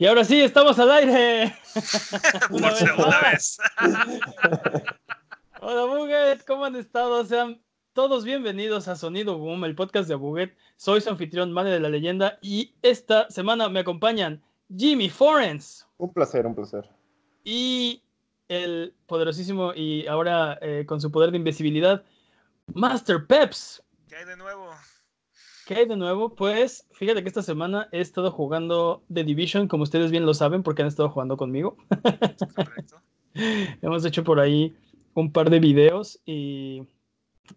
Y ahora sí, estamos al aire. Por segunda vez. Hola, Buget, ¿cómo han estado? Sean todos bienvenidos a Sonido Boom, el podcast de Buget. Soy su anfitrión, Mane de la Leyenda, y esta semana me acompañan Jimmy Forens. Un placer, un placer. Y el poderosísimo y ahora eh, con su poder de invisibilidad, Master Peps. ¿Qué hay de nuevo? ¿Qué hay de nuevo? Pues fíjate que esta semana he estado jugando The Division, como ustedes bien lo saben, porque han estado jugando conmigo. Correcto. Hemos hecho por ahí un par de videos y,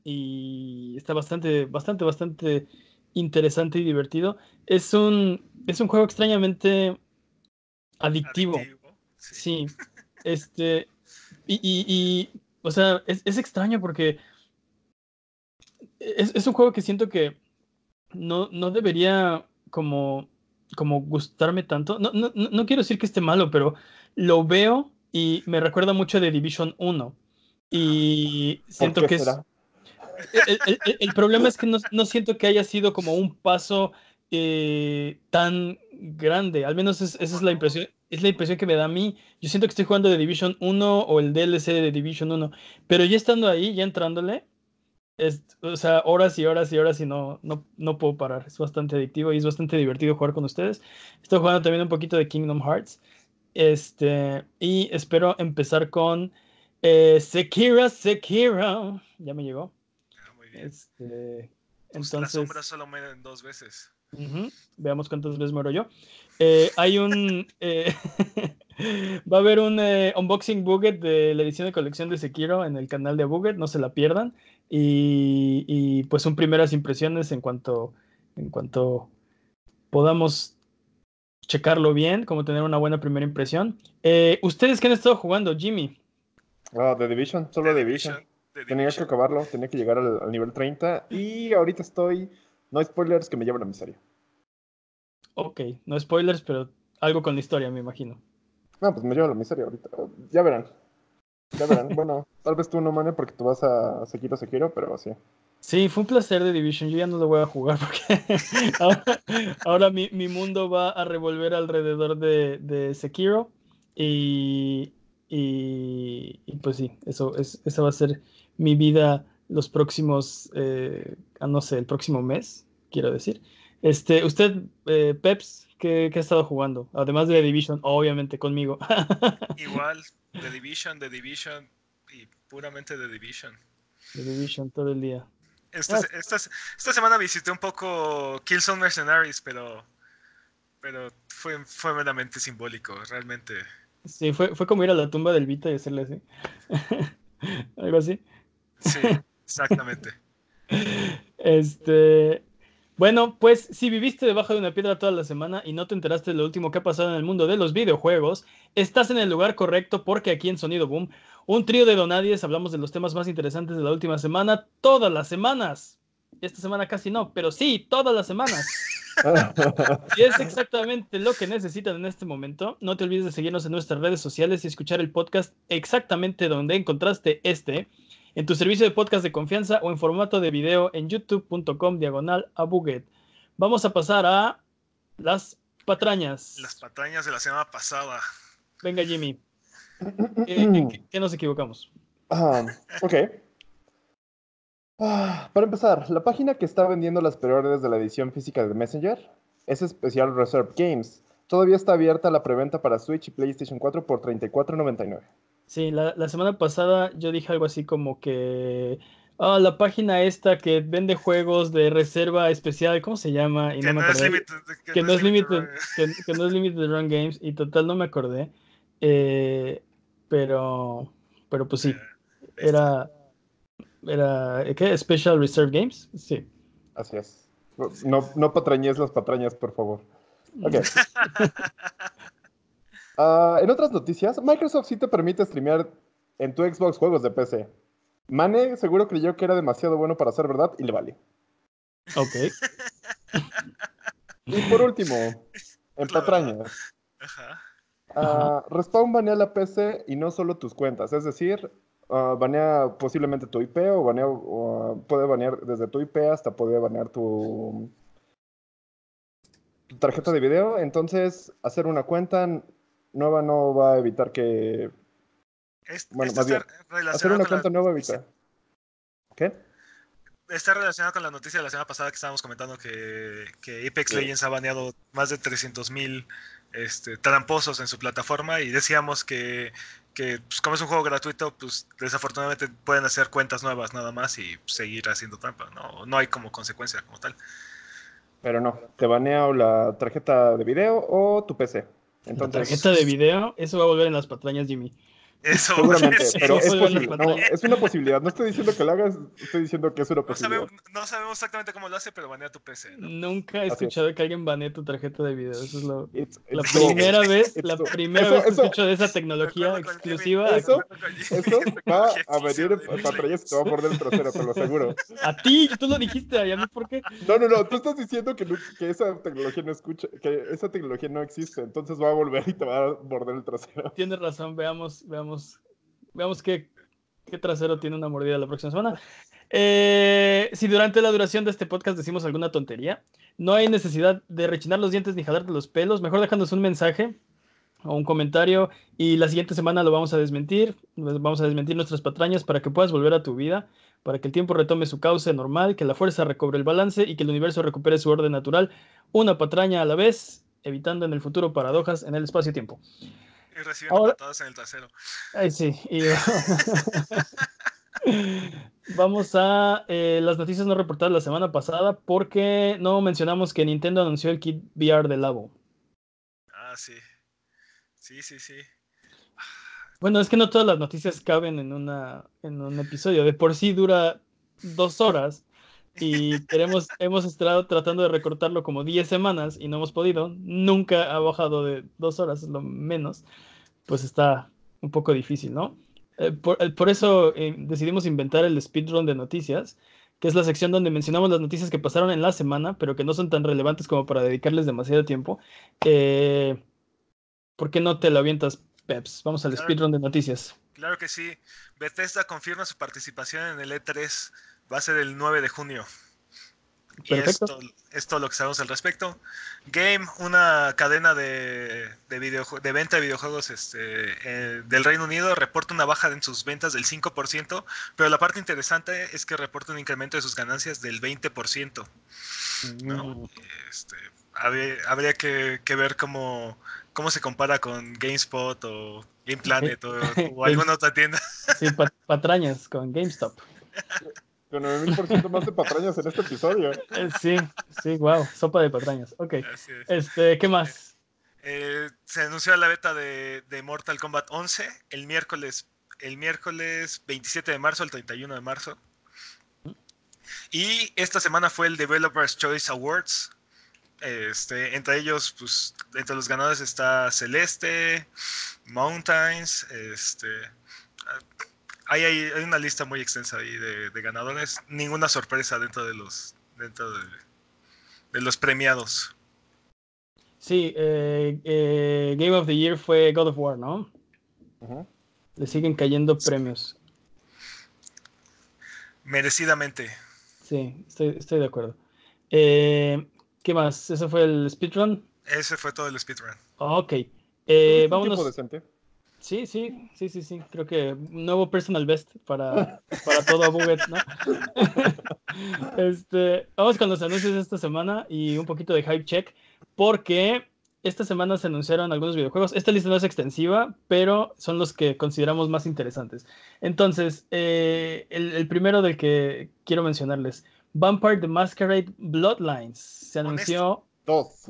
y está bastante, bastante, bastante interesante y divertido. Es un, es un juego extrañamente adictivo. Adictivo, Sí, este, y, y- y, o sea, es, es extraño porque es, es un juego que siento que no, no debería como, como gustarme tanto. No, no, no no quiero decir que esté malo, pero lo veo y me recuerda mucho de Division 1. Y ¿Por siento que es, el, el- el- el problema es que no, no siento que haya sido como un paso eh, tan grande. Al menos es- esa es la impresión, es la impresión que me da a mí. Yo siento que estoy jugando de Division 1 o el DLC de Division 1, pero ya estando ahí, ya entrándole, es, o sea, horas y horas y horas y no, no, no puedo parar. Es bastante adictivo y es bastante divertido jugar con ustedes. Estoy jugando también un poquito de Kingdom Hearts. Este, y espero empezar con eh, Sekira, Sekira. Ya me llegó. Ah, muy bien. Este, Pues, la entonces, sombra solo mueren dos veces. ujú, veamos cuántas veces muero yo. Eh, hay un. eh, va a haber un eh, unboxing Buget de la edición de colección de Sekiro en el canal de Buget, no se la pierdan. Y, y, pues son primeras impresiones en cuanto, en cuanto podamos checarlo bien, como tener una buena primera impresión. Eh, ¿Ustedes qué han estado jugando, Jimmy? Ah, The Division, solo The Division. The Tenía que Division. acabarlo, tenía que llegar al, al nivel 30 y ahorita estoy, no hay spoilers que me llevan a la miseria. Ok, no spoilers, pero algo con la historia, me imagino. No, pues me lleva a la miseria ahorita. Ya verán. Ya verán. bueno, tal vez tú no, Mane, porque tú vas a Sekiro Sekiro, pero sí. Sí, fue un placer de Division. Yo ya no lo voy a jugar porque ahora, ahora mi, mi mundo va a revolver alrededor de, de Sekiro. Y, y, y pues sí, eso, es, esa va a ser mi vida los próximos, eh, ah, no sé, el próximo mes, quiero decir. Este, usted, eh, Peps, ¿qué, qué ha estado jugando? Además de The Division, obviamente conmigo. Igual, The Division, The Division y puramente The Division. The Division todo el día. Esta, Ah. esta, esta semana visité un poco Killzone Mercenaries, pero, pero fue, fue meramente simbólico, realmente. Sí, fue, fue como ir a la tumba del Vita y hacerle así. Algo así. Sí, exactamente. Este. Bueno, pues si viviste debajo de una piedra toda la semana y no te enteraste de lo último que ha pasado en el mundo de los videojuegos, estás en el lugar correcto porque aquí en Sonido Boom, un trío de donadies, hablamos de los temas más interesantes de la última semana, todas las semanas. Esta semana casi no, pero sí, todas las semanas. Y es exactamente lo que necesitan en este momento. No te olvides de seguirnos en nuestras redes sociales y escuchar el podcast exactamente donde encontraste este, en tu servicio de podcast de confianza o en formato de video en youtube.com diagonal a Buget. Vamos a pasar a las patrañas. Las patrañas de la semana pasada. Venga, Jimmy. ¿Qué, en qué- qué nos equivocamos? Ah, ok. Ah, para empezar, la página que está vendiendo las preórdenes de la edición física de Messenger es Special Reserve Games. Todavía está abierta la preventa para Switch y PlayStation 4 por $34.99. Sí, la, la semana pasada yo dije algo así como que ah, la página esta que vende juegos de reserva especial, ¿cómo se llama? Y Que no me no es acordé. limited. que no es limited, run. que, que no es limited run games y total no me acordé. Eh, pero, pero pues sí, Eh, era, era, ¿qué? Special Reserve Games, sí. Así es. No, no patrañes las patrañas, por favor. Ok. Ah, en otras noticias, Microsoft sí te permite streamear en tu Xbox juegos de PC. Mane seguro creyó que era demasiado bueno para ser verdad y le vale. Ok. Y por último, en la patrañas, Ajá. ah, Respawn banea la PC y no solo tus cuentas. Es decir, ah, banea posiblemente tu IP o, banea, o, puede banear desde tu IP hasta poder banear tu, tu tarjeta de video, entonces hacer una cuenta nueva no va a evitar que... Bueno, esto más bien, Hacer una cuenta nueva evita. ¿Qué? Está relacionado con la noticia de la semana pasada que estábamos comentando que, que Apex Sí. Legends ha baneado más de 300.000 este, tramposos en su plataforma y decíamos que, que pues, como es un juego gratuito, pues desafortunadamente pueden hacer cuentas nuevas nada más y seguir haciendo trampa. No, no hay como consecuencia como tal. Pero no, te banea o la tarjeta de video o tu PC. La Entonces, tarjeta de video, eso va a volver en las patrañas, Jimmy. Eso seguramente, sí. pero es posible. No, es una posibilidad. No estoy diciendo que lo hagas, estoy diciendo que es una no, posibilidad. sabemos, no sabemos exactamente cómo lo hace, pero banea tu PC. ¿no? Nunca he es. escuchado que alguien banee tu tarjeta de video. Eso es lo. It's- La it's primera vez, la primera Eso- vez que eso- escucho de esa tecnología Jimmy- exclusiva. Eso- Eso va a venir pantallas y te va a morder el trasero, te lo aseguro. A ti, tú lo dijiste, ¿y a mí por qué? No, no, no, tú estás diciendo que, no- que esa tecnología no escucha, que esa tecnología no existe, entonces va a volver y te va a morder el trasero. Tienes razón, veamos, veamos, veamos qué, qué trasero tiene una mordida la próxima semana. Eh, si durante la duración de este podcast decimos alguna tontería, no hay necesidad de rechinar los dientes ni jalarte los pelos, mejor dejándonos un mensaje o un comentario y la siguiente semana lo vamos a desmentir, vamos a desmentir nuestras patrañas para que puedas volver a tu vida, para que el tiempo retome su cauce normal, que la fuerza recobre el balance y que el universo recupere su orden natural, una patraña a la vez, evitando en el futuro paradojas en el espacio-tiempo. Y Ahora- patadas en el trasero. Ay, sí. y- Vamos a eh, las noticias no reportadas la semana pasada porque no mencionamos que Nintendo anunció el kit VR de Labo. Ah, sí. Sí, sí, sí. Bueno, es que no todas las noticias caben en, una, en un episodio. De por sí dura dos horas y queremos, hemos estado tratando de recortarlo como 10 semanas y no hemos podido. Nunca ha bajado de dos horas, lo menos. Pues está un poco difícil, ¿no? Eh, por, eh, por eso eh, decidimos inventar el speedrun de noticias, que es la sección donde mencionamos las noticias que pasaron en la semana, pero que no son tan relevantes como para dedicarles demasiado tiempo. Eh, ¿Por qué no te lo avientas, Peps? Vamos al Claro. speedrun de noticias. Claro que sí. Bethesda confirma su participación en el E3. Va a ser el 9 de junio. Y esto es todo lo que sabemos al respecto. Game, una cadena de, de, videojue- de venta de videojuegos este, eh, del Reino Unido, reporta una baja en sus ventas del 5%, pero la parte interesante es que reporta un incremento de sus ganancias del 20%. ¿no? Mm, Este, habría, habría que, que ver cómo, cómo se compara con GameSpot o Game Planet o, o alguna otra tienda. Sí, pa- patrañas con GameStop. Con 9000% más de patrañas en este episodio. Eh, sí, sí, wow, sopa de patrañas. Ok, Así es. este, ¿qué más? Eh, se anunció la beta de, de Mortal Kombat 11 el miércoles, el miércoles 27 de marzo al 31 de marzo. Y esta semana fue el Developers Choice Awards. Este, entre ellos, pues, entre los ganadores está Celeste, Mountains, este, hay, hay, hay una lista muy extensa ahí de, de ganadores. Ninguna sorpresa dentro de los, dentro de, de los premiados. Sí, eh, eh, Game of the Year fue God of War, ¿no? Le siguen cayendo premios. Merecidamente. Sí, estoy, estoy de acuerdo. Eh, ¿Qué más? ¿Eso fue el speedrun? Ese fue todo el speedrun. Ok. Eh, ¿Es un vámonos. tiempo decente? Sí, sí, sí, sí, sí. Creo que nuevo personal best para, para todo Abuget, ¿no? este, vamos con los anuncios de esta semana y un poquito de hype check, porque esta semana se anunciaron algunos videojuegos. Esta lista no es extensiva, pero son los que consideramos más interesantes. Entonces, eh, el, el primero del que quiero mencionarles, Vampire the Masquerade Bloodlines. Se anunció. Dos.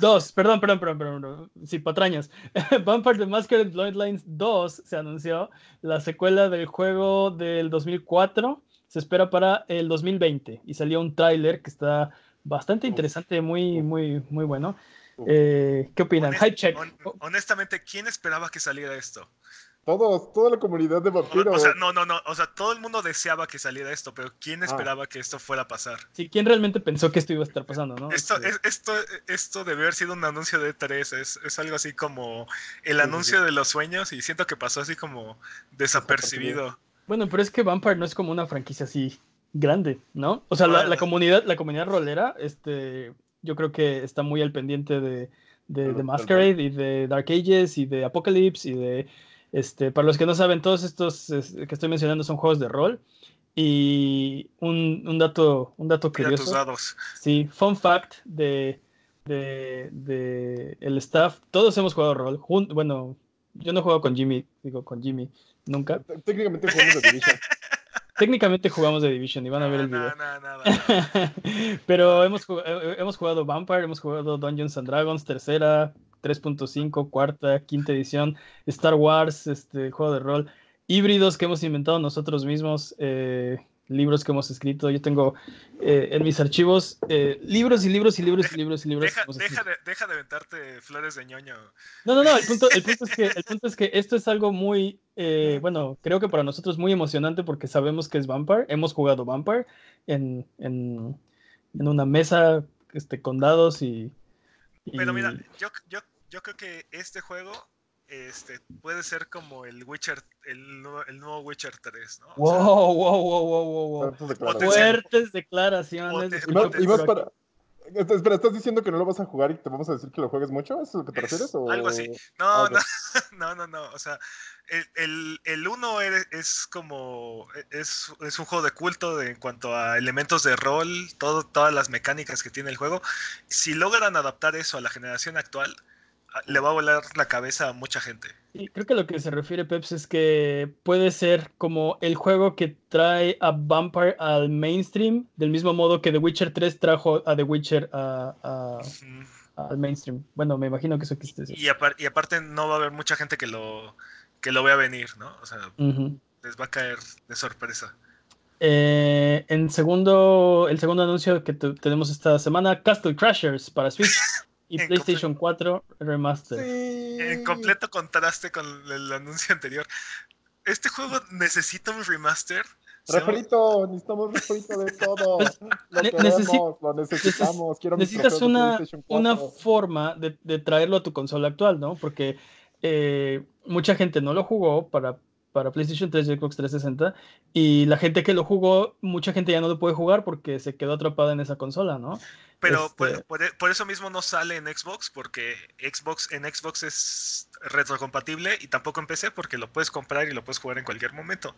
Dos, perdón, perdón, perdón, perdón. Sí, patrañas. Vampire the Masquerade Bloodlines 2 se anunció. La secuela del juego del 2004 se espera para el 2020 y salió un tráiler que está bastante interesante, muy, muy, muy bueno. Eh, ¿Qué opinan? Honest- Hype check. hon- honestamente, ¿quién esperaba que saliera esto? Todos, toda la comunidad de vampiros. o sea, no, no, no. O sea, todo el mundo deseaba que saliera esto, pero ¿quién Ah. esperaba que esto fuera a pasar? Sí, ¿quién realmente pensó que esto iba a estar pasando, no? Esto, Este, es- esto, esto debió haber sido un anuncio de 3 es, es algo así como el sí, anuncio sí. de los sueños y siento que pasó así como desapercibido. Bueno, pero es que Vampire no es como una franquicia así grande, ¿no? O sea, la, comunidad, la comunidad rolera, este, yo creo que está muy al pendiente de, de, de Masquerade y de Dark Ages y de Apocalypse y de, este, para los que no saben, todos estos que estoy mencionando son juegos de rol. Y un, un dato, un dato curioso. Tus dados. Sí, fun fact de, de, de, el staff, todos hemos jugado rol. bueno, yo no he jugado con Jimmy, digo con Jimmy, nunca. Técnicamente jugamos de Division. Técnicamente jugamos de Division y van a ver el video. No, no, no, Pero hemos, hemos jugado Vampire, hemos jugado Dungeons and Dragons, tercera, 3.5, cuarta, quinta edición, Star Wars, este juego de rol, híbridos que hemos inventado nosotros mismos. Eh, libros que hemos escrito. Yo tengo eh, en mis archivos eh, libros y libros y libros y libros y libros. Deja, deja, de, deja, de, aventarte flores de ñoño. No, no, no. El punto, el punto, es, que, el punto es que esto es algo muy, eh, bueno, creo que para nosotros muy emocionante porque sabemos que es Vampire. Hemos jugado Vampire en, en, en una mesa este, con dados y... Pero mira, yo, yo, yo creo que este juego este, puede ser como el Witcher, el, el nuevo Witcher 3, ¿no? Wow, wow, wow, wow, wow, Fuertes declaraciones. Y más, y más para, Espera, ¿estás diciendo que no lo vas a jugar y te vamos a decir que lo juegues mucho? ¿Es lo que te refieres? O... Algo así. No, no, no, no, no. O sea, el, el, uno es como. Es, es, un juego de culto en cuanto a elementos de rol, todo, todas las mecánicas que tiene el juego. Si logran adaptar eso a la generación actual, le va a volar la cabeza a mucha gente. Y creo que lo que se refiere Peps es que puede ser como el juego que trae a Vampire al mainstream, del mismo modo que The Witcher 3 trajo a The Witcher a, al mainstream. Bueno, me imagino que eso existe. Y, y, aparte no va a haber mucha gente que lo, que lo vea venir, ¿no? O sea, les va a caer de sorpresa. Eh, en segundo, el segundo anuncio que tenemos esta semana, Castle Crashers para Switch. Y PlayStation 4 Remaster. En completo contraste con el anuncio anterior. Este juego necesita un remaster. Refrito, necesitamos refrito de todo. Pues, lo queremos, lo necesitamos. Quiero necesitas una, una forma de, de, traerlo a tu consola actual, ¿no? Porque eh, mucha gente no lo jugó para, para PlayStation 3 y Xbox 360 y la gente que lo jugó, mucha gente ya no lo puede jugar porque se quedó atrapada en esa consola, ¿no? Pero este por, eso mismo no sale en Xbox, porque Xbox en Xbox es retrocompatible y tampoco en PC porque lo puedes comprar y lo puedes jugar en cualquier momento,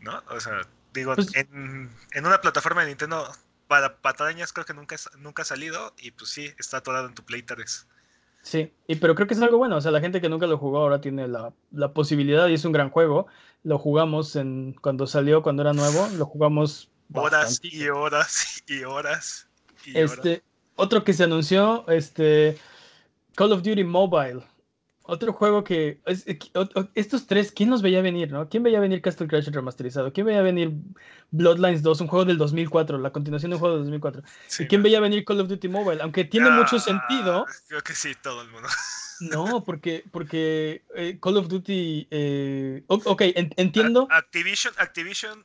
¿no? O sea, digo, pues en, una plataforma de Nintendo para patañas creo que nunca, nunca ha salido y pues sí, está atorado en tu Play 3. Sí, y, pero creo que es algo bueno, o sea, la gente que nunca lo jugó ahora tiene la, la posibilidad y es un gran juego. Lo jugamos en, cuando salió, cuando era nuevo, lo jugamos horas y horas y horas este, otro que se anunció, este, Call of Duty Mobile. Otro juego que. estos tres, ¿quién los veía venir, no? ¿Quién veía venir Castle Crash remasterizado? ¿Quién veía venir Bloodlines 2, un juego del 2004, la continuación de un juego del 2004? ¿Y quién veía venir Call of Duty Mobile? Aunque tiene mucho sentido. Creo que sí, todo el mundo. No, porque, porque eh, Call of Duty. Eh, ok, entiendo. Activision, Activision,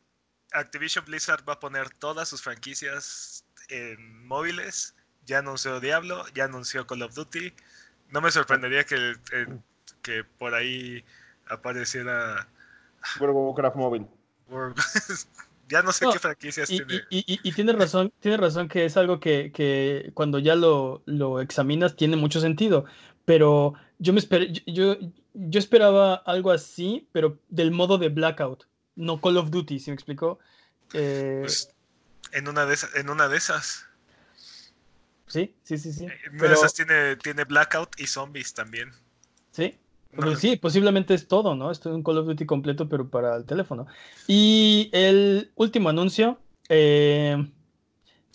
Activision Blizzard va a poner todas sus franquicias en móviles, ya anunció Diablo, ya anunció Call of Duty. No me sorprendería que, que por ahí apareciera World of Warcraft móvil. ya no sé qué franquicias y, tiene. Y, y, tiene razón, tiene razón que es algo que, que cuando ya lo, lo, examinas tiene mucho sentido. Pero yo me esperé, yo, yo esperaba algo así, pero del modo de Blackout, no Call of Duty, ¿sí me explicó? Eh, pues, en una de esas. En una de esas. Sí, sí, sí, sí. En una de esas tiene, tiene Blackout y Zombies también. Sí. sí, posiblemente es todo, ¿no? Esto es un Call of Duty completo, pero para el teléfono. Y el último anuncio. Eh,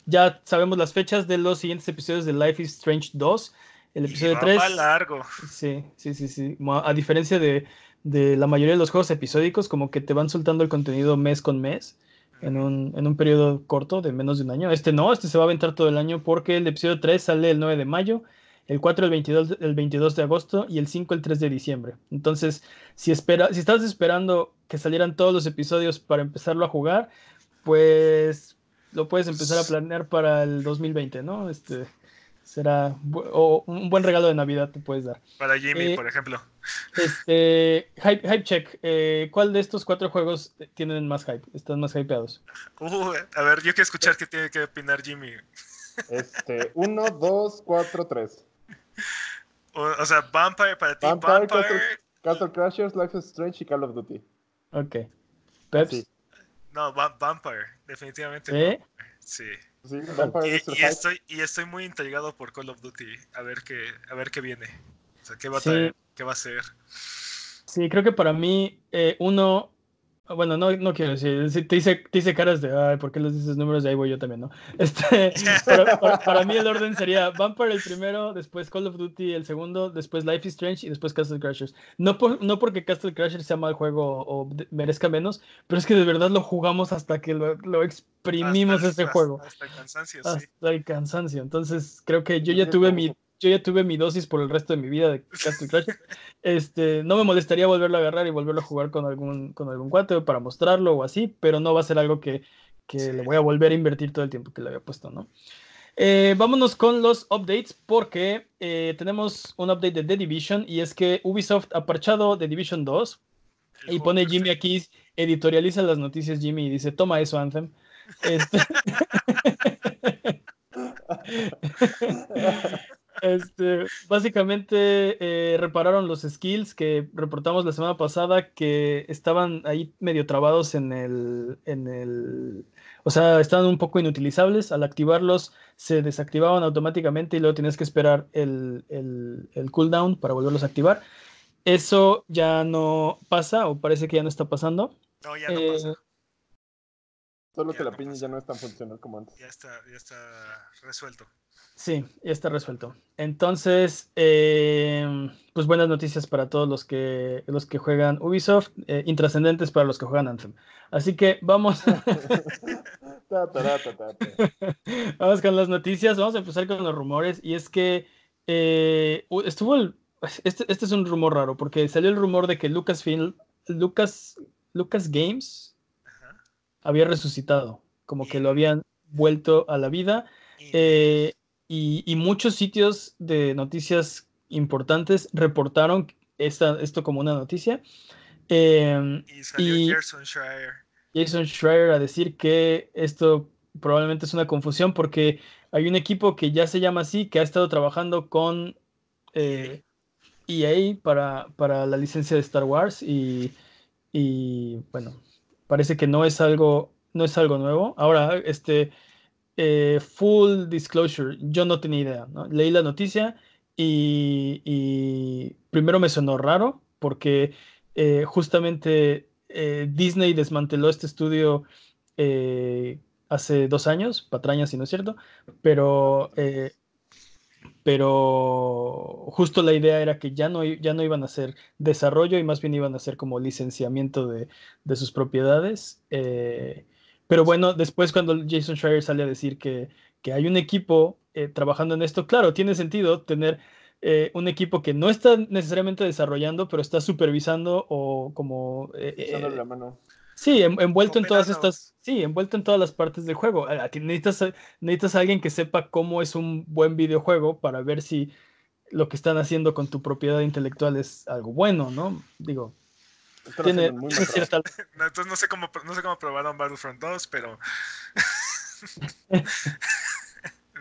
ya sabemos las fechas de los siguientes episodios de Life is Strange 2. El episodio 3. largo. Sí, sí, sí, sí. A diferencia de, de la mayoría de los juegos episódicos, como que te van soltando el contenido mes con mes en un, en un periodo corto de menos de un año. Este no, este se va a aventar todo el año porque el episodio 3 sale el 9 de mayo, el 4 el 22, el 22 de agosto y el 5 el 3 de diciembre. Entonces, si, espera, si estás esperando que salieran todos los episodios para empezarlo a jugar, pues lo puedes empezar a planear para el 2020, ¿no? Este, será o un buen regalo de Navidad te puedes dar. Para Jimmy, eh, por ejemplo. Este, hype, check. Eh, ¿Cuál de estos cuatro juegos tienen más hype? Están más hypeados. Uh, a ver, yo quiero escuchar qué tiene que opinar Jimmy. Este, 1, 2, 4, 3. O, sea, Vampire para ti, Vampire, Vampire Castle, Crashers, Life is Strange y Call of Duty. Ok. Peps. No, Vampire, definitivamente. ¿Eh? Sí. Sí Vampire y, y estoy, y estoy muy intrigado por Call of Duty, a ver qué, a ver qué viene. O sea, qué va a traer, qué va a ser. Sí, creo que para mí, eh, uno, bueno, no, no quiero decir, te hice, te hice caras de, ay, ¿por qué les dices números? De ahí voy yo también, ¿no? Este, para, mí el orden sería Vampire el primero, después Call of Duty el segundo, después Life is Strange y después Castle Crashers. No, no porque Castle Crashers sea mal juego o merezca menos, pero es que de verdad lo jugamos hasta que lo, exprimimos ese juego. Hasta el cansancio, Hasta el cansancio. Entonces creo que yo ya tuve mi yo ya tuve mi dosis por el resto de mi vida de Castle Crash. Este, no me molestaría volverlo a agarrar y volverlo a jugar con algún, con algún cuate para mostrarlo o así, pero no va a ser algo que, que le voy a volver a invertir todo el tiempo que le había puesto, ¿no? Eh, vámonos con los updates porque eh, tenemos un update de The Division y es que Ubisoft ha parchado The Division 2 y pone Jimmy aquí, editorializa las noticias Jimmy y dice, toma eso Anthem. Este... Este, básicamente eh, repararon los skills que reportamos la semana pasada que estaban ahí medio trabados en el, en el, o sea, estaban un poco inutilizables. Al activarlos se desactivaban automáticamente y luego tienes que esperar el, el, cooldown para volverlos a activar. Eso ya no pasa o parece que ya no está pasando. No, ya no pasa. Eh, Solo que la piña ya no es tan funcional como antes. Ya está, ya está resuelto. Sí, ya está resuelto. Entonces, eh, pues buenas noticias para todos los que, los que juegan Ubisoft, eh, intrascendentes para los que juegan Anthem. Así que vamos. vamos con las noticias, vamos a empezar con los rumores. Y es que eh, estuvo el, este, este, es un rumor raro, porque salió el rumor de que Lucasfilm, Lucas, Lucas Games había resucitado, como que lo habían vuelto a la vida. Eh, y, muchos sitios de noticias importantes reportaron esta, esto como una noticia. Em, y salió Jason Schreier. Jason Schreier a decir que esto probablemente es una confusión porque hay un equipo que ya se llama así, que ha estado trabajando con EA eh, e para, para, la licencia de Star Wars y, y, bueno, parece que no es algo, no es algo nuevo. Ahora, este, eh, full disclosure, yo no tenía idea, Leí la noticia y, primero me sonó raro porque eh, justamente eh, Disney desmanteló este estudio hace dos años, patrañas si no es cierto, pero, pero justo la idea era que ya no, ya no iban a hacer desarrollo y más bien iban a hacer como licenciamiento de, de sus propiedades. Pero bueno, después cuando Jason Schreier sale a decir que, hay un equipo eh, trabajando en esto, claro, tiene sentido tener eh, un equipo que no está necesariamente desarrollando, pero está supervisando o como... Eh, la mano. Sí, envuelto en todas estas, sí, envuelto en todas las partes del juego. Necesitas, necesitas a alguien que sepa cómo es un buen videojuego para ver si lo que están haciendo con tu propiedad intelectual es algo bueno, ¿no? Digo, tiene, cierta... Entonces no sé cómo no sé cómo probaron Battlefront 2, pero,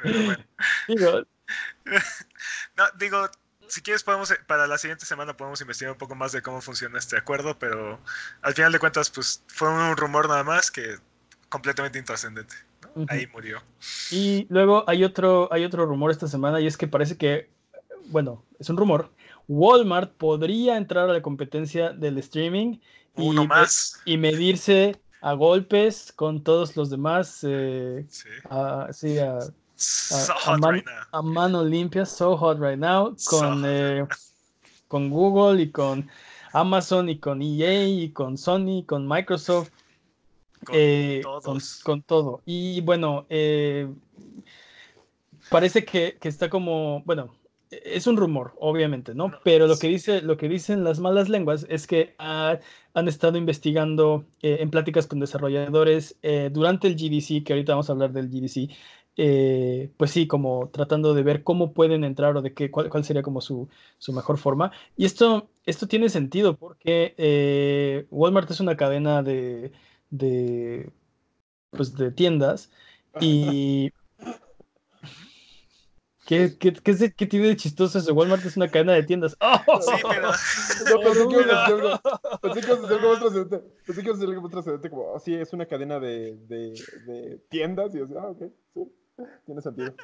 pero bueno. Digo... no, digo, si quieres podemos para la siguiente semana podemos investigar un poco más de cómo funciona este acuerdo, pero al final de cuentas pues fue un rumor nada más que completamente intrascendente. Ahí murió. Y luego hay otro hay otro rumor esta semana y es que parece que bueno, es un rumor Walmart podría entrar a la competencia del streaming y, y medirse a golpes con todos los demás. Eh, sí. A, mano limpia, so hot right now, con, eh, con Google y con Amazon y con EA y con Sony, con Microsoft. Con, eh, con, todo. Y bueno, parece que, que, está como, bueno, es un rumor, obviamente, ¿no? Pero lo que, dice, lo que dicen las malas lenguas es que han estado investigando eh, en pláticas con desarrolladores eh, durante el GDC, que ahorita vamos a hablar del GDC, eh, pues sí, como tratando de ver cómo pueden entrar o de qué, cuál, sería como su, mejor forma. Y esto, esto tiene sentido porque Walmart es una cadena de, de, pues de tiendas y ¿Qué, qué, qué, tiene de chistoso eso? Walmart es una cadena de tiendas. ¡Oh! Sí, pero Yo pensé que ibas a no. decir algo- pensé que ibas a decir algo trascendente. Pensé que ibas a decir algo trascendente, como, oh, sí, es una cadena de, de, de tiendas. Y yo, ah, ok, sí, tiene sentido.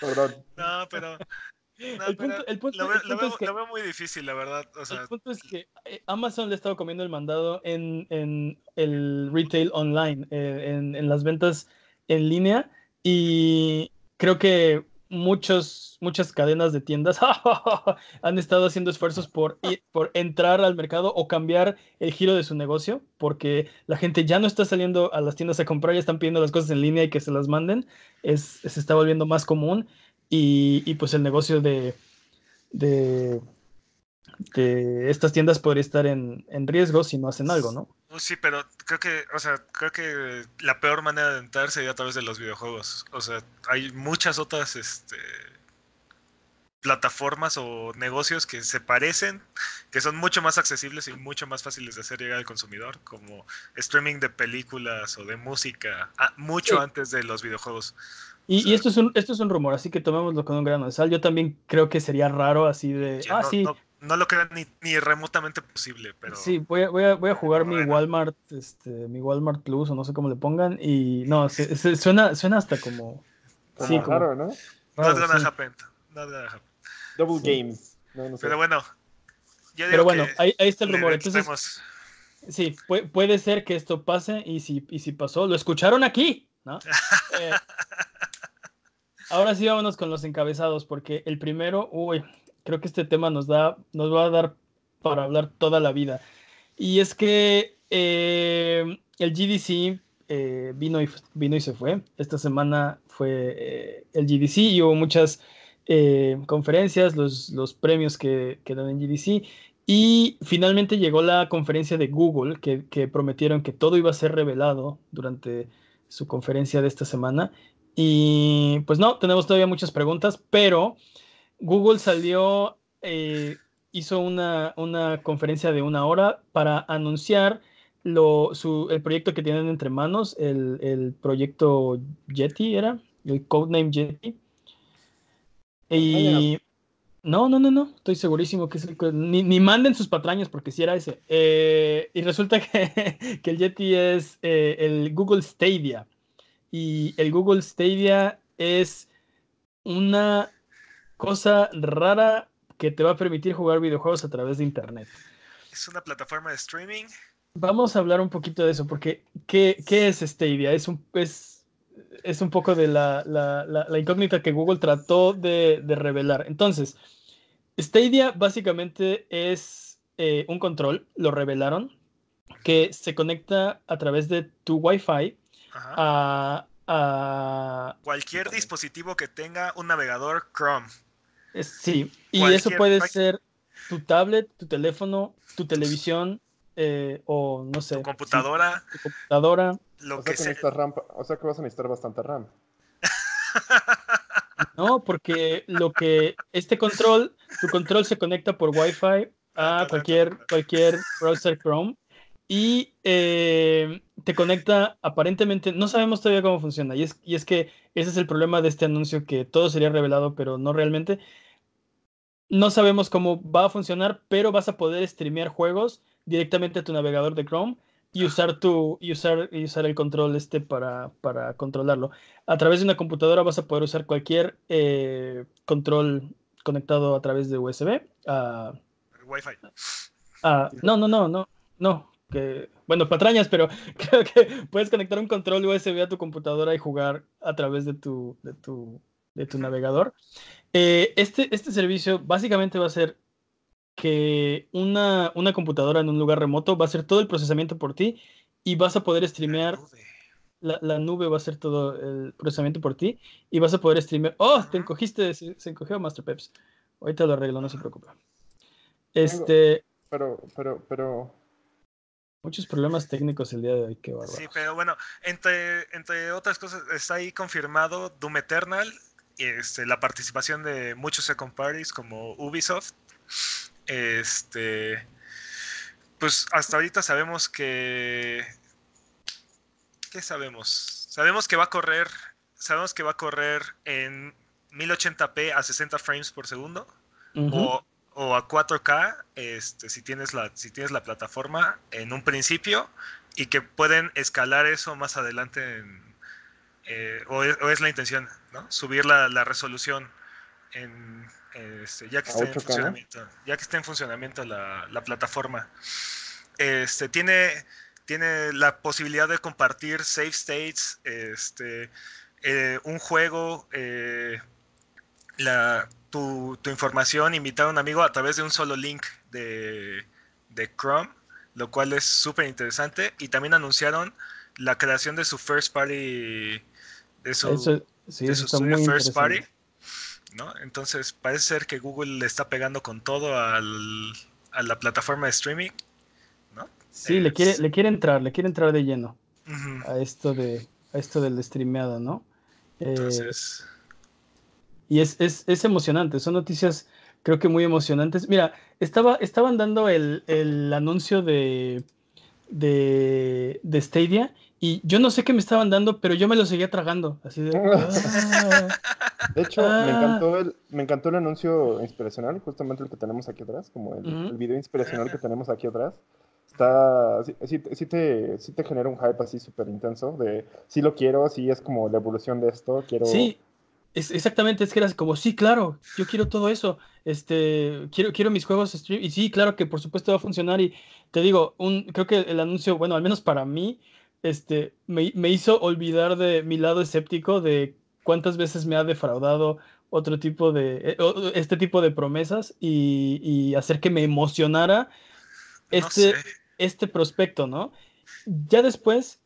Perdón. no, pero no, El punto, pero el punto- lo, veo, el lo punto veo- es que, lo veo muy difícil, la verdad. O sea, el punto es que eh, Amazon le ha estado comiendo el mandado en, en el retail online, eh, en, en las ventas en línea. Y creo que muchos, muchas cadenas de tiendas han estado haciendo esfuerzos por, por entrar al mercado o cambiar el giro de su negocio, porque la gente ya no está saliendo a las tiendas a comprar, ya están pidiendo las cosas en línea y que se las manden. Es, se está volviendo más común y, y pues el negocio de, de, de estas tiendas podría estar en, en riesgo si no hacen algo, ¿no? Uh, Sí, pero creo que, o sea, creo que la peor manera de entrar sería a través de los videojuegos. O sea, hay muchas otras este, plataformas o negocios que se parecen, que son mucho más accesibles y mucho más fáciles de hacer llegar al consumidor, como streaming de películas o de música, ah, mucho Sí. antes de los videojuegos. Y, O sea- y esto, es un, esto es un rumor, así que tomémoslo con un grano de sal. Yo también creo que sería raro así de, ah, no, sí, no, no lo creo ni, ni remotamente posible, pero sí, voy a, voy a, voy a jugar mi. Walmart, este, mi Walmart Plus o no sé cómo le pongan y no, se- se- suena, suena hasta como... Como Sí, como raro, ¿no? not gonna sí. happen. Not gonna happen. Double Sí. Games. No, no sé. Pero bueno, yo digo Pero bueno, que ahí, ahí está el rumor. Entonces. Sí, puede, puede ser que esto pase y si, y si pasó, lo escucharon aquí, ¿no? Eh, ahora sí vámonos con los encabezados, porque el primero, uy, creo que este tema nos da, nos va a dar para hablar toda la vida. Y es que eh, el GDC eh, vino, y, vino y se fue. Esta semana fue eh, el GDC y hubo muchas eh, conferencias, los, los premios que, que dan en GDC. Y finalmente llegó la conferencia de Google, que, que prometieron que todo iba a ser revelado durante su conferencia de esta semana. Y pues no, tenemos todavía muchas preguntas, pero Google salió, eh, hizo una, una conferencia de una hora para anunciar lo, su, el proyecto que tienen entre manos, el, el proyecto Yeti, ¿era? El codename Yeti. Y... No, no, no, no, estoy segurísimo que es el... Ni, ni manden sus patrañas porque si era ese. Eh, y resulta que, que el Yeti es eh, el Google Stadia. Y el Google Stadia es una cosa rara que te va a permitir jugar videojuegos a través de Internet. Es una plataforma de streaming. Vamos a hablar un poquito de eso, porque ¿qué, qué es Stadia? Es un, es, es un poco de la, la- la- la incógnita que Google trató de, de revelar. Entonces, Stadia básicamente es eh, un control, lo revelaron, que se conecta a través de tu Wi-Fi Ajá. a... a- Cualquier dispositivo que tenga un navegador Chrome. Sí, y Cualquier- eso puede ser tu tablet, tu teléfono, tu televisión eh, o no sé. Tu sí, computadora, tu computadora. lo O sea, que que sea. necesitas RAM, o sea que vas a necesitar bastante RAM. No, porque lo que este control, tu control se conecta por Wi-Fi a cualquier, cualquier browser Chrome y eh, te conecta aparentemente, no sabemos todavía cómo funciona y es, y es que ese es el problema de este anuncio que todo sería revelado pero no realmente. No sabemos cómo va a funcionar, pero vas a poder streamear juegos directamente a tu navegador de Chrome y usar tu y usar, y usar el control este para, para controlarlo. A través de una computadora vas a poder usar cualquier eh, control conectado a través de USB. a- Wi-Fi. a- no, no, no, no, no. Que, bueno, patrañas, pero creo que puedes conectar un control USB a tu computadora y jugar a través de tu, de tu, de tu navegador. Eh, este, este servicio básicamente va a ser que una, una computadora en un lugar remoto va a hacer todo el procesamiento por ti y vas a poder streamear la, la nube va a hacer todo el procesamiento por ti y vas a poder streamear. ¡Oh! Te encogiste, se, se encogió Master Peps. Ahorita lo arreglo, no se preocupe. Este, Pero, pero, pero. Muchos problemas técnicos el día de hoy, qué bárbaro. Sí, pero bueno, entre, entre otras cosas, está ahí confirmado Doom Eternal, y este, la participación de muchos second parties como Ubisoft. Este, pues hasta ahorita sabemos que... ¿Qué sabemos? Sabemos que va a correr, sabemos que va a correr en 1080p a 60 frames por segundo o, o, a 4K este, si, tienes la, si tienes la plataforma en un principio y que pueden escalar eso más adelante eh, o, es, la intención, ¿no? Subir la, la resolución en, este, ya que esté en funcionamiento, ya que esté en funcionamiento la, la plataforma. Este, tiene, tiene la posibilidad de compartir save states, este, eh, un juego, eh, la, tu, tu, información, invitar a un amigo a través de un solo link de, de Chrome, lo cual es súper interesante. Y también anunciaron la creación de su first party, de su, de su first party. ¿no? Entonces parece ser que Google le está pegando con todo al, a la plataforma de streaming. ¿no? Sí, le, quiere, le quiere entrar, le quiere entrar de lleno a esto de a esto del streameado, ¿no? Entonces... y es, es, es, emocionante, son noticias creo que muy emocionantes. Mira, estaba, estaban dando el, el anuncio de, de, de, Stadia y yo no sé qué me estaban dando, pero yo me lo seguía tragando, así de... Ah, de hecho, me, ah". encantó el, me encantó el anuncio inspiracional, justamente el que tenemos aquí atrás, como el, el video inspiracional que tenemos aquí atrás. Está, sí, sí, sí, te, sí te genera un hype así súper intenso de, sí lo quiero, sí es como la evolución de esto, quiero... Sí, es, exactamente, es que era como, sí, claro, yo quiero todo eso, este, quiero, quiero mis juegos stream, y sí, claro que por supuesto va a funcionar, y te digo, un, creo que el anuncio, bueno, al menos para mí, este, me, me hizo olvidar de mi lado escéptico de cuántas veces me ha defraudado otro tipo de, eh, este tipo de promesas y, y hacer que me emocionara este, este prospecto, ¿no? Ya después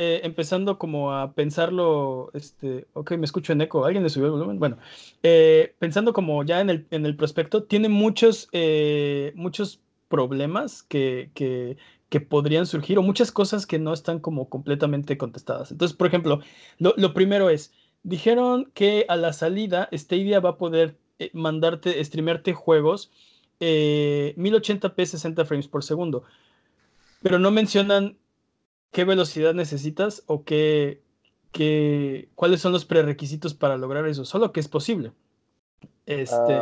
eh, empezando como a pensarlo, este, ok, me escucho en eco, ¿alguien le subió el volumen? Bueno, eh, pensando como ya en el, en el prospecto, tiene muchos, eh, muchos problemas que, que, que, podrían surgir o muchas cosas que no están como completamente contestadas. Entonces, por ejemplo, lo, lo primero es, dijeron que a la salida Stadia va a poder mandarte, streamearte juegos 1080p 60 frames por segundo, pero no mencionan qué velocidad necesitas o qué, qué, cuáles son los prerequisitos para lograr eso, solo que es posible. Este.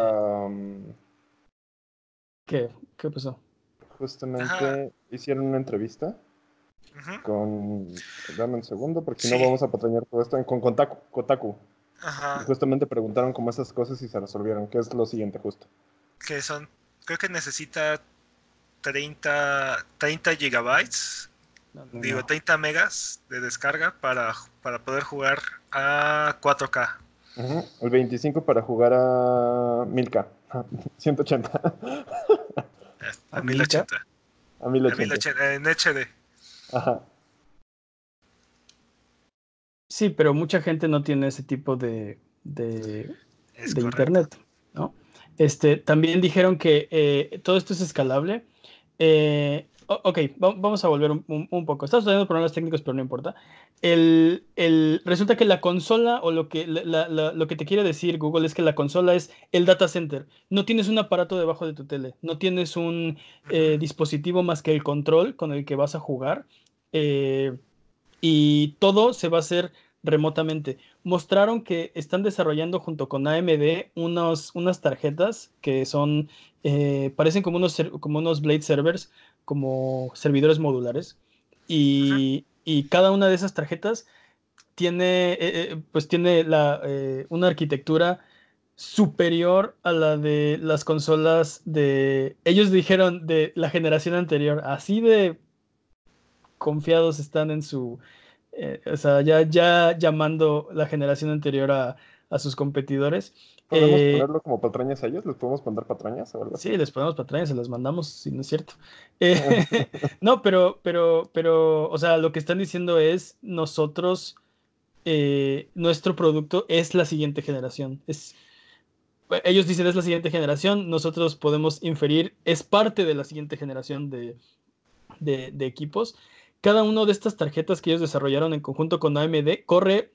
¿Qué? ¿Qué pasó? Justamente hicieron una entrevista con. Dame un segundo, porque si no vamos a patrañar todo esto. Con Kotaku. Kotaku. Ajá. justamente preguntaron cómo esas cosas y se resolvieron. ¿Qué es lo siguiente, justo? Que son. Creo que necesita 30, 30 gigabytes digo, 30 megas de descarga para, para poder jugar a 4K. El 25 para jugar a 1000K. 180. A 1080. A 1080. En HD. Ajá. Sí, pero mucha gente no tiene ese tipo de, de, de internet, ¿no? Este, también dijeron que eh, todo esto es escalable. Eh, ok, vamos a volver un, poco. Estamos teniendo problemas técnicos, pero no importa. El, el, resulta que la consola, o lo que, lo que te quiere decir Google es que la consola es el data center. No tienes un aparato debajo de tu tele, no tienes un eh, dispositivo más que el control con el que vas a jugar. Eh, y todo se va a hacer remotamente. Mostraron que están desarrollando junto con AMD unos, unas tarjetas que son, eh, parecen como unos, como unos Blade servers como servidores modulares y, cada una de esas tarjetas tiene, eh, eh, pues tiene la, eh, una arquitectura superior a la de las consolas de, ellos dijeron de la generación anterior, así de confiados están en su, o sea, ya, ya llamando la generación anterior a, a sus competidores. ¿Podemos eh, ponerlo como patrañas a ellos? ¿Les podemos mandar patrañas o algo Sí, les ponemos patrañas, se las mandamos, si no es cierto. Eh, no, pero, pero, pero, o sea, lo que están diciendo es nosotros, eh, nuestro producto es la siguiente generación. Es, ellos dicen es la siguiente generación, nosotros podemos inferir, es parte de la siguiente generación de, de, de equipos. Cada una de estas tarjetas que ellos desarrollaron en conjunto con AMD corre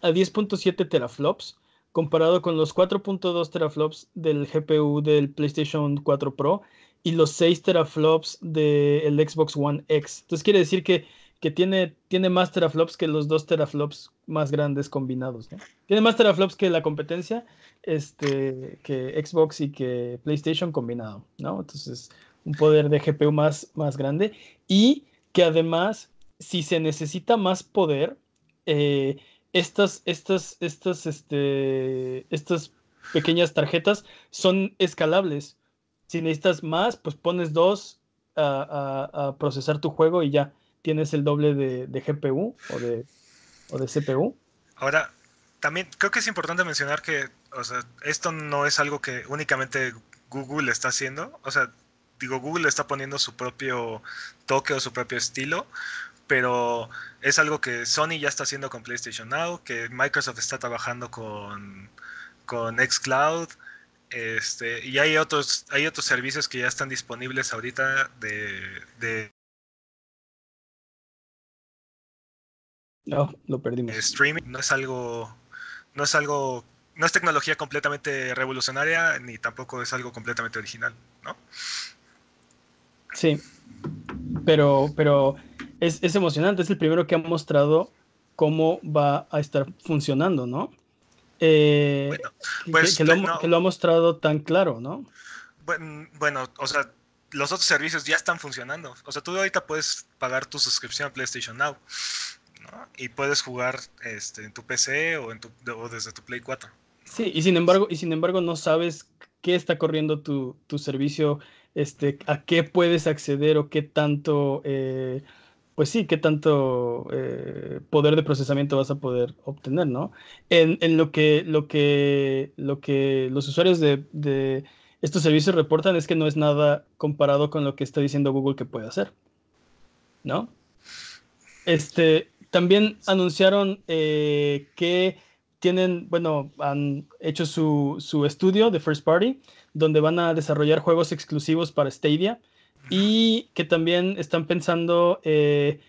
a 10.7 teraflops comparado con los 4.2 teraflops del GPU del PlayStation 4 Pro y los 6 teraflops del Xbox One X. Entonces quiere decir que que tiene, tiene más teraflops que los dos teraflops más grandes combinados. Tiene más teraflops que la competencia, este, que Xbox y que PlayStation combinado, ¿no? Entonces, un poder de GPU más, más grande y que además, si se necesita más poder, eh, estas, estas, estas, este, estas pequeñas tarjetas son escalables. Si necesitas más, pues pones dos a, procesar tu juego y ya tienes el doble de, GPU o de, o de CPU. Ahora, también creo que es importante mencionar que, o sea, esto no es algo que únicamente Google está haciendo. O sea, digo, Google está poniendo su propio toque o su propio estilo, pero es algo que Sony ya está haciendo con PlayStation Now, que Microsoft está trabajando con, con Xcloud, este, y hay otros, hay otros servicios que ya están disponibles ahorita de, No, lo perdimos. Streaming no es algo, no es algo, no es tecnología completamente revolucionaria ni tampoco es algo completamente original, ¿no? Sí, pero, pero es, es emocionante, es el primero que ha mostrado cómo va a estar funcionando, ¿no? Eh, pues, que, lo, ha mostrado tan claro, ¿no? Bueno, o sea, los otros servicios ya están funcionando. O sea, tú ahorita puedes pagar tu suscripción a PlayStation Now y puedes jugar este, en tu PC o, en tu, desde tu Play 4. Sí, y sin embargo, y sin embargo no sabes qué está corriendo tu, tu servicio, este, a qué puedes acceder o qué tanto eh, pues sí, qué tanto eh, poder de procesamiento vas a poder obtener, ¿no? En, lo, que, lo, que, lo que los usuarios de, estos servicios reportan es que no es nada comparado con lo que está diciendo Google que puede hacer, ¿no? Este, también anunciaron eh, que tienen, bueno, han hecho su, su estudio de First Party, donde van a desarrollar juegos exclusivos para Stadia y que también están pensando eh,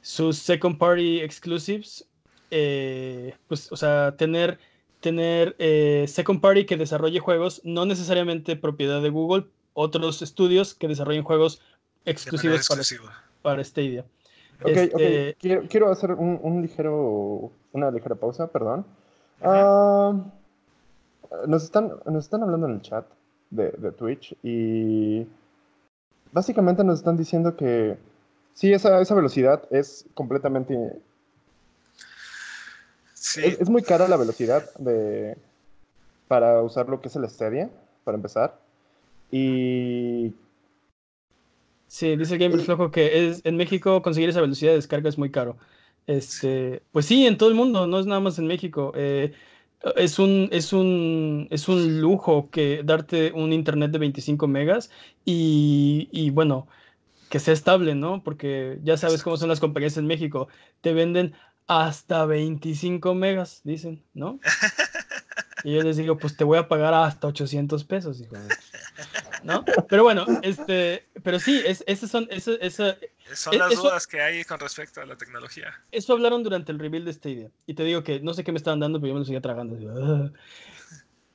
sus second party exclusives, eh, pues, o sea, tener, tener eh, second party que desarrolle juegos, no necesariamente propiedad de Google, otros estudios que desarrollen juegos exclusivos para, para, Stadia. Ok, este, Quiero, hacer un, ligero, una ligera pausa, perdón. Ah, nos, están, nos están hablando en el chat de, de Twitch y básicamente nos están diciendo que sí, esa, esa velocidad es completamente... Sí. Es, muy cara la velocidad de, para usar lo que es el Stadia, para empezar. Y... Sí, dice el Gamer Flojo que es, en México conseguir esa velocidad de descarga es muy caro. Este, pues sí, en todo el mundo, no es nada más en México. Eh, es un, es un, es un lujo que darte un internet de 25 megas y, bueno, que sea estable, ¿no? Porque ya sabes cómo son las compañías en México. Te venden hasta 25 megas, dicen, ¿no? Y yo les digo, pues te voy a pagar hasta 800 pesos, hijo. ¿No? Pero bueno, este, pero sí, es, esas son, esa, son e, las dudas que hay con respecto a la tecnología. Eso hablaron durante el reveal de esta idea. Y te digo que no sé qué me estaban dando, pero yo me lo seguía tragando. Ah".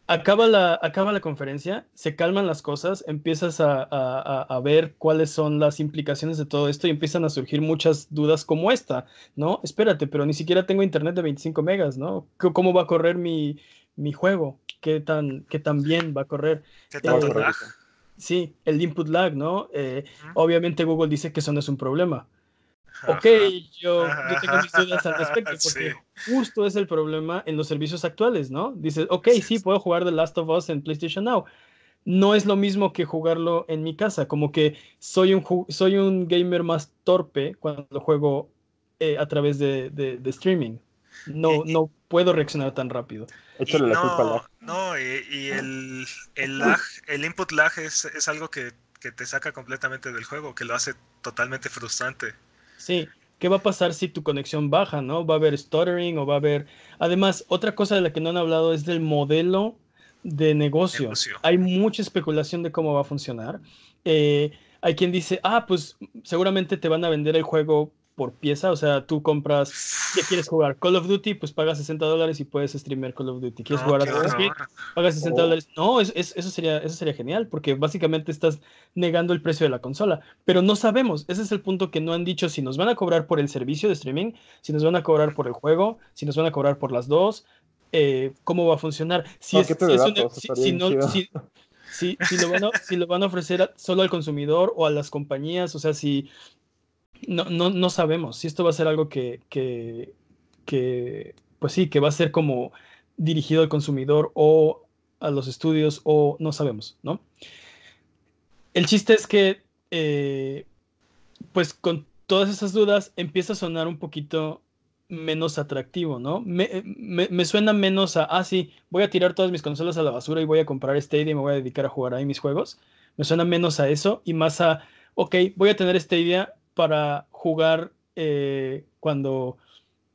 Acaba la, acaba la conferencia, se calman las cosas, empiezas a, a, a, ver cuáles son las implicaciones de todo esto y empiezan a surgir muchas dudas como esta, ¿no? Espérate, pero ni siquiera tengo internet de 25 megas, ¿no? ¿Cómo va a correr mi, mi juego? ¿Qué tan, qué tan bien va a correr? ¿Qué tanto eh, Sí, el input lag, ¿no? Eh, obviamente Google dice que eso no es un problema. Ok, yo, tengo mis dudas al respecto, porque justo es el problema en los servicios actuales, ¿no? Dices, ok, sí, puedo jugar The Last of Us en PlayStation Now. No es lo mismo que jugarlo en mi casa, como que soy un, soy un gamer más torpe cuando juego eh, a través de, de streaming. No, no puedo reaccionar tan rápido. no, No, y, el, el, lag, el input lag es, es algo que, que, te saca completamente del juego, que lo hace totalmente frustrante. Sí, ¿qué va a pasar si tu conexión baja, no? ¿Va a haber stuttering o va a haber... Además, otra cosa de la que no han hablado es del modelo de negocio. Hay mucha especulación de cómo va a funcionar. Eh, hay quien dice, ah, pues seguramente te van a vender el juego por pieza, o sea, tú compras, ¿qué quieres jugar? Call of Duty, pues pagas 60 dólares y puedes streamer Call of Duty. ¿Quieres jugar Assassin's Creed? Pagas 60 dólares. No, eso, sería, eso sería genial, porque básicamente estás negando el precio de la consola, pero no sabemos, ese es el punto que no han dicho si nos van a cobrar por el servicio de streaming, si nos van a cobrar por el juego, si nos van a cobrar por las dos, eh, cómo va a funcionar. Si, es, si, no, si, lo van a, si lo van a ofrecer solo al consumidor o a las compañías, o sea, si no, no, no sabemos si esto va a ser algo que, que, que, pues sí, que va a ser como dirigido al consumidor o a los estudios o no sabemos, ¿no? El chiste es que, eh, pues con todas esas dudas empieza a sonar un poquito menos atractivo, ¿no? Me, me, suena menos a, ah, sí, voy a tirar todas mis consolas a la basura y voy a comprar Stadia y me voy a dedicar a jugar ahí mis juegos. Me suena menos a eso y más a, ok, voy a tener Stadia para jugar eh, cuando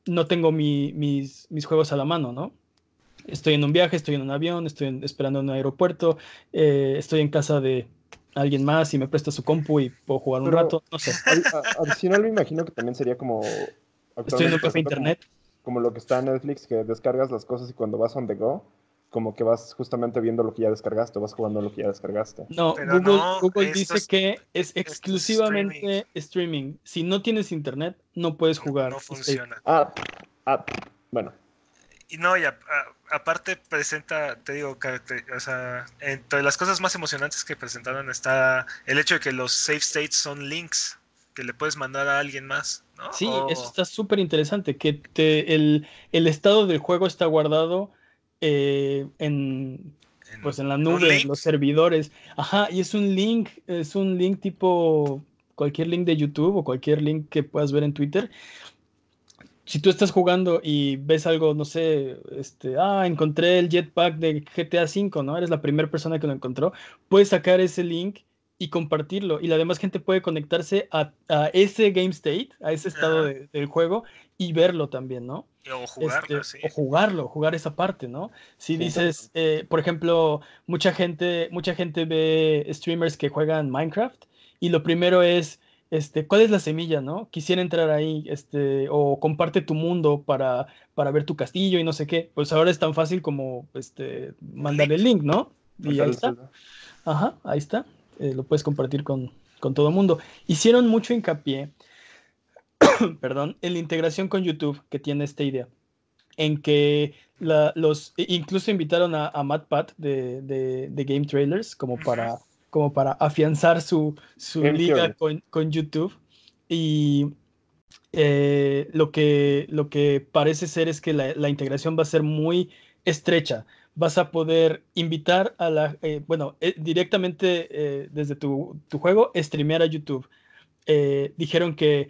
no tengo mis, mis, juegos a la mano, ¿no? Estoy en un viaje, estoy en un avión, estoy esperando en un aeropuerto, eh, estoy en casa de alguien más y me presta su compu y puedo jugar un rato, no sé. Adicional me imagino que también sería como... Estoy en un café internet. Como, lo que está en Netflix, que descargas las cosas y cuando vas on the go, como que vas justamente viendo lo que ya descargaste, vas jugando lo que ya descargaste. No, Google, dice que es exclusivamente streaming. Si no tienes internet, no puedes jugar. No funciona. Ah, ah, bueno. Y no, y aparte presenta, te digo, o sea, entre las cosas más emocionantes que presentaron está el hecho de que los save states son links que le puedes mandar a alguien más. ¿no? Sí, eso está súper interesante, que te, el, el estado del juego está guardado eh, en, pues en la nube, en los servidores. Ajá, y es un link, es un link tipo cualquier link de YouTube o cualquier link que puedas ver en Twitter. Si tú estás jugando y ves algo, no sé, este, ah, encontré el jetpack de GTA V, ¿no? Eres la primera persona que lo encontró, puedes sacar ese link y compartirlo. Y la demás gente puede conectarse a, ese game state, a ese estado del juego y verlo también, ¿no? O jugarlo, este, O jugarlo, jugar esa parte, ¿no? Si dices, eh, por ejemplo, mucha gente, mucha gente ve streamers que juegan Minecraft y lo primero es, este, ¿cuál es la semilla, no? Quisiera entrar ahí, este, o comparte tu mundo para, para ver tu castillo y no sé qué. Pues ahora es tan fácil como, este, mandar el link, ¿no? Y ahí está. Ajá, ahí está. Eh, lo puedes compartir con, con todo el mundo. Hicieron mucho hincapié perdón, en la integración con YouTube que tiene esta idea. En que los incluso invitaron a, a Matt Pat de, de, Game Trailers como para, como para afianzar su, su liga con, con, YouTube. Y eh, lo, que, lo que parece ser es que la, la, integración va a ser muy estrecha. Vas a poder invitar a la, eh, bueno, eh, directamente desde tu, tu, juego, streamear a YouTube. dijeron que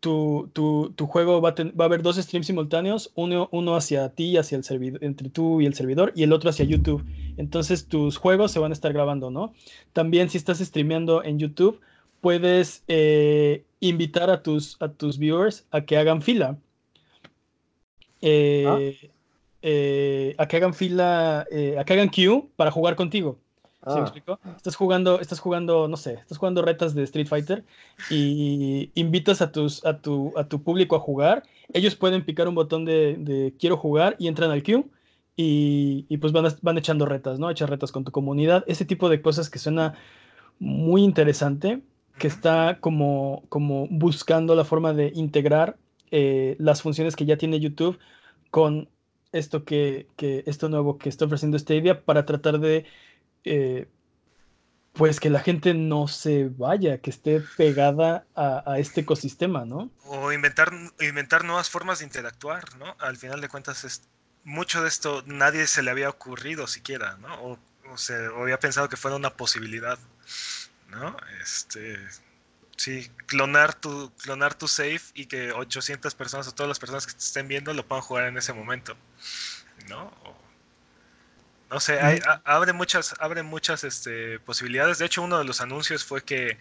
tu, tu, tu juego va a, va a, haber dos streams simultáneos, uno, uno hacia ti, hacia el servidor, entre tú y el servidor, y el otro hacia YouTube. Entonces tus juegos se van a estar grabando, ¿no? También si estás streameando en YouTube, puedes eh, invitar a tus, a tus viewers a que hagan fila. Eh, ah. Eh, a que hagan fila, a que hagan queue para jugar contigo. ¿Sí me ah. explico? Estás jugando, estás jugando, no sé, estás jugando retas de Street Fighter y invitas a, tus, a, tu, a tu público a jugar. Ellos pueden picar un botón de, quiero jugar y entran al queue y, y pues van, van echando retas, ¿no? Echar retas con tu comunidad. Ese tipo de cosas que suena muy interesante, que está como, como buscando la forma de integrar eh, las funciones que ya tiene YouTube con esto que, que esto nuevo que está ofreciendo Stadia para tratar de eh, pues que la gente no se vaya, que esté pegada a, este ecosistema, ¿no? O inventar, inventar nuevas formas de interactuar, ¿no? Al final de cuentas, es, mucho de esto nadie se le había ocurrido siquiera, ¿no? O, o se había pensado que fuera una posibilidad, ¿no? Este, sí, clonar tu, clonar tu save y que 800 personas o todas las personas que te estén viendo lo puedan jugar en ese momento, ¿no? No sé, abre muchas, abre muchas este, posibilidades. De hecho, uno de los anuncios fue que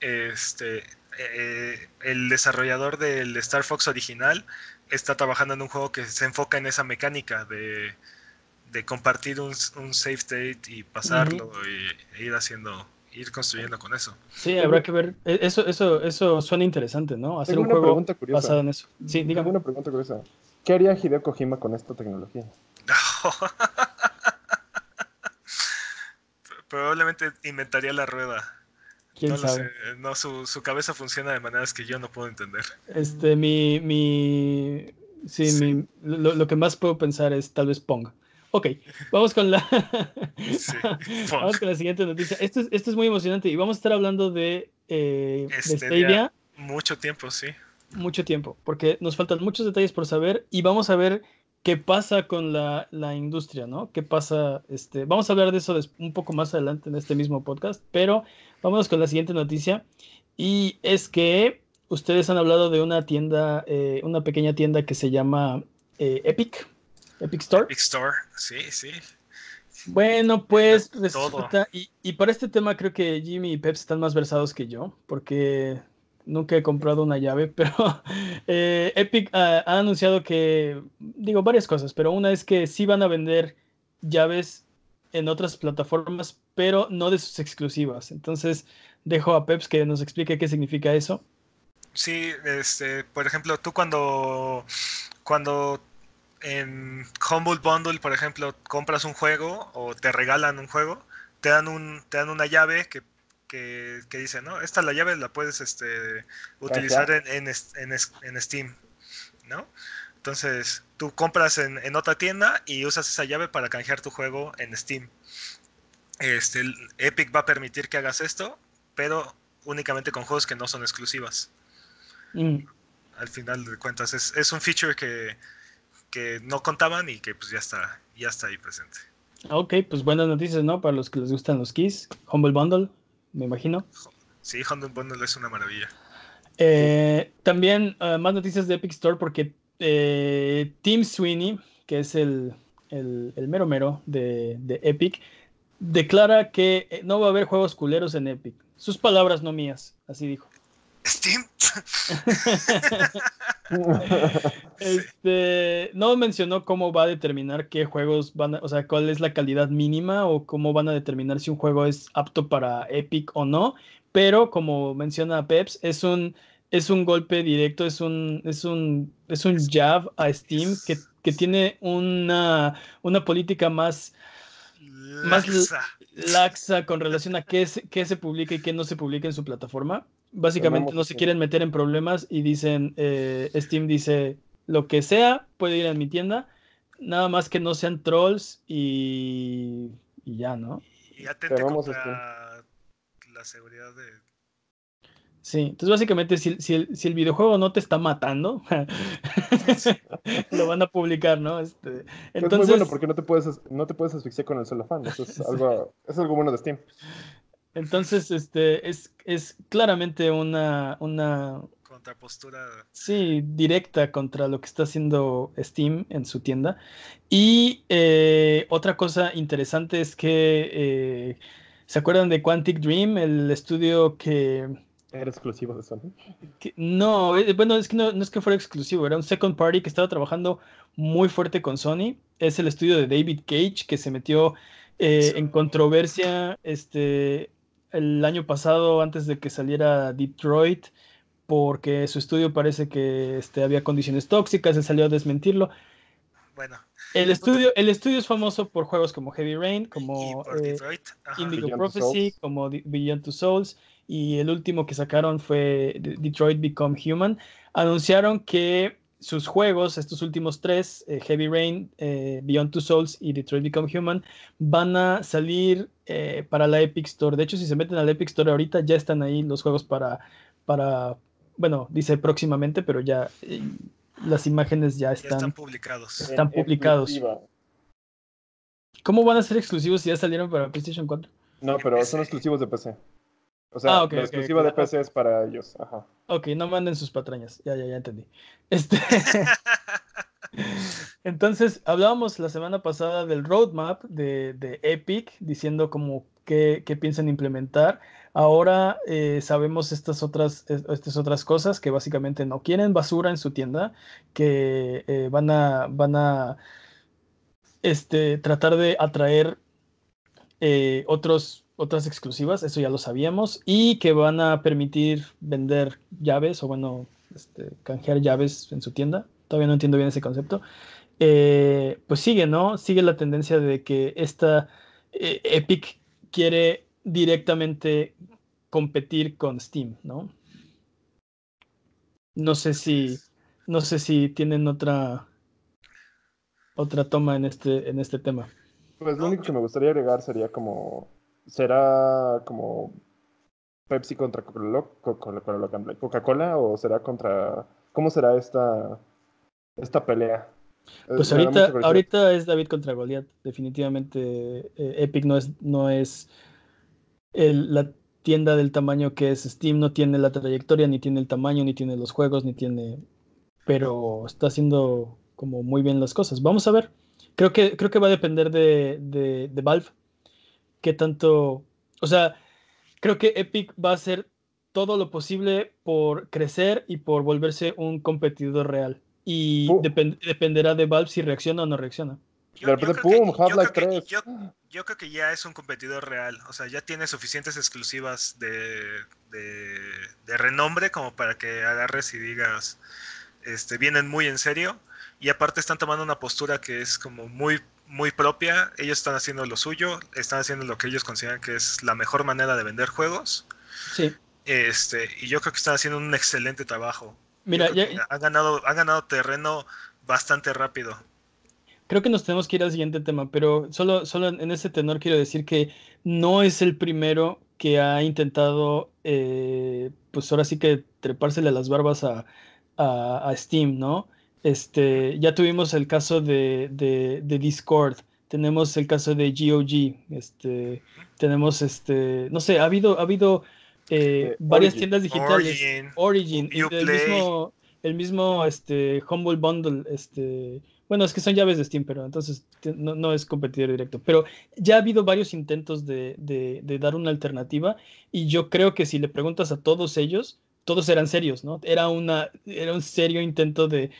este, eh, el desarrollador del Star Fox original está trabajando en un juego que se enfoca en esa mecánica de, de compartir un, un, save state y pasarlo y, e ir haciendo ir construyendo con eso. Sí, habrá que ver. E, eso, eso, eso suena interesante, ¿no? Hacer un juego basado en eso. Sí, dígame. una pregunta curiosa. ¿Qué haría Hideo Kojima con esta tecnología? Probablemente inventaría la rueda. ¿Quién sabe? No, su, su, cabeza funciona de maneras que yo no puedo entender. Este, mi, mi, sí, Mi, lo, lo, que más puedo pensar es tal vez Pong. Ok, vamos con la, vamos con la siguiente noticia. Esto es, esto es muy emocionante y vamos a estar hablando de, eh, de Mucho tiempo, sí. Mucho tiempo, porque nos faltan muchos detalles por saber y vamos a ver qué pasa con la, la industria, ¿no? ¿Qué pasa? Este, vamos a hablar de eso un poco más adelante en este mismo podcast, pero vámonos con la siguiente noticia y es que ustedes han hablado de una tienda, eh, una pequeña tienda que se llama eh, Epic Epic Store. Epic Store, sí, sí. Bueno, pues resulta, y, y, para este tema creo que Jimmy y Pep están más versados que yo, porque nunca he comprado una llave, pero eh, Epic ha, anunciado que, digo, varias cosas, pero una es que sí van a vender llaves en otras plataformas, pero no de sus exclusivas. Entonces, dejo a Peps que nos explique qué significa eso. Sí, este, por ejemplo, tú cuando, cuando en Humble Bundle, por ejemplo, compras un juego o te regalan un juego, te dan, un, te dan una llave que, que, dice, ¿no? Esta la llave la puedes este, utilizar en, en, Steam, ¿no? Entonces, tú compras en, otra tienda y usas esa llave para canjear tu juego en Steam. Este, Epic va a permitir que hagas esto, pero únicamente con juegos que no son exclusivas. Mm. Al final de cuentas, es, es un feature que, que no contaban y que pues ya está, ya está ahí presente. Ok, pues buenas noticias, ¿no? Para los que les gustan los keys. Humble Bundle, me imagino. Sí, Humble Bundle es una maravilla. Eh, también uh, más noticias de Epic Store porque eh, Tim Sweeney, que es el, el, mero mero de, de, Epic, declara que eh, no va a haber juegos culeros en Epic. Sus palabras, no mías, así dijo. Steam. este, no mencionó cómo va a determinar qué juegos van a, o sea, cuál es la calidad mínima o cómo van a determinar si un juego es apto para Epic o no, pero como menciona Peps, es un es un golpe directo, es un es un es un jab a Steam que, que tiene una, una política más más laxa con relación a qué, qué se publica y qué no se publica en su plataforma básicamente no se quieren meter en problemas y dicen, eh, Steam dice, lo que sea puede ir a mi tienda, nada más que no sean trolls y, y ya, ¿no? Y atente contra la seguridad de... Sí, entonces básicamente si, si, el, si el videojuego no te está matando, lo van a publicar, ¿no? Este, entonces... Es muy bueno porque no te puedes, no te puedes asfixiar con el celofán, eso es algo, es algo bueno de Steam. Entonces, este, es, es claramente una, una contrapostura. Sí, directa contra lo que está haciendo Steam en su tienda. Y eh, otra cosa interesante es que, eh, ¿se acuerdan de Quantic Dream, el estudio que... ¿Era exclusivo de Sony? no, eh, bueno, es que no, no, es que fuera exclusivo, era un second party que estaba trabajando muy fuerte con Sony. Es el estudio de David Cage que se metió en controversia este, el año pasado, antes de que saliera Detroit, porque su estudio parece que este, había condiciones tóxicas, se salió a desmentirlo. Bueno. El estudio, el estudio es famoso por juegos como Heavy Rain, como eh, Indigo Prophecy, como Beyond Two Souls, y el último que sacaron fue Detroit Become Human. Anunciaron que sus juegos, estos últimos tres, eh, Heavy Rain, eh, Beyond Two Souls y Detroit Become Human, van a salir eh, para la Epic Store. De hecho, si se meten a la Epic Store ahorita, ya están ahí los juegos para, para bueno, dice próximamente, pero ya las imágenes ya están, están publicados. Están publicados. ¿Cómo van a ser exclusivos si ya salieron para PlayStation 4? No, pero son exclusivos de PC. O sea, ah, la exclusiva de PC es para ellos. Ajá. Ok, no manden sus patrañas. Ya, ya, ya entendí. Este... Entonces, hablábamos la semana pasada del roadmap de, de Epic, diciendo como qué, qué piensan implementar. Ahora eh, sabemos estas otras, estas otras cosas que básicamente no quieren basura en su tienda, que eh, van a, van a este, tratar de atraer eh, otros, otras exclusivas, eso ya lo sabíamos, y que van a permitir vender llaves o bueno, este, canjear llaves en su tienda. Todavía no entiendo bien ese concepto. Eh, pues sigue, ¿no? Sigue la tendencia de que esta eh, Epic quiere directamente competir con Steam, ¿no? No sé si, no sé si tienen otra otra toma en este, en este tema. Pues lo único que me gustaría agregar sería como, será como Pepsi contra Coca-Cola o será contra, ¿cómo será esta, esta pelea? Pues ahorita, ahorita es David contra Goliath. Definitivamente eh, Epic no es, no es la tienda del tamaño que es Steam, no tiene la trayectoria, ni tiene el tamaño, ni tiene los juegos, ni tiene... Pero está haciendo como muy bien las cosas. Vamos a ver. Creo que, creo que va a depender de, de, Valve. Qué tanto. O sea, creo que Epic va a hacer todo lo posible por crecer y por volverse un competidor real. Y dependerá de Valve si reacciona o no reacciona. Yo, creo que, yo, creo que ya es un competidor real. O sea, ya tiene suficientes exclusivas de, de, de renombre como para que agarres y digas, este, vienen muy en serio y aparte están tomando una postura que es como muy muy propia, ellos están haciendo lo suyo, están haciendo lo que ellos consideran que es la mejor manera de vender juegos. Sí. Este, y yo creo que están haciendo un excelente trabajo. Mira, ya, han ganado han ganado terreno bastante rápido. Creo que nos tenemos que ir al siguiente tema, pero solo, solo en ese tenor quiero decir que no es el primero que ha intentado, eh, pues ahora sí que trepársele las barbas a, a Steam, ¿no? Este, ya tuvimos el caso de, de, Discord, tenemos el caso de GOG, este, tenemos este, no sé, ha habido, ha habido eh, varias tiendas digitales, Origin, el mismo, el mismo este, Humble Bundle, este, bueno, es que son llaves de Steam, pero entonces no, no es competidor directo. Pero ya ha habido varios intentos de, de, de, dar una alternativa y yo creo que si le preguntas a todos ellos, todos eran serios, ¿no? Era, una, era un serio intento de,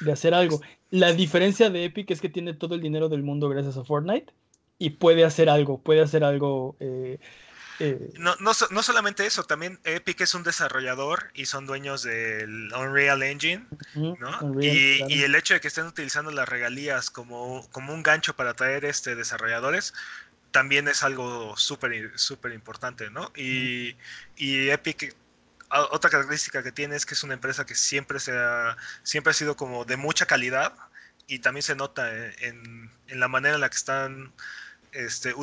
de hacer algo. La diferencia de Epic es que tiene todo el dinero del mundo gracias a Fortnite y puede hacer algo, puede hacer algo. Eh, eh. No, no, no, solamente eso, también Epic es un desarrollador y son dueños del Unreal Engine, ¿no? y, y, el hecho de que estén utilizando las regalías como, como un gancho para atraer este, desarrolladores también es algo súper súper importante, ¿no? Y, y Epic otra característica que tiene es que es una empresa que siempre, se ha, siempre ha sido como de mucha calidad y también se nota en, la manera en la que están este,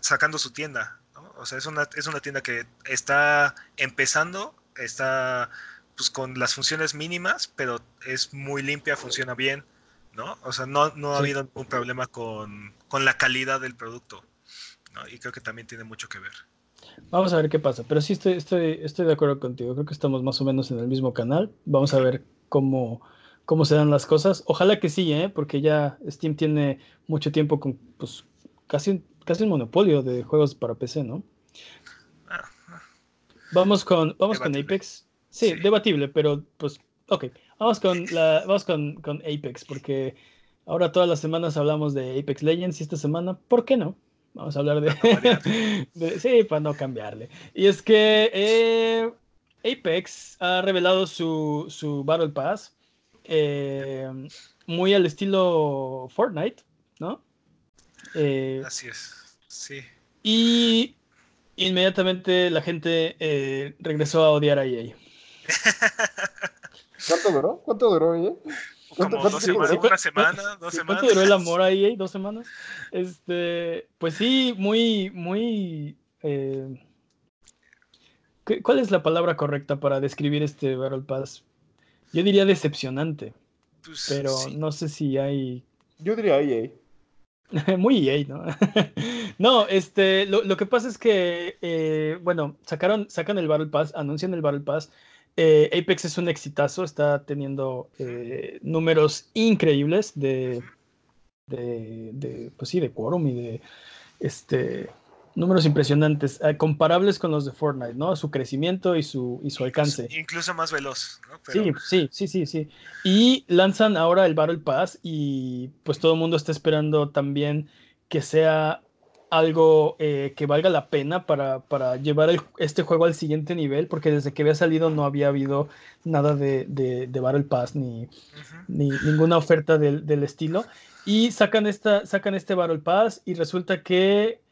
sacando su tienda. O sea, es una, es una tienda que está empezando, está pues, con las funciones mínimas, pero es muy limpia, funciona bien. ¿no? O sea, no, no ha habido un problema con, con, la calidad del producto. ¿no? Y creo que también tiene mucho que ver. Vamos a ver qué pasa, pero sí estoy, estoy, estoy de acuerdo contigo. Creo que estamos más o menos en el mismo canal. Vamos a ver cómo, cómo se dan las cosas. Ojalá que sí, ¿eh? porque ya Steam tiene mucho tiempo con pues, casi, casi un monopolio de juegos para PC, ¿no? Vamos con, vamos con Apex. Sí, debatible, pero pues, ok. Vamos con, la, vamos con, con Apex, porque ahora todas las semanas hablamos de Apex Legends y esta semana, ¿por qué no? Vamos a hablar de, sí, para no cambiarle. Y es que eh, Apex ha revelado su, su Battle Pass eh, muy al estilo Fortnite, ¿no? Eh, Así es, sí. Y inmediatamente la gente regresó a odiar a EA. ¿Cuánto duró? ¿Cuánto duró EA? Como dos semanas, una semana, dos semanas. ¿Cuánto duró el amor ahí? ¿Dos semanas? Este, pues sí, muy, muy... Eh, ¿Cuál es la palabra correcta para describir este Battle Pass? Yo diría decepcionante. Pues, pero no sé si hay... Yo diría EA. muy EA, ¿no? no, este, lo, lo, que pasa es que, eh, bueno, sacaron, sacan el Battle Pass, anuncian el Battle Pass eh, Apex es un exitazo, está teniendo eh, números increíbles de, de, pues sí, de quórum y de este, números impresionantes, eh, comparables con los de Fortnite, ¿no? Su crecimiento y su, y su alcance. Incluso más veloz, ¿no? Sí, sí, sí, sí, sí. Y lanzan ahora el Battle Pass y pues todo el mundo está esperando también que sea algo eh, que valga la pena para, para llevar este juego al siguiente nivel, porque desde que había salido no había habido nada de, de, de Battle Pass ni, ni ninguna oferta del, del, estilo. Y sacan, esta, sacan este Battle Pass y resulta que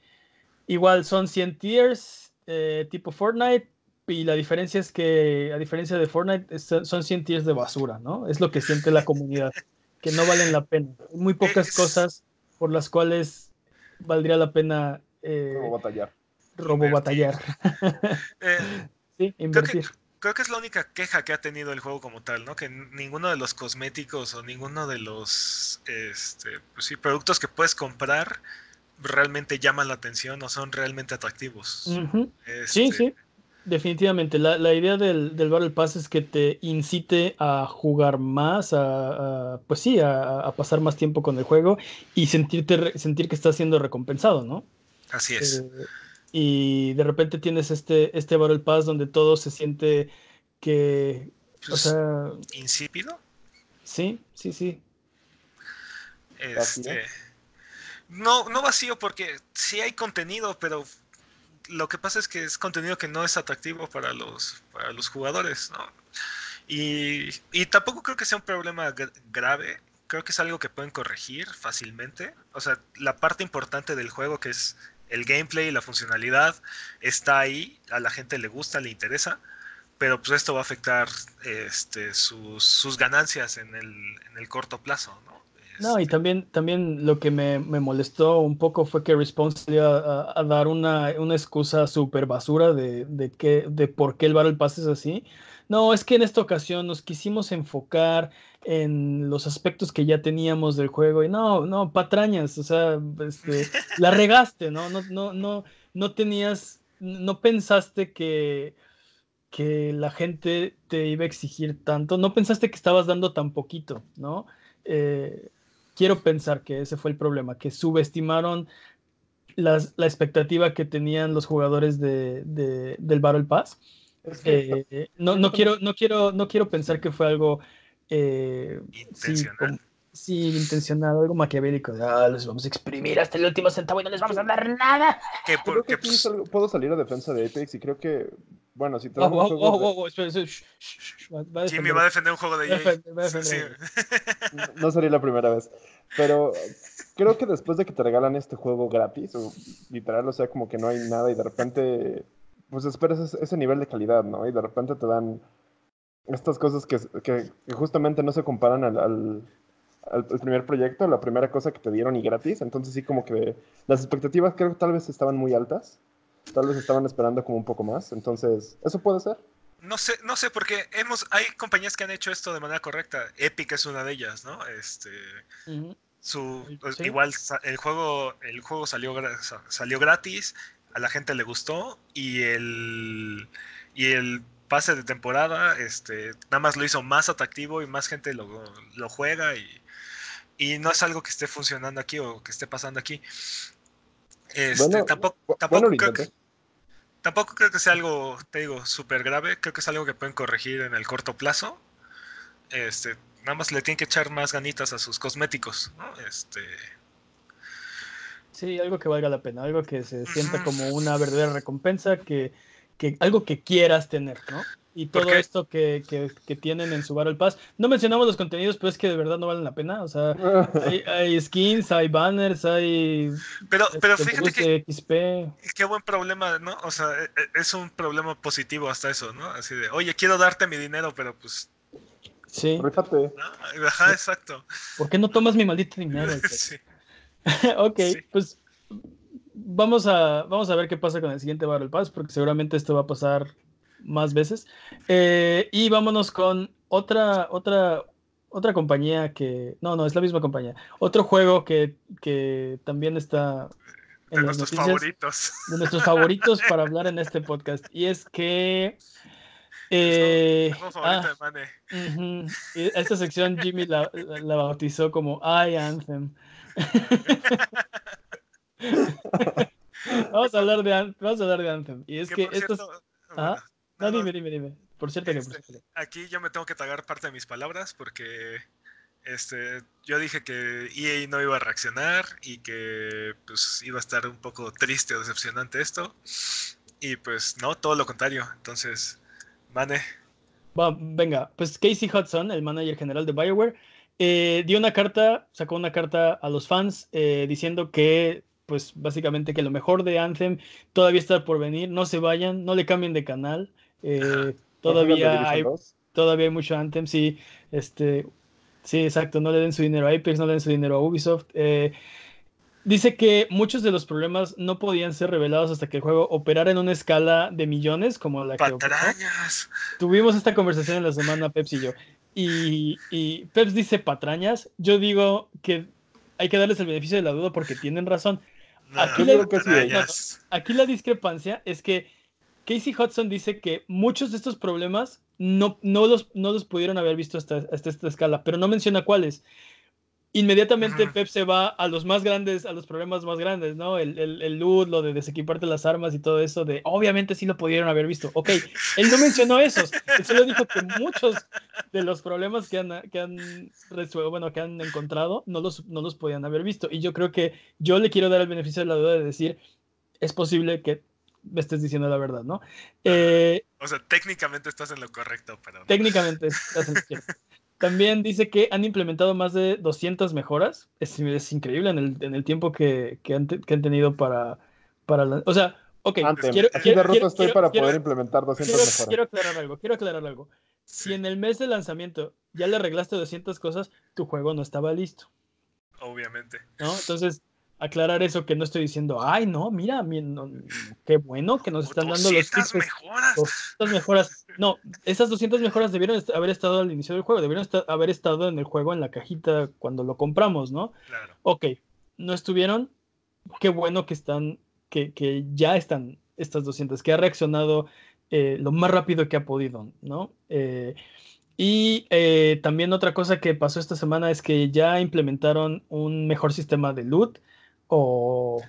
igual son 100 tiers eh, tipo Fortnite, y la diferencia es que, a diferencia de Fortnite, son 100 tiers de basura, ¿no? Es lo que siente la comunidad, que no valen la pena. Muy pocas cosas por las cuales valdría la pena. Eh, robo batallar. Robo batallar. Eh, sí, invertir. Creo que, es la única queja que ha tenido el juego como tal, ¿no? Que ninguno de los cosméticos o ninguno de los este, pues sí, productos que puedes comprar realmente llaman la atención o son realmente atractivos. sí, este, sí. Definitivamente, la, la idea del, del, Battle Pass es que te incite a jugar más, a, pues sí, a, pasar más tiempo con el juego y sentirte, sentir que estás siendo recompensado, ¿no? Así es. Eh, y de repente tienes este, este Battle Pass donde todo se siente que, o pues, sea... ¿Insípido? Sí, sí, sí. Este... No, no vacío porque sí hay contenido, pero lo que pasa es que es contenido que no es atractivo para los, para los jugadores, ¿no? Y, y tampoco creo que sea un problema grave, creo que es algo que pueden corregir fácilmente. O sea, la parte importante del juego, que es el gameplay y la funcionalidad, está ahí, a la gente le gusta, le interesa, pero pues esto va a afectar este, sus, sus ganancias en el, en el corto plazo, ¿no? No, y también, también lo que me, molestó un poco fue que Respawn salió a, dar una, excusa súper basura de, de, que, de por qué el Battle Pass es así. No, es que en esta ocasión nos quisimos enfocar en los aspectos que ya teníamos del juego y no, no, patrañas, o sea, este, la regaste, ¿no? No, no, no, no tenías, no pensaste que, que la gente te iba a exigir tanto, no pensaste que estabas dando tan poquito, ¿no? Eh, quiero pensar que ese fue el problema, que subestimaron las, la expectativa que tenían los jugadores de, del Battle Pass. Eh, no, no, quiero, no, quiero, no quiero pensar que fue algo eh, intencional. Sí, intencionado, algo maquiavélico. Ah, los vamos a exprimir hasta el último centavo y no les vamos a dar nada. creo que pues puedo salir a defensa de Apex y creo que bueno, si te oh, oh, oh, Jimmy va a defender un juego de EA. No sería la primera vez. Pero creo que después de que te regalan este juego gratis, o literal, o sea, como que no hay nada y de repente, pues esperas ese nivel de calidad, ¿no? Y de repente te dan estas cosas que, que, justamente no se comparan al, al, al, primer proyecto, la primera cosa que te dieron y gratis. Entonces sí como que las expectativas creo que tal vez estaban muy altas. Tal vez estaban esperando como un poco más. Entonces, ¿eso puede ser? No sé, no sé, porque hemos, hay compañías que han hecho esto de manera correcta. Epic es una de ellas, ¿no? Este, su, igual el juego, el juego salió, salió gratis, a la gente le gustó y el, y el pase de temporada, este, nada más lo hizo más atractivo y más gente lo, lo juega y, y no es algo que esté funcionando aquí o que esté pasando aquí. Este, tampoco, tampoco, creo que, tampoco creo que sea algo, te digo, súper grave. Creo que es algo que pueden corregir en el corto plazo. Este, nada más le tienen que echar más ganitas a sus cosméticos, Este. Sí, algo que valga la pena, algo que se sienta como una verdadera recompensa, que, que algo que quieras tener, ¿no? Y todo esto que, que, tienen en su Battle Pass. No mencionamos los contenidos, pero es que de verdad no valen la pena. O sea, hay, skins, hay banners, hay. Pero, pero este, fíjate que. XP. Qué buen problema, ¿no? O sea, e, e, es un problema positivo hasta eso, ¿no? Así de, oye, quiero darte mi dinero, pero pues. Sí. Ajá, exacto. ¿Por qué no tomas mi maldito dinero? sí. ok, pues vamos a, vamos a ver qué pasa con el siguiente Battle Pass, porque seguramente esto va a pasar más veces. Eh, y vámonos con otra, otra, otra compañía que. No, no, es la misma compañía. Otro juego que, que también está. En de nuestros favoritos. De nuestros favoritos para hablar en este podcast. Y es que. Eh, ah, esta sección Jimmy la, la, bautizó como I Anthem. vamos, a hablar de, vamos a hablar de Anthem. Y es que, estos. ¿Ah? No, dime, dime, dime. Por cierto, este, Aquí yo me tengo que tragar parte de mis palabras porque Este, yo dije que EA no iba a reaccionar y que pues iba a estar un poco triste o decepcionante esto. Y pues no, todo lo contrario. Entonces, Mane. Venga, pues Casey Hudson, el manager general de Bioware, eh, dio una carta, sacó una carta a los fans eh, diciendo que, pues básicamente que lo mejor de Anthem todavía está por venir, no se vayan, no le cambien de canal, eh, todavía hay, todavía hay mucho Anthem, sí, este, sí, exacto, no le den su dinero a Apex, no le den su dinero a Ubisoft. Dice que muchos de los problemas no podían ser revelados hasta que el juego operara en una escala de millones como la que Tuvimos esta conversación en la semana, Pepsi y yo. Y, y Peps dice patrañas. Yo digo que hay que darles el beneficio de la duda porque tienen razón. aquí, la, discrepancia es que Casey Hudson dice que muchos de estos problemas no, no, los, no los pudieron haber visto hasta, hasta esta escala, pero no menciona cuáles inmediatamente Pep se va a los más grandes, a los problemas más grandes, ¿no? El, el, el loot, lo de desequiparte las armas y todo eso, de obviamente sí lo pudieron haber visto. Ok, él no mencionó esos, él solo dijo que muchos de los problemas que han, que han resuelto, bueno, que han encontrado, no los, no los podían haber visto. Y yo creo que yo le quiero dar el beneficio de la duda de decir, es posible que me estés diciendo la verdad, ¿no? Eh, o sea, técnicamente estás en lo correcto, pero... Técnicamente estás en lo correcto. También dice que han implementado más de 200 mejoras. Es, es increíble en el, en el tiempo que, que, han, que, han, tenido para, para la, O sea, ok. quiero, Aquí de ruta estoy para poder implementar 200 mejoras. Quiero aclarar algo, quiero aclarar algo. Si en el mes de lanzamiento ya le arreglaste 200 cosas, tu juego no estaba listo. Obviamente. ¿No? Entonces, aclarar eso que no estoy diciendo, ay, no, mira, qué bueno que nos están dando los tips. mejoras. 200 mejoras. No, esas 200 mejoras debieron haber estado al inicio del juego, debieron haber estado en el juego en la cajita cuando lo compramos, ¿no? Claro. Ok, no estuvieron. Qué bueno que están, que, que ya están estas 200, que ha reaccionado eh, lo más rápido que ha podido, ¿no? Eh, y eh, también otra cosa que pasó esta semana es que ya implementaron un mejor sistema de loot o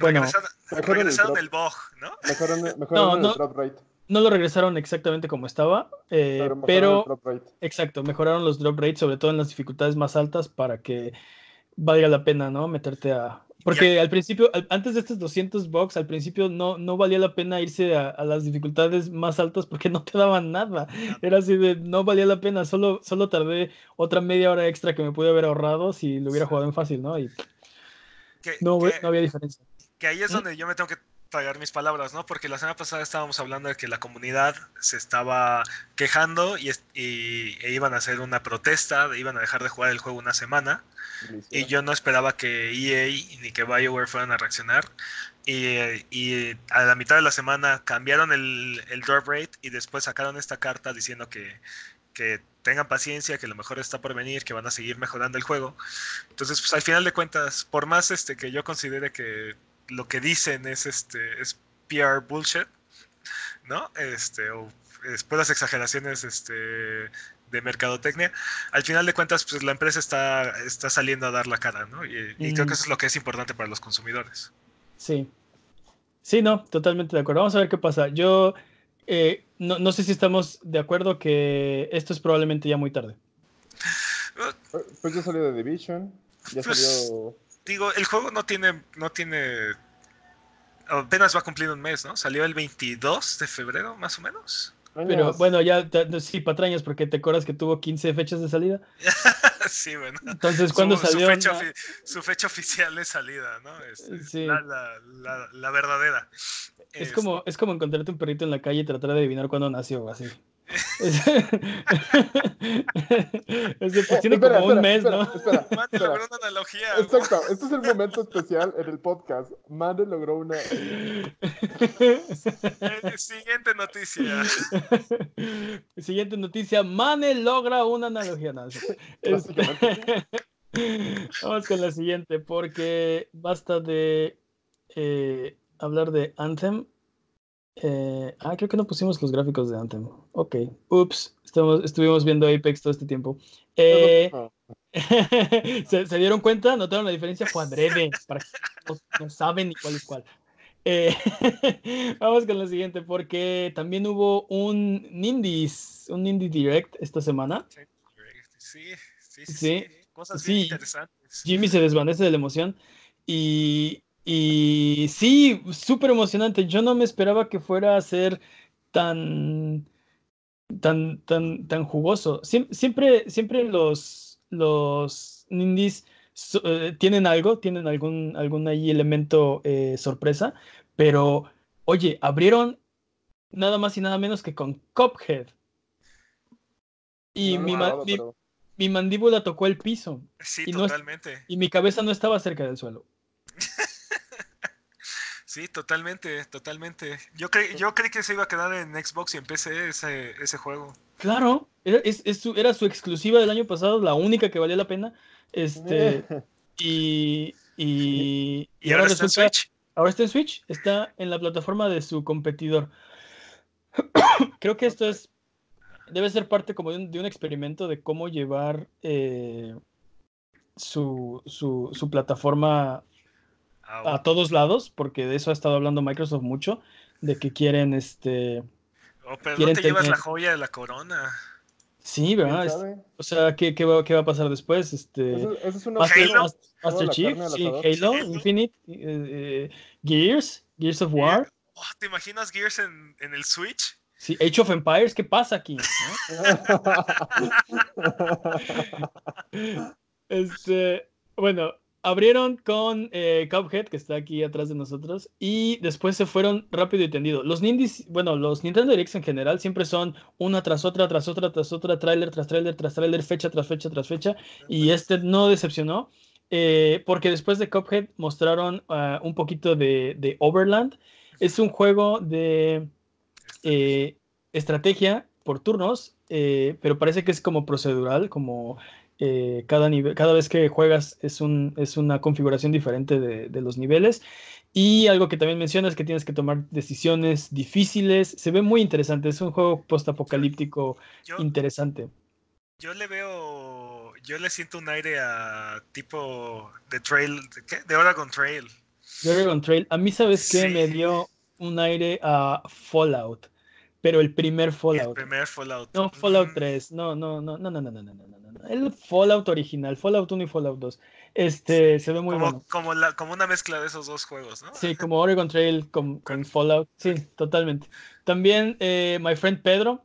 bueno, regresaron, el bug, ¿no? Mejoraron, el drop rate. No lo regresaron exactamente como estaba, eh, pero, exacto, mejoraron los drop rates, sobre todo en las dificultades más altas, para que valga la pena, ¿no? Meterte a... Porque al principio, antes de estos 200 bugs, al principio no, no valía la pena irse a, las dificultades más altas porque no te daban nada. Era así de, no valía la pena, solo, solo tardé otra media hora extra que me pude haber ahorrado si lo hubiera jugado en fácil, ¿no? Y no, no había diferencia. Que ahí es donde yo me tengo que tragar mis palabras, ¿no? Porque la semana pasada estábamos hablando de que la comunidad se estaba quejando y, e iban a hacer una protesta, iban a dejar de jugar el juego una semana. Y yo no esperaba que EA ni que BioWare fueran a reaccionar. Y, a la mitad de la semana cambiaron el, el drop rate y después sacaron esta carta diciendo que, que tengan paciencia, que lo mejor está por venir, que van a seguir mejorando el juego. Entonces, pues al final de cuentas, por más este que yo considere que lo que dicen es este es PR bullshit, ¿no? Este, o después las exageraciones este, de mercadotecnia, al final de cuentas, pues la empresa está, está saliendo a dar la cara, ¿no? Y, creo que eso es lo que es importante para los consumidores. Sí. Sí, no, totalmente de acuerdo. Vamos a ver qué pasa. Yo eh, no, no, sé si estamos de acuerdo que esto es probablemente ya muy tarde. Pues ya salió de Division, ya pues, salió... Digo, el juego no tiene, no tiene... Apenas va a cumplir un mes, ¿no? Salió el 22 de febrero, más o menos. Pero bueno, ya sí, patrañas, porque te acuerdas que tuvo 15 fechas de salida. sí, bueno. Entonces, ¿cuándo salió? Su fecha, oficial de salida, ¿no? Este, sí. la, la, la, verdadera. Es, como, es como encontrarte un perrito en la calle y tratar de adivinar cuándo nació, así. es de, pues tiene como un mes, ¿no? Espera, Mande logró una analogía. Exacto, este es el momento especial en el podcast. Mande logró una. Siguiente noticia. Siguiente noticia. Mane logra una analogía. Vamos con la siguiente, porque basta de eh, hablar de Anthem. Eh, ah, creo que no pusimos los gráficos de Anthem. Ok, ups, estuvimos viendo Apex todo este tiempo. Eh, ¿se, dieron cuenta? ¿Notaron la diferencia? Fue adrede, para no, saben ni cuál es cuál. Eh, vamos con la siguiente, porque también hubo un Indies, un Indie Direct esta semana. Sí, Sí, sí, cosas interesantes. Jimmy se desvanece de la emoción y, y sí, súper emocionante. Yo no me esperaba que fuera a ser tan tan, tan, tan jugoso. siempre, siempre los, los indies eh, tienen algo, tienen algún, algún ahí elemento eh, sorpresa, pero oye, abrieron nada más y nada menos que con Cuphead. Y mi, mi, mandíbula tocó el piso. Sí, y totalmente. y mi cabeza no estaba cerca del suelo. Sí, totalmente, totalmente. Yo, creí, yo creí que se iba a quedar en Xbox y en PC ese, ese juego. Claro, era, es, su, era su exclusiva del año pasado, la única que valía la pena. Este, y, y, ahora, está en Switch. Ahora está en Switch, está en la plataforma de su competidor. Creo que esto es, debe ser parte como de un, experimento de cómo llevar eh, su, su, su plataforma a todos lados, porque de eso ha estado hablando Microsoft mucho, de que quieren este. Oh, pero no te llevas la joya de la corona. Sí, ¿verdad? o sea, ¿qué, qué, va, ¿qué, va, a pasar después? Este, eso, es una Master, Chief, sí, Halo, Infinite, eh, eh, Gears, Gears of War. Oh, ¿Te imaginas Gears en, en, el Switch? Sí, Age of Empires, ¿qué pasa aquí? este, bueno, abrieron con eh, Cuphead, que está aquí atrás de nosotros, y después se fueron rápido y tendido. Los Nindies, bueno, los Nintendo Directs en general siempre son una tras otra, tras otra, tras otra, tráiler tras tráiler, tras tráiler, fecha tras fecha, tras fecha, y este no decepcionó, eh, porque después de Cuphead mostraron ah, un poquito de, Overland. Es un juego de eh, estrategia por turnos, pero parece que es como procedural, como eh, cada, nivel, cada vez que juegas es, un, es una configuración diferente de, los niveles. Y algo que también mencionas es que tienes que tomar decisiones difíciles. Se ve muy interesante. Es un juego postapocalíptico interesante. Yo le veo. Yo le siento un aire a tipo de Trail. ¿qué? De Oregon Trail. De Oregon Trail. A mí, ¿sabes qué? Me dio un aire a Fallout. Pero el primer Fallout. El primer Fallout. No, Fallout 3. No, no, no, no, no, no, no, no, no el Fallout original, Fallout 1 y Fallout 2. Este, se ve muy como, bueno. Como, la, como una mezcla de esos dos juegos, ¿no? Sí, como Oregon Trail con, con Fallout. Sí, totalmente. También eh, My Friend Pedro.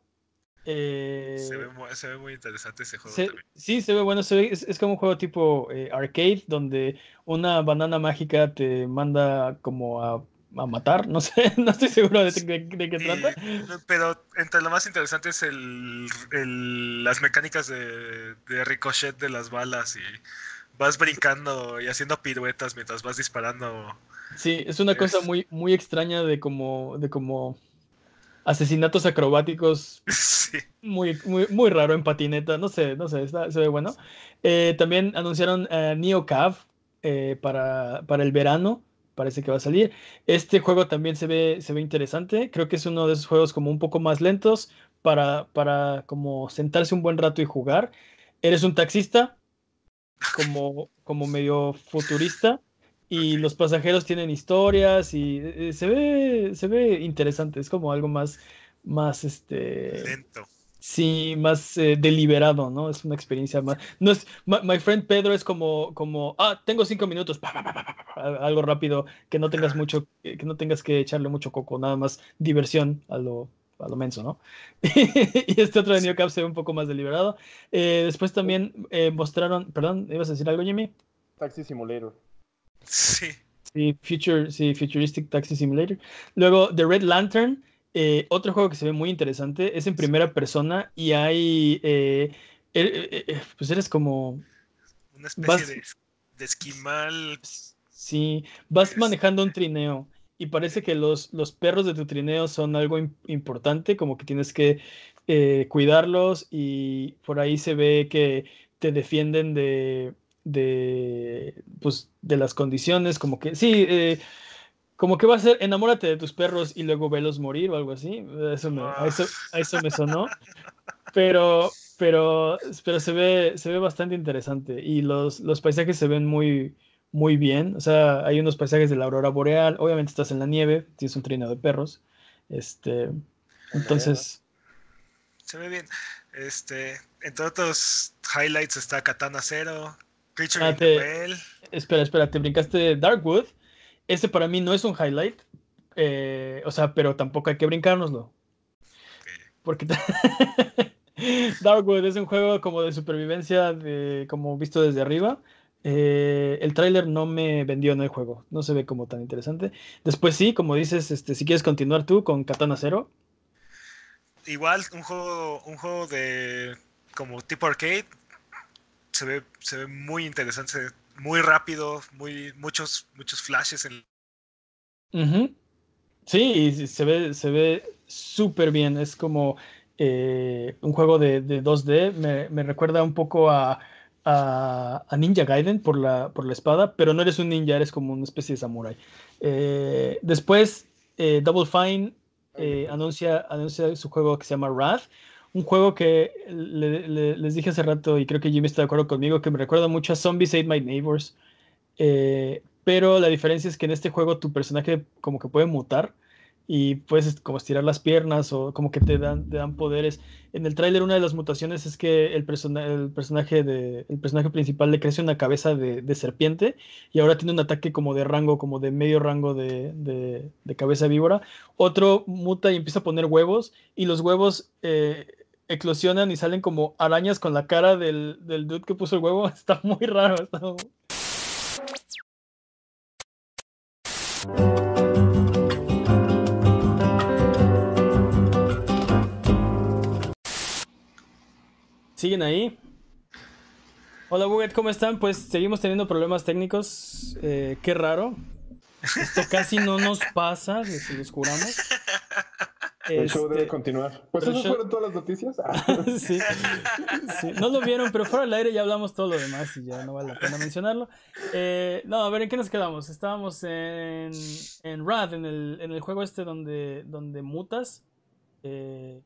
Eh, se, ve, se, ve, muy interesante ese juego también. Sí, se ve bueno. Se ve, es, como un juego tipo eh, arcade, donde una banana mágica te manda como a a matar, no sé, no estoy seguro de, qué trata. Pero entre lo más interesante es el, las mecánicas de, ricochet de las balas y vas brincando y haciendo piruetas mientras vas disparando. Sí, es una cosa muy, muy extraña de como, de como asesinatos acrobáticos. Muy, muy, muy raro en patineta, no sé, no sé, se ve bueno. Eh, también anunciaron uh, Neo Cav eh, para, para el verano parece que va a salir. Este juego también se ve, se ve interesante. Creo que es uno de esos juegos como un poco más lentos para, para como sentarse un buen rato y jugar. Eres un taxista, como, como medio futurista, y los pasajeros tienen historias y eh, se ve, se ve interesante. Es como algo más, más este. Lento sí, más eh, deliberado, ¿no? Es una experiencia más. No es, my, friend Pedro es como, como, ah, tengo cinco minutos, algo rápido, que no tengas mucho, que no tengas que echarle mucho coco, nada más diversión a lo, a lo menso, ¿no? y este otro de New Cap se ve un poco más deliberado. Eh, después también eh, mostraron, perdón, ¿ibas a decir algo, Jimmy? Taxi Simulator. Sí. Sí, future, sí, Futuristic Taxi Simulator. Luego, The Red Lantern. Eh, otro juego que se ve muy interesante es en primera persona y hay. Eh, er, eh, pues eres como. Una especie de, esquimal. Sí, vas manejando un trineo y parece que los, los perros de tu trineo son algo importante, como que tienes que cuidarlos y por ahí se ve que te defienden de, de, pues, de las condiciones, como que sí, como que va a ser enamórate de tus perros y luego velos morir o algo así. Eso me, a, eso, eso me sonó. Pero, pero, pero se ve, se ve bastante interesante. Y los, los paisajes se ven muy, muy bien. O sea, hay unos paisajes de la aurora boreal. Obviamente estás en la nieve, tienes un trino de perros. Este, entonces. Se ve bien. Este, entre otros highlights está Katana Zero, Creature Well. Espera, espera, te brincaste Darkwood. Este para mí no es un highlight. Eh, o sea, pero tampoco hay que brincárnoslo. Porque Darkwood es un juego como de supervivencia, de, como visto desde arriba. Eh, el tráiler no me vendió en el juego, no se ve como tan interesante. Después sí, como dices, este, si quieres continuar tú con Katana Zero. Igual, un juego, un juego de como tipo arcade, se ve, se ve muy interesante, muy rápido, muy, muchos, muchos flashes en... Sí, se ve, se ve súper bien. Es como eh, un juego de, 2D. Me, recuerda un poco a, Ninja Gaiden por la, por la espada, pero no eres un ninja, eres como una especie de samurai. Eh, después, eh, Double Fine anuncia, anuncia su juego que se llama Wrath. Un juego que les dije hace rato, y creo que Jimmy está de acuerdo conmigo, que me recuerda mucho a Zombies Ate My Neighbors. pero la diferencia es que en este juego tu personaje como que puede mutar y puedes como estirar las piernas o como que te dan, te dan poderes. En el tráiler una de las mutaciones es que el, el, personaje de, el personaje principal le crece una cabeza de, serpiente y ahora tiene un ataque como de rango, como de medio rango de, cabeza víbora. Otro muta y empieza a poner huevos y los huevos eh, eclosionan y salen como arañas con la cara del, del dude que puso el huevo. Está muy raro. Está ¿Siguen ahí? Hola Buget, ¿cómo están? Pues seguimos teniendo problemas técnicos. Eh, qué raro. Esto casi no nos pasa, si los juramos. El show debe este, continuar. Pues eso fueron todas las noticias. sí, sí, no lo vieron, pero fuera del aire ya hablamos todo lo demás y ya no vale la pena mencionarlo. Eh, no, a ver, ¿en qué nos quedamos? Estábamos en, en Rad, en el, en el juego este donde, donde mutas. Eh,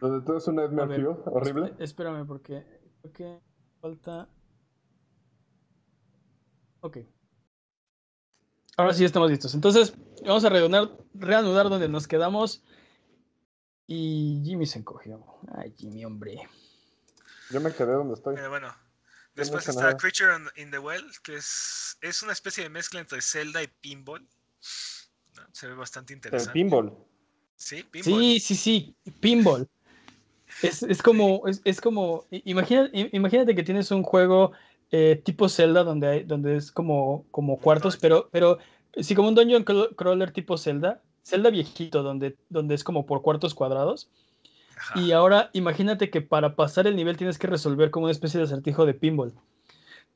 donde todo es un Nightmare horrible. Espérame, porque porque falta. Ok. Ahora sí estamos listos. Entonces, vamos a reanudar, reanudar donde nos quedamos. Y Jimmy se encogió. Ay, Jimmy, hombre. Yo me quedé donde estoy. Eh, bueno, después está Creature in the Well, que es, es una especie de mezcla entre Zelda y Pinball. Se ve bastante interesante. pinball. Sí, pinball. Sí, sí, sí, pinball. Es, como, es, como, imagínate, imagínate que tienes un juego eh, tipo Zelda donde, hay, donde es como, como cuartos, pero, pero sí como un dungeon crawler tipo Zelda, Zelda viejito, donde, donde es como por cuartos cuadrados. Y ahora imagínate que para pasar el nivel tienes que resolver como una especie de acertijo de pinball.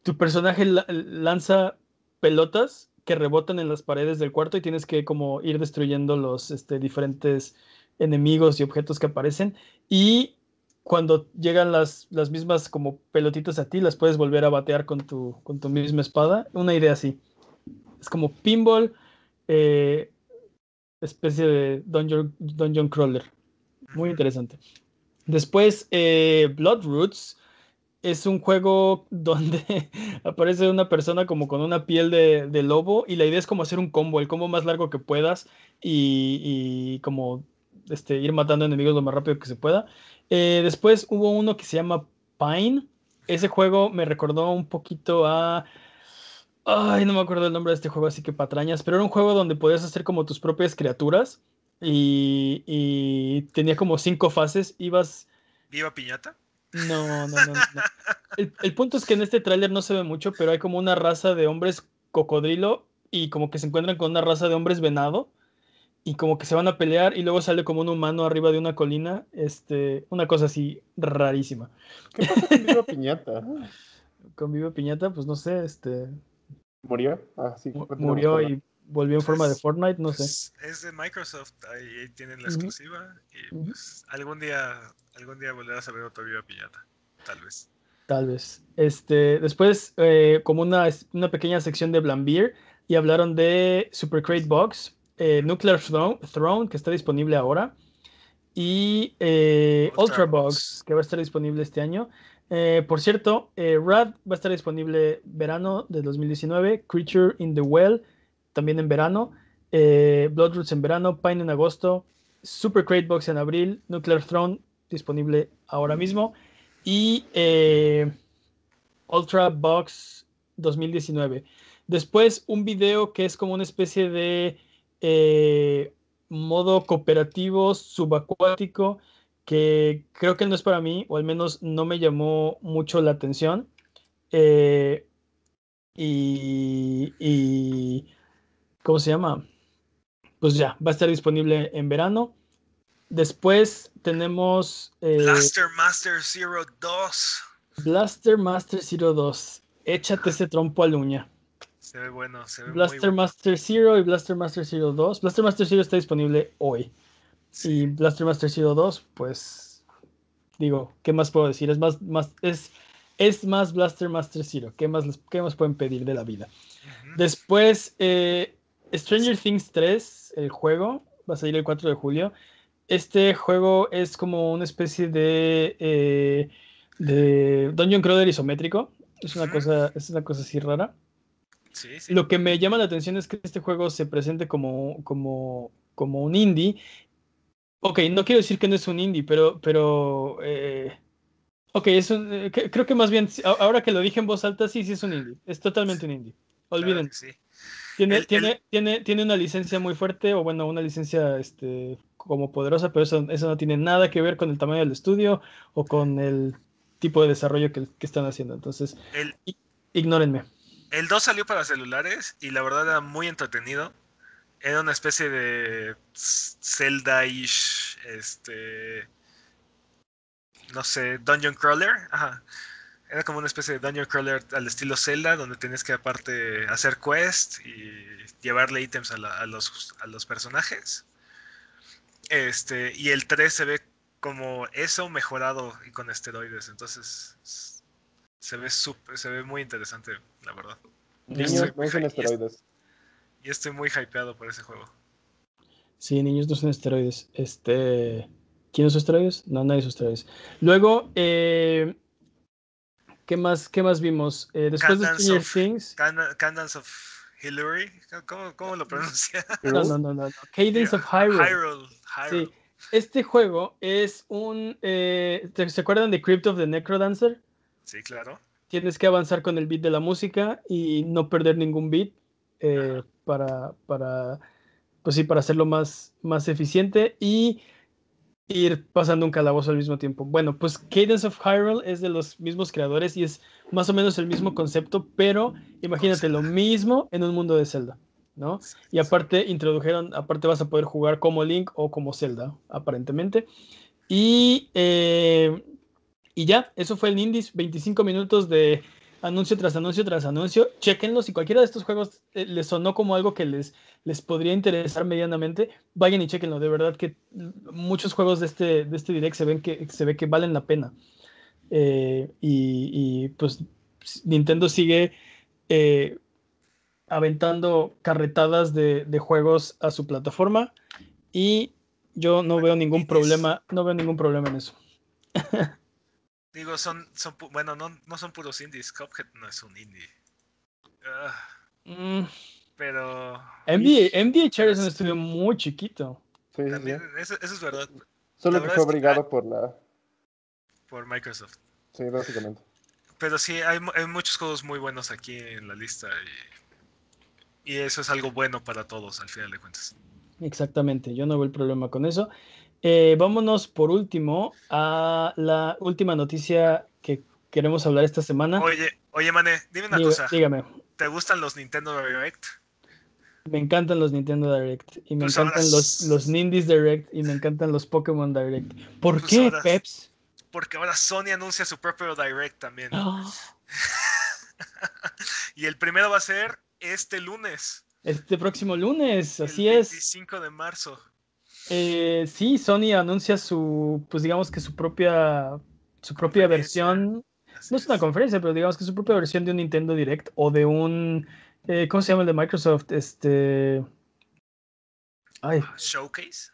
Tu personaje lanza pelotas que rebotan en las paredes del cuarto y tienes que como ir destruyendo los este, diferentes enemigos y objetos que aparecen y cuando llegan las, las mismas como pelotitas a ti, las puedes volver a batear con tu, con tu misma espada. Una idea así. Es como pinball, eh, especie de dungeon, dungeon crawler. Muy interesante. Después, eh, Bloodroots es un juego donde aparece una persona como con una piel de, de, lobo y la idea es como hacer un combo, el combo más largo que puedas y, y como este, ir matando enemigos lo más rápido que se pueda. Eh, después hubo uno que se llama Pine. Ese juego me recordó un poquito a... Ay, no me acuerdo el nombre de este juego, así que patrañas, pero era un juego donde podías hacer como tus propias criaturas y, tenía como cinco fases. Ibas... ¿Viva piñata? No, no, no. El, el, punto es que en este tráiler no se ve mucho, pero hay como una raza de hombres cocodrilo y como que se encuentran con una raza de hombres venado y como que se van a pelear y luego sale como un humano arriba de una colina, este, una cosa así rarísima. ¿Qué pasa con Viva Piñata? con Viva Piñata, pues no sé, este... ¿Murió? Ah, sí. Murió y volvió en forma de Fortnite, no sé. Es de Microsoft, ahí tienen la exclusiva y pues algún día, algún día volverás a ver otro Viva Piñata, tal vez. Tal vez. Este, después, eh, como una, una pequeña sección de Blambir y hablaron de Super Crate Box, eh, Nuclear Throne, que está disponible ahora, y eh, Ultrabox, que va a estar disponible este año. Eh, por cierto, Rad va a estar disponible verano de 2019, Creature in the Well también en verano, Bloodroots en verano, Pine en agosto, Super Crate Box en abril, Nuclear Throne disponible ahora mismo. y eh, Ultra Box 2019. Después un video que es como una especie de eh, modo cooperativo subacuático que creo que no es para mí, o al menos no me llamó mucho la atención. Eh, y, y, ¿cómo se llama? Pues ya, va a estar disponible en verano. Después tenemos... Eh, Blaster Master Zero 2. Blaster Master Zero 2. Échate ese trompo a la uña. Se ve bueno, se ve Blaster Master Zero y Blaster Master Zero 2. Blaster Master Zero está disponible hoy. Y Blaster Master Zero 2, pues digo, ¿qué más puedo decir? Es más, más, es, es más Blaster Master Zero. ¿Qué más, qué más pueden pedir de la vida? Después, eh, Stranger Things 3, el juego, va a salir el 4 de julio. Este juego es como una especie de, eh, de Dungeon Crawler isométrico. Es una, cosa, es una cosa así rara. Lo que me llama la atención es que este juego se presente como, como, como un indie. Ok, no quiero decir que no es un indie, pero, pero eh, ok, es un, eh, creo que más bien, ahora que lo dije en voz alta, sí, sí es un indie. Es totalmente un indie. Olviden. Tiene, tiene, tiene, tiene una licencia muy fuerte, o bueno, una licencia este, como poderosa, pero eso, eso no tiene nada que ver con el tamaño del estudio o con el tipo de desarrollo que, que están haciendo. Entonces, ignórenme. El 2 salió para celulares y la verdad era muy entretenido. Era una especie de Zelda-ish, este... No sé, Dungeon Crawler. Ajá. Era como una especie de Dungeon Crawler al estilo Zelda, donde tenías que aparte hacer quest y llevarle ítems a, los, a los personajes. Este, y el 3 se ve como eso mejorado y con esteroides. Entonces se ve super, se ve muy interesante, la verdad. Niños no esteroides. Y estoy muy hypeado por ese juego. Sí, niños no son esteroides. Este. ¿Quién usa esteroides? No, nadie usa esteroides. Luego, eh, ¿qué, más, ¿qué más vimos? Eh, después de Stranger Things. Candance of Hillary. ¿Cómo, ¿Cómo, lo pronuncia? No, no, no, no. Cadence of Hyrule. Hyrule. Sí. Este juego es un. Eh, ¿Se acuerdan de Crypt of the Necrodancer? Sí, claro. Tienes que avanzar con el beat de la música y no perder ningún beat eh, para, para, pues sí, para hacerlo más, más eficiente y ir pasando un calabozo al mismo tiempo. Bueno, pues Cadence of Hyrule es de los mismos creadores y es más o menos el mismo concepto, pero imagínate lo mismo en un mundo de Zelda, ¿no? Y aparte introdujeron, aparte vas a poder jugar como Link o como Zelda, aparentemente. Y eh, y ya, eso fue el Indies, 25 minutos de anuncio tras anuncio tras anuncio. Chequenlo, si cualquiera de estos juegos eh, les sonó como algo que les, les podría interesar medianamente, vayan y chequenlo. De verdad que muchos juegos de este, de este direct se, ven que, se ve que valen la pena. Eh, y, pues Nintendo sigue eh, aventando carretadas de, de, juegos a su plataforma y yo no veo ningún problema, no veo ningún problema en eso. Digo, son, son bueno, no, no son puros indies. Cuphead no es un indie. Uh, pero. MDHR es un estudio muy chiquito. Sí, También, Eso, eso, es verdad. Solo que fue obligado por la. Por Microsoft. Sí, básicamente. Pero sí, hay, hay muchos juegos muy buenos aquí en la lista. Y, y eso es algo bueno para todos, al final de cuentas. Exactamente, yo no veo el problema con eso. Eh, vámonos por último a la última noticia que queremos hablar esta semana. Oye, oye, Mane, dime una cosa. Dígame. ¿Te gustan los Nintendo Direct? Me encantan los Nintendo Direct y me pues encantan los, los Nindies Direct y me encantan los Pokémon Direct. ¿Por pues qué, Peps? Porque ahora Sony anuncia su propio Direct también. ¡Ah! y el primero va a ser este lunes. Este próximo lunes, así es. 25 de marzo. Eh, sí, Sony anuncia su, pues digamos que su propia, su propia versión. No es una conferencia, pero digamos que su propia versión de un Nintendo Direct o de un, eh, ¿cómo se llama el de Microsoft? Este, ay. Showcase.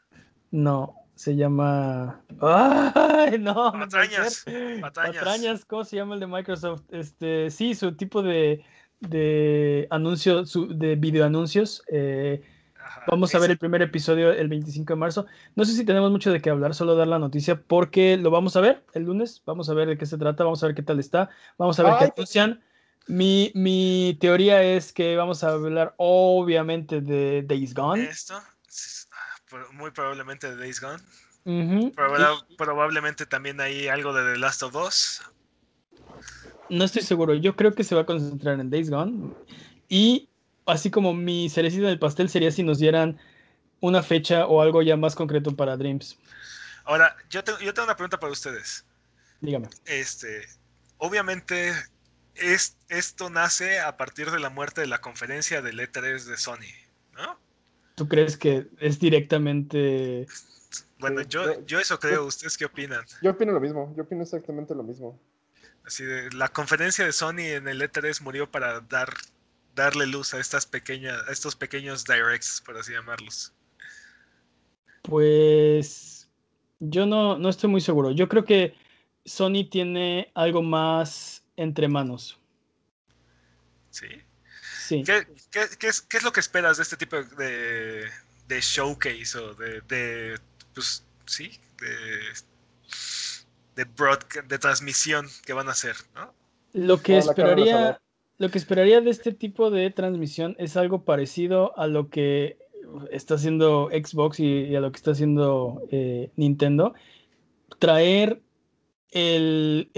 No, se llama. ¡Ay, no! Patrañas. Patrañas. ¿cómo se llama el de Microsoft? Este, sí, su tipo de, de anuncio, de videoanuncios. Eh, Vamos a ver el primer episodio el 25 de marzo. No sé si tenemos mucho de qué hablar, solo dar la noticia porque lo vamos a ver el lunes. Vamos a ver de qué se trata, vamos a ver qué tal está. Vamos a ver qué anuncian. Mi, mi, teoría es que vamos a hablar obviamente de Days Gone. Esto, ah, muy probablemente de Days Gone. Probablemente también hay algo de The Last of Us. No estoy seguro. Yo creo que se va a concentrar en Days Gone. Y así como mi cerecita del pastel sería si nos dieran una fecha o algo ya más concreto para Dreams. Ahora, yo tengo, yo tengo una pregunta para ustedes. Dígame. Este, obviamente, es, esto nace a partir de la muerte de la conferencia del E3 de Sony, ¿no? ¿Tú crees que es directamente... Bueno, yo, yo eso creo. ¿Ustedes qué opinan? Yo opino lo mismo. Yo opino exactamente lo mismo. Así de, la conferencia de Sony en el E3 murió para dar darle luz a estas pequeñas, a estos pequeños directs, por así llamarlos? Pues yo no, no estoy muy seguro. Yo creo que Sony tiene algo más entre manos. ¿Sí? Sí. ¿Qué, es, lo que esperas de este tipo de, de showcase o de, de pues, sí, de, de, broadcast, de transmisión que van a hacer, ¿no? Lo que esperaría lo que esperaría de este tipo de transmisión es algo parecido a lo que está haciendo Xbox y, a lo que está haciendo eh, Nintendo. Traer el,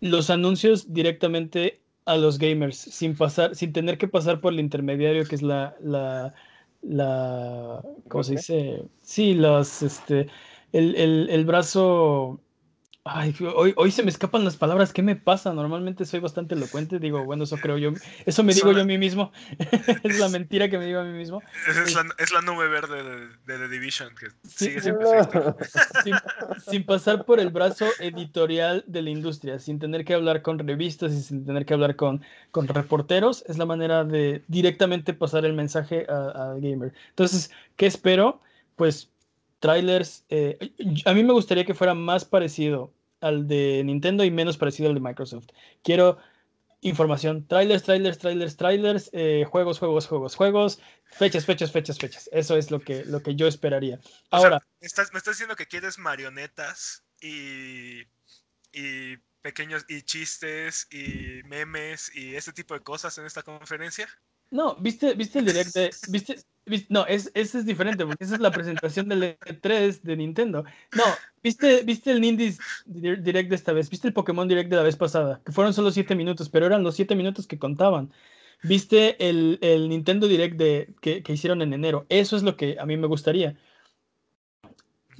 los anuncios directamente a los gamers sin pasar, sin tener que pasar por el intermediario que es la, la, la ¿cómo se dice? Sí, los, este, el, el brazo Ay, hoy, hoy se me escapan las palabras. ¿Qué me pasa? Normalmente soy bastante elocuente. Digo, bueno, eso creo yo. Eso me digo yo a mí mismo. es la mentira que me digo a mí mismo. Es, la, es la, nube verde de, The Division que sigue siempre sin, sin, pasar por el brazo editorial de la industria, sin tener que hablar con revistas y sin tener que hablar con, con reporteros, es la manera de directamente pasar el mensaje al gamer. Entonces, ¿qué espero? Pues trailers. Eh, a mí me gustaría que fuera más parecido al de Nintendo y menos parecido al de Microsoft. Quiero información, trailers, trailers, trailers, trailers, eh, juegos, juegos, juegos, juegos, fechas, fechas, fechas, fechas. Eso es lo que, lo que yo esperaría. Ahora, me, estás, diciendo que quieres marionetas y, y pequeños y chistes y memes y ese tipo de cosas en esta conferencia. No, ¿viste, viste el direct de, viste, no, es, ese es diferente, porque esa es la presentación del E3 de Nintendo. No, ¿viste, viste el Nindies Direct de esta vez? ¿Viste el Pokémon Direct de la vez pasada? Que fueron solo 7 minutos, pero eran los 7 minutos que contaban. ¿Viste el, el Nintendo Direct de, que, que, hicieron en enero? Eso es lo que a mí me gustaría.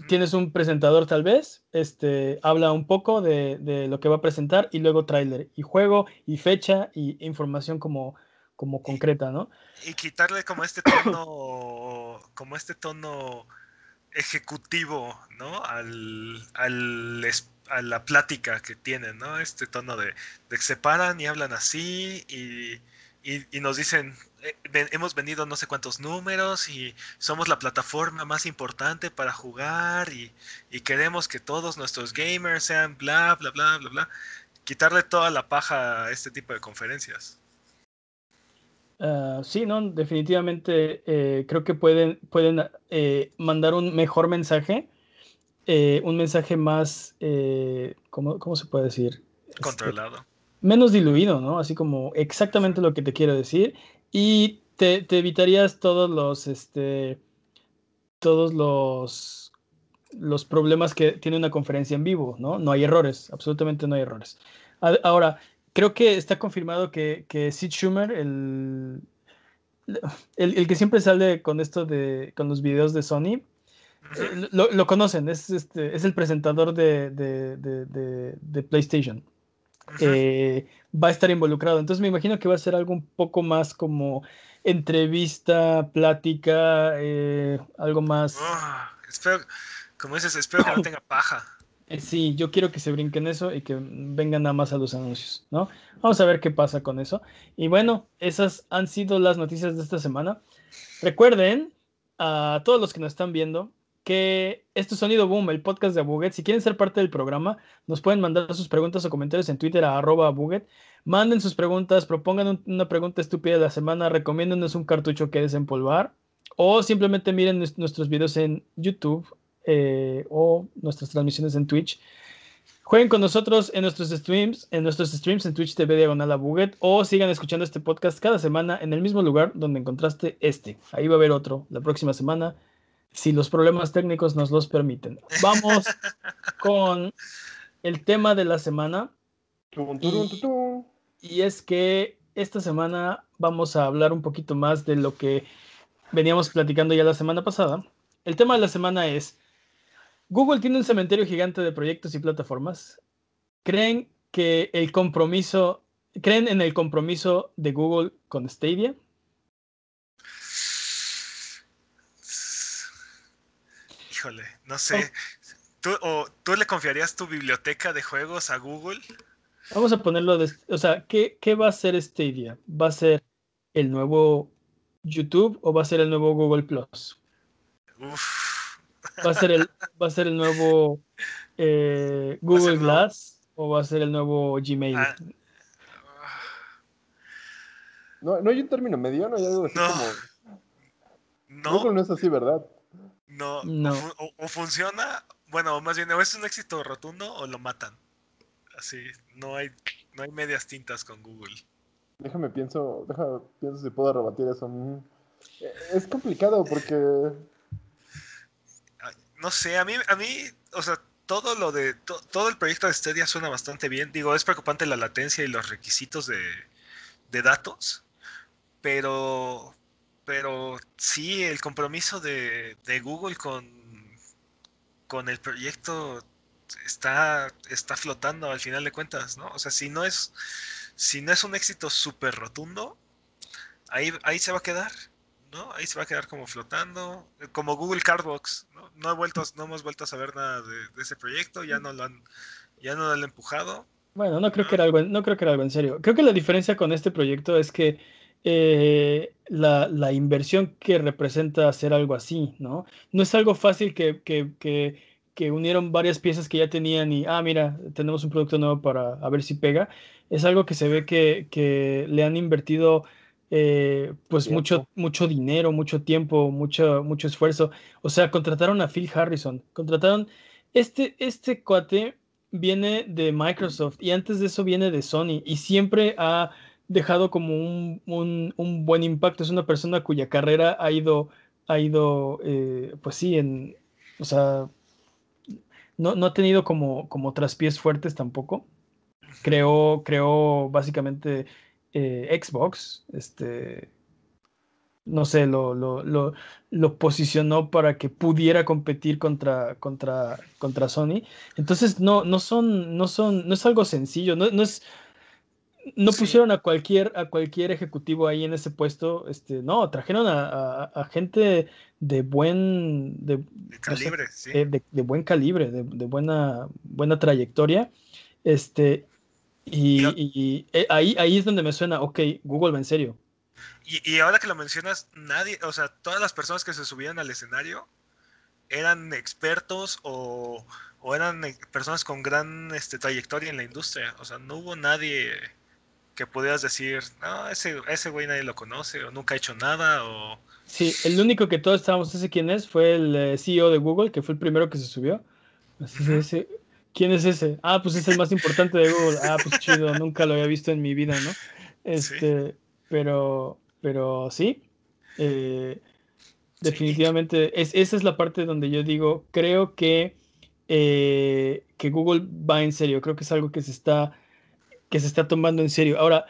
Tienes un presentador tal vez, este, habla un poco de, de lo que va a presentar y luego tráiler y juego y fecha y información como como concreta, ¿no? Y quitarle como este tono, como este tono ejecutivo, ¿no? Al, al, a la plática que tienen, ¿no? Este tono de, que se paran y hablan así y, y, nos dicen, eh, hemos vendido no sé cuántos números y somos la plataforma más importante para jugar y, y queremos que todos nuestros gamers sean bla, bla, bla, bla, bla. Quitarle toda la paja a este tipo de conferencias. Ah, sí, no, definitivamente eh, creo que pueden, pueden eh, mandar un mejor mensaje, eh, un mensaje más, ¿cómo, ¿cómo, se puede decir? Este, Controlado. menos diluido, ¿no? Así como exactamente lo que te quiero decir. Y te, te evitarías todos los, este, todos los, los problemas que tiene una conferencia en vivo, ¿no? No hay errores, absolutamente no hay errores. Ahora, creo que está confirmado que, que Sid Schumer, el, el, que siempre sale con esto de, con los videos de Sony, eh, lo, conocen, es, este, es el presentador de, de, PlayStation. Eh, va a estar involucrado. Entonces me imagino que va a ser algo un poco más como entrevista, plática, eh, algo más. Ah, espero, como dices, espero que no tenga paja. Eh, sí, yo quiero que se brinquen eso y que vengan nada más a los anuncios, ¿no? Vamos a ver qué pasa con eso. Y bueno, esas han sido las noticias de esta semana. Recuerden a todos los que nos están viendo que esto es Sonido Boom, el podcast de Abuget. Si quieren ser parte del programa, nos pueden mandar sus preguntas o comentarios en Twitter a arroba Buget. Manden sus preguntas, propongan una pregunta estúpida de la semana, recomiéndonos un cartucho que desempolvar o simplemente miren nuestros videos en YouTube eh, o nuestras transmisiones en Twitch. Jueguen con nosotros en nuestros streams, en nuestros streams en Twitch TV Diagonal a Buget, o sigan escuchando este podcast cada semana en el mismo lugar donde encontraste este. Ahí va a haber otro la próxima semana, si los problemas técnicos nos los permiten. Vamos con el tema de la semana. y es que esta semana vamos a hablar un poquito más de lo que veníamos platicando ya la semana pasada. El tema de la semana es Google tiene un cementerio gigante de proyectos y plataformas. ¿Creen que el compromiso, creen en el compromiso de Google con Stadia? Híjole, no sé. ¿Tú, o, ¿Tú le confiarías tu biblioteca de juegos a Google? Vamos a ponerlo de, o sea, ¿qué, ¿qué va a ser Stadia? ¿Va a ser el nuevo YouTube o va a ser el nuevo Google Plus? Uf. ¿Va a ser el, va a ser el nuevo eh, Google Glass o va a ser el nuevo Gmail? Ah. No, no hay un término medio, no hay algo así como. No. Google no es así, ¿verdad? No. no. O, funciona, bueno, más bien, o es un éxito rotundo o lo matan. Así, no hay, no hay medias tintas con Google. Déjame pienso, déjame pienso si puedo rebatir eso. Mm, es complicado porque no sé, a mí, a mí, o sea, todo lo de, todo el proyecto de Stadia suena bastante bien. Digo, es preocupante la latencia y los requisitos de, datos, pero, pero sí, el compromiso de, Google con, con el proyecto está, está flotando al final de cuentas, ¿no? O sea, si no es, si no es un éxito súper rotundo, ahí, ahí se va a quedar. ¿No? Ahí se va a quedar como flotando, eh, como Google Cardbox, ¿no? He vuelto, no hemos vuelto a saber nada de, ese proyecto, ya no lo han, ya no han empujado. Bueno, no creo que era algo, no creo que era algo en serio. Creo que la diferencia con este proyecto es que eh, la, la, inversión que representa hacer algo así, ¿no? No es algo fácil que, que, que, que, unieron varias piezas que ya tenían y, ah, mira, tenemos un producto nuevo para a ver si pega. Es algo que se ve que le han invertido eh, pues mucho, mucho dinero, mucho tiempo, mucho, mucho esfuerzo. O sea, contrataron a Phil Harrison, contrataron, este, este cuate viene de Microsoft y antes de eso viene de Sony y siempre ha dejado como un, un, buen impacto. Es una persona cuya carrera ha ido, ha ido eh, pues sí, en, o sea, no, no ha tenido como, como traspiés fuertes tampoco. Creó, creó básicamente eh, Xbox, este, no sé, lo, lo, posicionó para que pudiera competir contra, contra, contra Sony. Entonces, no, no son, no son, no es algo sencillo, no, no es, no pusieron a cualquier, a cualquier ejecutivo ahí en ese puesto, este, no, trajeron a, gente de buen, de, calibre, de, buen calibre, de, buena, buena trayectoria, este, y, eh, ahí, ahí es donde me suena, ok, Google va en serio. Y, ahora que lo mencionas, nadie, o sea, todas las personas que se subían al escenario eran expertos o, eran personas con gran este, trayectoria en la industria. O sea, no hubo nadie que pudieras decir, no, ese, ese güey nadie lo conoce o nunca ha hecho nada o... Sí, el único que todos estábamos, ese quién es, fue el eh, CEO de Google, que fue el primero que se subió. Así, ese, ¿Quién es ese? Ah, pues es el más importante de Google. Ah, pues chido, nunca lo había visto en mi vida, ¿no? Este, pero, pero sí. Eh, definitivamente, es, esa es la parte donde yo digo, creo que, eh, que Google va en serio. Creo que es algo que se está, que se está tomando en serio. Ahora,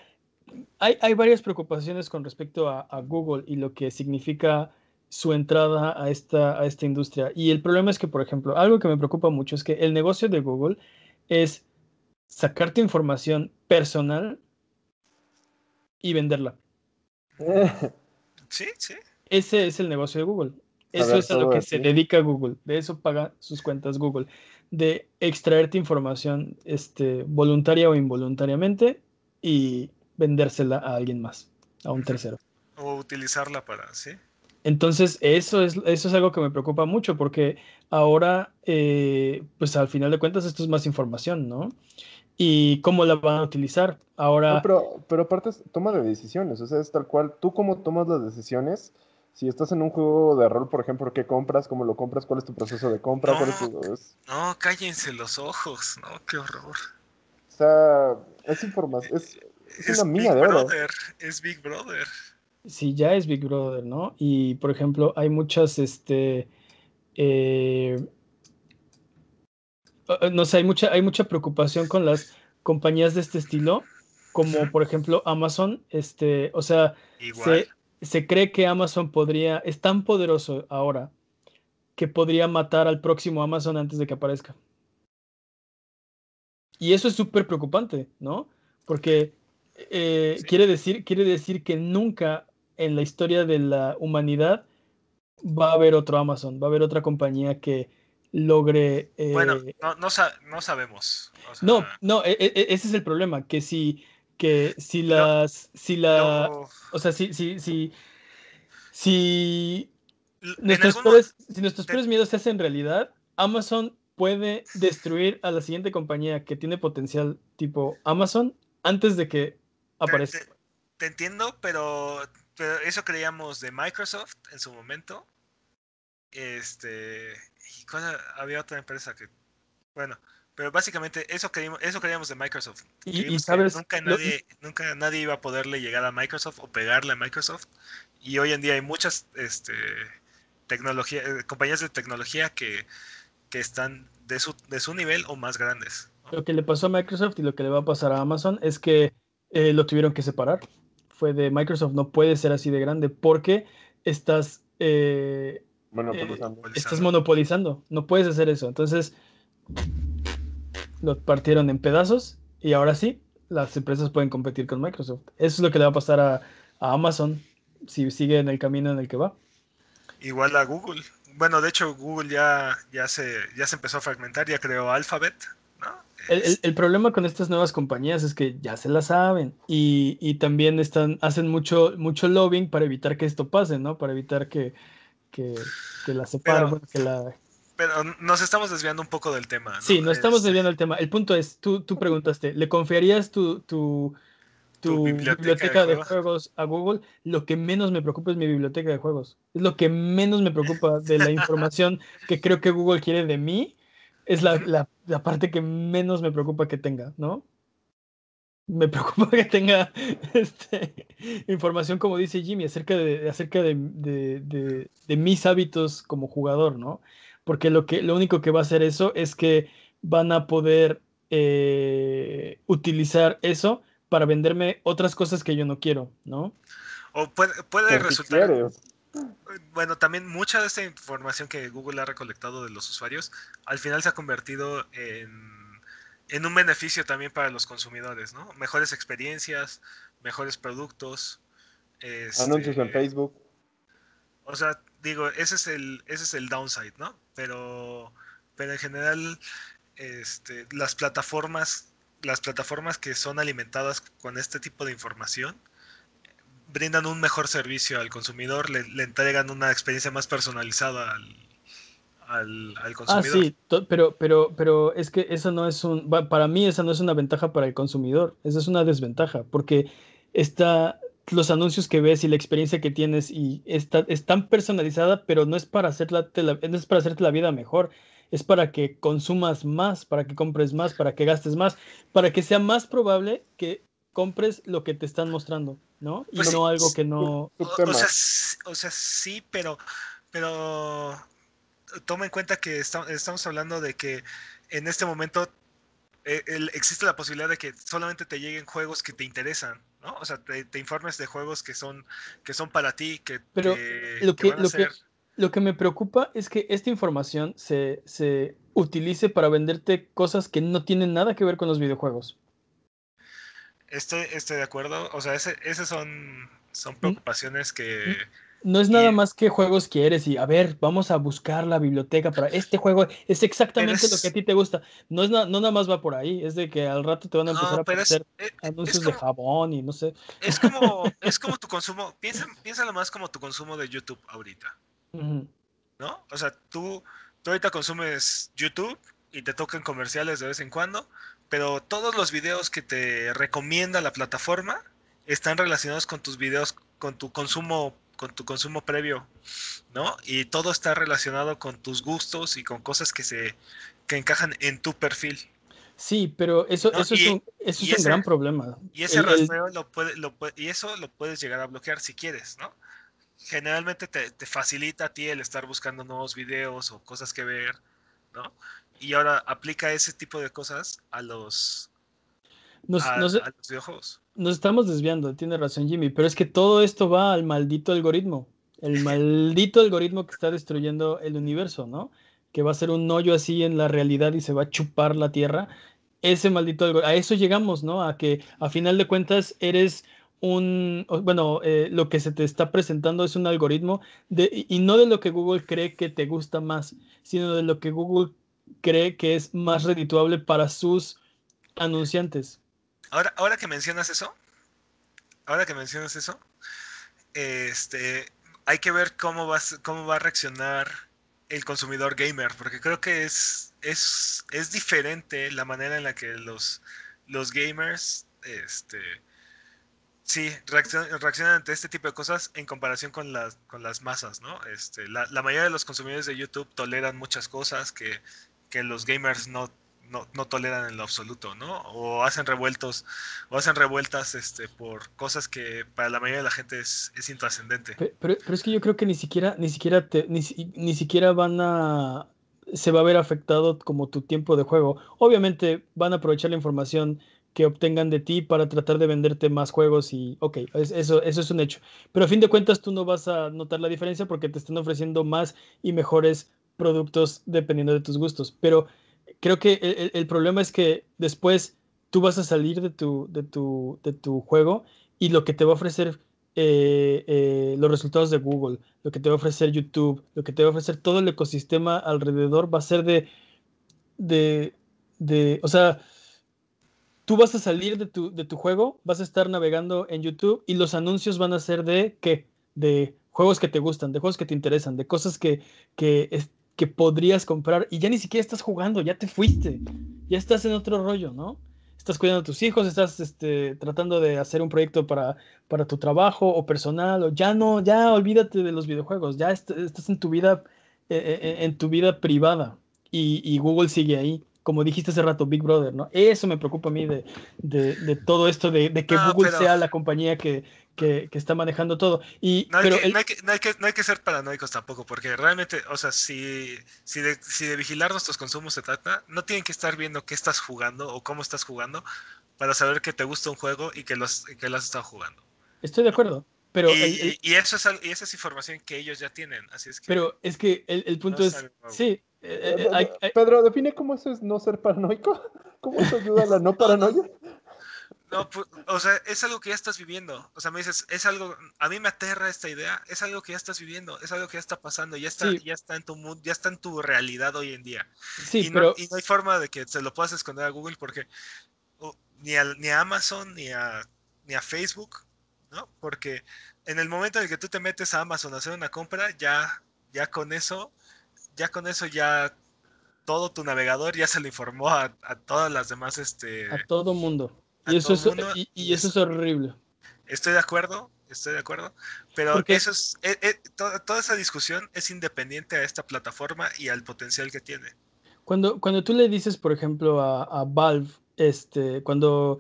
hay, hay varias preocupaciones con respecto a, a Google y lo que significa su entrada a esta, a esta industria. Y el problema es que, por ejemplo, algo que me preocupa mucho es que el negocio de Google es sacarte información personal y venderla. Sí, sí. Ese es el negocio de Google. Eso es a lo que se dedica Google. De eso paga sus cuentas Google. De extraerte información este, voluntaria o involuntariamente y vendérsela a alguien más, a un tercero. O utilizarla para, sí. Entonces, eso es, eso es algo que me preocupa mucho porque ahora, eh, pues al final de cuentas, esto es más información, ¿no? Y cómo la van a utilizar. Ahora. pero, pero aparte, es toma de decisiones, o sea, es tal cual. Tú, cómo tomas las decisiones, si estás en un juego de rol, por ejemplo, ¿qué compras? ¿Cómo lo compras? ¿Cuál es tu proceso de compra? No, ¿Cuál es tu, no cállense los ojos, no, qué horror. O sea, es información, es, es, una mina Big de oro. Brother, es Big Brother. Sí, ya es Big Brother, ¿no? Y por ejemplo, hay muchas, este, eh, uh, no sé, hay mucha, hay mucha preocupación con las compañías de este estilo, como por ejemplo Amazon, este, o sea, se, se cree que Amazon podría, es tan poderoso ahora que podría matar al próximo Amazon antes de que aparezca. Y eso es súper preocupante, ¿no? Porque eh, Sí. quiere, decir, quiere decir que nunca en la historia de la humanidad va a haber otro Amazon, va a haber otra compañía que logre... eh, Bueno, no, no, sa- no sabemos. o sea, no, no, e- e- ese es el problema, que si, que si las, si la, o sea, si, si, si, si nuestros peores, si nuestros te- peores miedos se hacen realidad, Amazon puede destruir a la siguiente compañía que tiene potencial tipo Amazon antes de que te- aparezca. te- te entiendo, pero, pero eso creíamos de Microsoft en su momento. Este. Había otra empresa que. Bueno, pero básicamente eso creíamos, eso creíamos de Microsoft. Y- sabes, nunca lo- nadie, nunca nadie iba a poderle llegar a Microsoft o pegarle a Microsoft. Y hoy en día hay muchas este, tecnología, eh, compañías de tecnología que, que están de su, de su nivel o más grandes. ¿no? Lo que le pasó a Microsoft y lo que le va a pasar a Amazon es que eh, lo tuvieron que separar. Fue de Microsoft, no puede ser así de grande porque estás, eh, Bueno, Eh, estás monopolizando. No puedes hacer eso. Entonces, lo partieron en pedazos y ahora sí, las empresas pueden competir con Microsoft. Eso es lo que le va a pasar a, a Amazon si sigue en el camino en el que va. Igual a Google. Bueno, de hecho Google ya, ya, se, ya se empezó a fragmentar, ya creó Alphabet. El, el- Es- el problema con estas nuevas compañías es que ya se la saben y, y también están, hacen mucho, mucho lobbying para evitar que esto pase, ¿no? Para evitar que, que, que la separen, Pero- que la, Pero nos estamos desviando un poco del tema. ¿no? Sí, no estamos desviando el tema. El punto es, tú, tú preguntaste, ¿le confiarías tu, tu, Tu tu biblioteca biblioteca, de de, juegos a Google? Lo que menos me preocupa es mi biblioteca de juegos. Es lo que menos me preocupa de la información que creo que Google quiere de mí. Es la, la- la parte que menos me preocupa que tenga, ¿no? Me preocupa que tenga este, información, como dice Jimmy, acerca de, acerca de, de- de- de mis hábitos como jugador, ¿no? Porque lo, que, lo único que va a hacer eso es que van a poder eh, utilizar eso para venderme otras cosas que yo no quiero, ¿no? O puede, puede resultar. quieres. Bueno, también mucha de esta información que Google ha recolectado de los usuarios al final se ha convertido en, en un beneficio también para los consumidores, ¿no? Mejores experiencias, mejores productos. este, Anuncios en Facebook. O sea, digo, ese es el, ese es el downside, ¿no? Pero, pero en general, este, las plataformas, las plataformas que son alimentadas con este tipo de información brindan un mejor servicio al consumidor, le, le entregan una experiencia más personalizada al, al, al Ah, consumidor. sí, to- pero, pero, pero es que eso no es un, para mí esa no es una ventaja para el consumidor, esa es una desventaja, porque está, los anuncios que ves y la experiencia que tienes y está, es tan personalizada, pero no es para hacerte la, no es para hacerte la vida mejor, es para que consumas más, para que compres más, para que gastes más, para que sea más probable que compres lo que te están mostrando, ¿no? Y Pues sí, no algo que no... O, sea, o sea, sí, pero, pero toma en cuenta que esta- estamos hablando de que en este momento eh, el- existe la posibilidad de que solamente te lleguen juegos que te interesan, ¿no? O sea, te, te informes de juegos que son, que son para ti, que, Pero que- lo que que, van a lo, que, ser... lo que me preocupa es que esta información se, se utilice para venderte cosas que no tienen nada que ver con los videojuegos. Estoy, estoy de acuerdo. O sea, ese, esas son, son preocupaciones que... No es nada Y- más que juegos quieres y a ver, vamos a buscar la biblioteca para este juego. Es exactamente lo que a ti te gusta. No, es na- no nada más va por ahí, es de que al rato te van a empezar No, a pero es, aparecer es- anuncios de jabón y no sé. es como, es como tu consumo, piensa, piénsalo más como tu consumo de YouTube ahorita. ¿no? O sea, tú, tú ahorita consumes YouTube y te tocan comerciales de vez en cuando, pero todos los videos que te recomienda la plataforma están relacionados con tus videos, con tu consumo con tu consumo previo, ¿no? Y todo está relacionado con tus gustos y con cosas que se que encajan en tu perfil. Sí, pero eso, eso es un, eso es un gran problema. Y ese rastreo Lo puede, lo y eso lo puedes llegar a bloquear si quieres, ¿no? Generalmente te, te, facilita a ti el estar buscando nuevos videos o cosas que ver, ¿no? Y ahora aplica ese tipo de cosas a los, nos, nos, estamos desviando, tiene razón Jimmy, pero es que todo esto va al maldito algoritmo. El maldito algoritmo que está destruyendo el universo, ¿no? Que va a ser un hoyo así en la realidad y se va a chupar la tierra. Ese maldito algoritmo. A eso llegamos, ¿no? A que a final de cuentas eres un, bueno, eh, lo que se te está presentando es un algoritmo de, y no de lo que Google cree que te gusta más, sino de lo que Google cree que es más redituable para sus anunciantes. Ahora, ahora que mencionas eso, ahora que mencionas eso, este, hay que ver cómo va, cómo va a reaccionar el consumidor gamer, porque creo que es, es, es diferente la manera en la que los, los gamers, este, sí, reaccionan, ante este tipo de cosas en comparación con las, con las masas, ¿no? Este, la, la mayoría de los consumidores de YouTube toleran muchas cosas que, que los gamers no no, no, toleran en lo absoluto, ¿no? O hacen revueltos, o hacen revueltas este, por cosas que para la mayoría de la gente es, es intrascendente. Pero, pero, es que yo creo que ni siquiera, ni siquiera te, ni, ni siquiera van a se va a ver afectado como tu tiempo de juego. Obviamente van a aprovechar la información que obtengan de ti para tratar de venderte más juegos y ok, eso, eso es un hecho. Pero a fin de cuentas tú no vas a notar la diferencia porque te están ofreciendo más y mejores productos dependiendo de tus gustos. Pero creo que el, problema es que después tú vas a salir de tu, de tu, de tu juego y lo que te va a ofrecer eh, eh, los resultados de Google, lo que te va a ofrecer YouTube, lo que te va a ofrecer todo el ecosistema alrededor va a ser de, de, de o sea, tú vas a salir de tu, de tu juego, vas a estar navegando en YouTube y los anuncios van a ser de qué? De juegos que te gustan, de juegos que te interesan, de cosas que, que, que podrías comprar y ya ni siquiera estás jugando, ya te fuiste, ya estás en otro rollo, ¿no? Estás cuidando a tus hijos, estás este, tratando de hacer un proyecto para, para tu trabajo o personal, o ya no, ya olvídate de los videojuegos, ya estás en tu vida, eh, eh, eh, en tu vida privada y, Google sigue ahí como dijiste hace rato, Big Brother, ¿no? Eso me preocupa a mí de, de, todo esto, de, que Google sea la compañía que, que, está manejando todo. Y, no, hay que, no, hay que, no, hay que, no, hay que, ser paranoicos tampoco, porque realmente, o sea, si, si, de, si de vigilar nuestros consumos se trata, no tienen que estar viendo qué estás jugando o cómo estás jugando para saber que te gusta un juego y que, los, que lo has estado jugando. Estoy de acuerdo. Pero y, y, eso es, y esa es información que ellos ya tienen. Así es que pero es que el, el punto es, sí, eh, eh, Pedro, define cómo eso es no ser paranoico. ¿Cómo eso ayuda a la no paranoia? No, pues, o sea, es algo que ya estás viviendo. O sea, me dices, es algo, a mí me aterra esta idea, es algo que ya estás viviendo, es algo que ya está pasando, ya está, ya está en tu mundo, ya está en tu realidad hoy en día. Sí, y, pero... no, y no hay forma de que se lo puedas esconder a Google porque ni, a, ni a Amazon ni a, ni a Facebook, ¿no? Porque en el momento en el que tú te metes a Amazon a hacer una compra, ya, ya con eso, ya con eso ya todo tu navegador ya se lo informó a, a todas las demás, este... A todo mundo. Y eso, es, y, eso es horrible. Estoy de acuerdo, estoy de acuerdo, pero eso es, eh, eh, toda, esa discusión es independiente a esta plataforma y al potencial que tiene. Cuando, cuando tú le dices, por ejemplo, a, Valve, este, cuando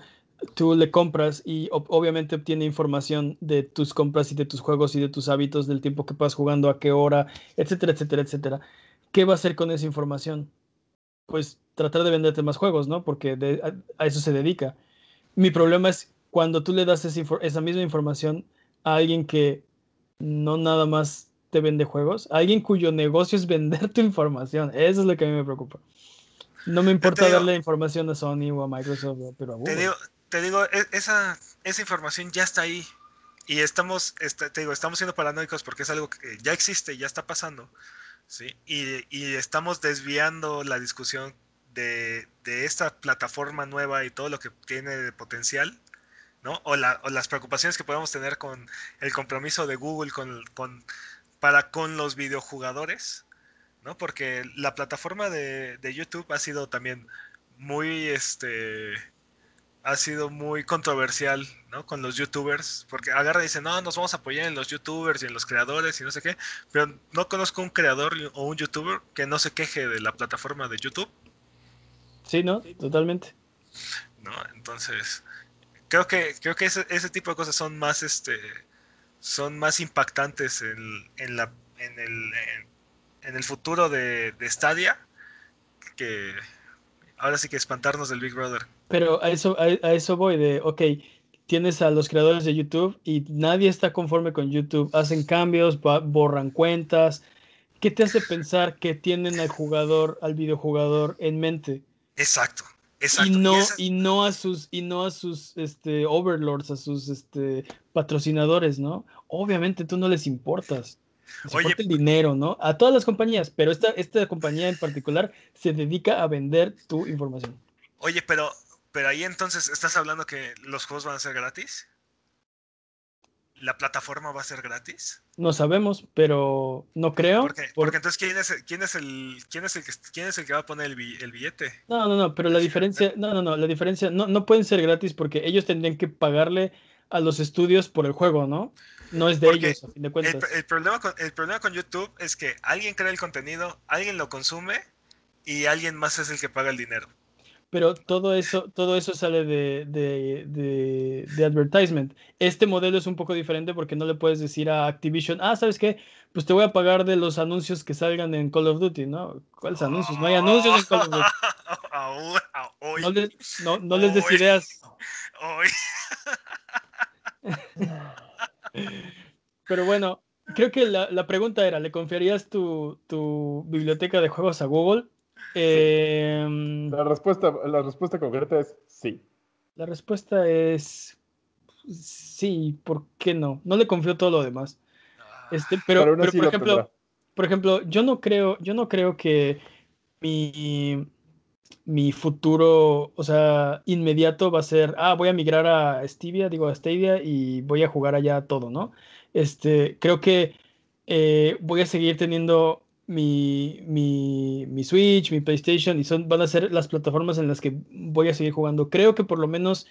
tú le compras y obviamente obtiene información de tus compras y de tus juegos y de tus hábitos, del tiempo que pasas jugando, a qué hora, etcétera, etcétera, etcétera. ¿Qué va a hacer con esa información? Pues tratar de venderte más juegos, ¿no? Porque a, eso se dedica. Mi problema es cuando tú le das esa, misma información a alguien que no nada más te vende juegos, a alguien cuyo negocio es vender tu información. Eso es lo que a mí me preocupa. No me importa darle información a Sony o a Microsoft, pero a Google. Te digo, te digo e, esa, esa información ya está ahí. Y estamos, este, te digo, estamos siendo paranoicos porque es algo que ya existe, ya está pasando. ¿sí? Y, y estamos desviando la discusión de, esta plataforma nueva y todo lo que tiene de potencial, ¿no? O, las preocupaciones que podemos tener con el compromiso de Google con, para con los videojugadores, ¿no? Porque la plataforma de, YouTube ha sido también muy, este, ha sido muy controversial, ¿no? Con los youtubers, porque agarra y dice, no, nos vamos a apoyar en los youtubers y en los creadores y no sé qué, pero no conozco un creador o un youtuber que no se queje de la plataforma de YouTube. Sí, ¿no? Totalmente. ¿No? Entonces, creo que, creo que ese, ese tipo de cosas son más, este, son más impactantes en, en la, en el, en, el futuro de, de Stadia que ahora sí que espantarnos del Big Brother. Pero a eso, a, eso voy de, ok, tienes a los creadores de YouTube y nadie está conforme con YouTube. Hacen cambios, borran cuentas. ¿Qué te hace pensar que tienen al jugador, al videojugador en mente? Exacto. Exacto. Y no, y, no a sus, y no a sus este, overlords, a sus este, patrocinadores, ¿no? Obviamente tú no les importas. Oye, el dinero, ¿no? A todas las compañías, pero esta, esta compañía en particular se dedica a vender tu información. Oye, pero pero ahí entonces, ¿estás hablando que los juegos van a ser gratis? ¿La plataforma va a ser gratis? No sabemos, pero no creo. ¿Por qué? Porque entonces, ¿quién es, quién es, el, quién es, el, que, quién es el que va a poner el, billete? No, no, no, pero la diferencia, no, no, no, la diferencia, no, no pueden ser gratis porque ellos tendrían que pagarle a los estudios por el juego, ¿no? No es de ellos, a fin de cuentas. El, problema con, el problema con YouTube es que alguien crea el contenido, alguien lo consume y alguien más es el que paga el dinero. Pero todo eso, todo eso sale de, de, de, advertisement. Este modelo es un poco diferente porque no le puedes decir a Activision, ah, ¿sabes qué? Pues te voy a pagar de los anuncios que salgan en Call of Duty, ¿no? ¿Cuáles anuncios? No hay anuncios en Call of Duty. no, les, no, no les des ideas. Pero bueno, creo que la, la, pregunta era, ¿le confiarías tu, tu biblioteca de juegos a Google? Em, la, respuesta, la respuesta concreta es sí. La respuesta es sí, ¿por qué no? No le confío todo lo demás. Ah. Este, pero, por ejemplo, por ejemplo, yo no creo, yo no creo que mi, mi futuro, o sea, inmediato va a ser, ah, voy a migrar a Stevia, digo a Stadia y voy a jugar allá todo, ¿no? Este, creo que eh, voy a seguir teniendo mi, mi, mi, Switch, mi PlayStation, y son, van a ser las plataformas en las que voy a seguir jugando. Creo que por lo menos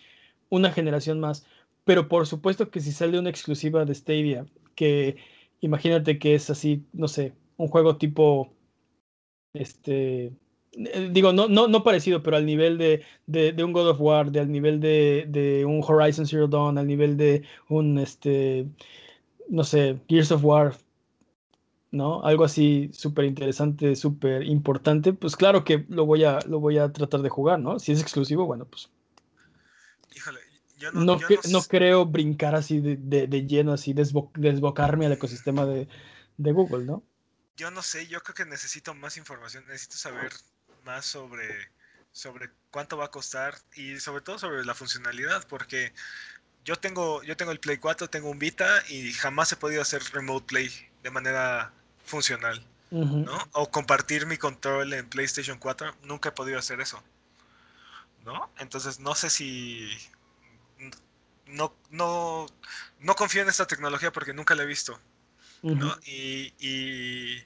una generación más. Pero por supuesto que si sale una exclusiva de Stadia, que imagínate que es así, no sé, un juego tipo, este, eh, digo, no, no, no parecido, pero al nivel de, de, un God of War, al nivel de, de, un Horizon Zero Dawn, al nivel de un, este, no sé, Gears of War, ¿no? Algo así súper interesante, súper importante, pues claro que lo voy, a, lo voy a tratar de jugar, ¿no? Si es exclusivo, bueno, pues... Híjole, yo no, no, creo brincar así de, de, lleno, así desbocarme al ecosistema de, de, Google, ¿no? Yo no sé, yo creo que necesito más información, necesito saber más sobre, sobre cuánto va a costar y sobre todo sobre la funcionalidad, porque yo tengo, yo tengo el Play 4, tengo un Vita y jamás he podido hacer Remote Play de manera funcional, ¿no? O compartir mi control en PlayStation 4, nunca he podido hacer eso, ¿no? Entonces no sé si no, no, no confío en esta tecnología porque nunca la he visto, ¿no? y, y,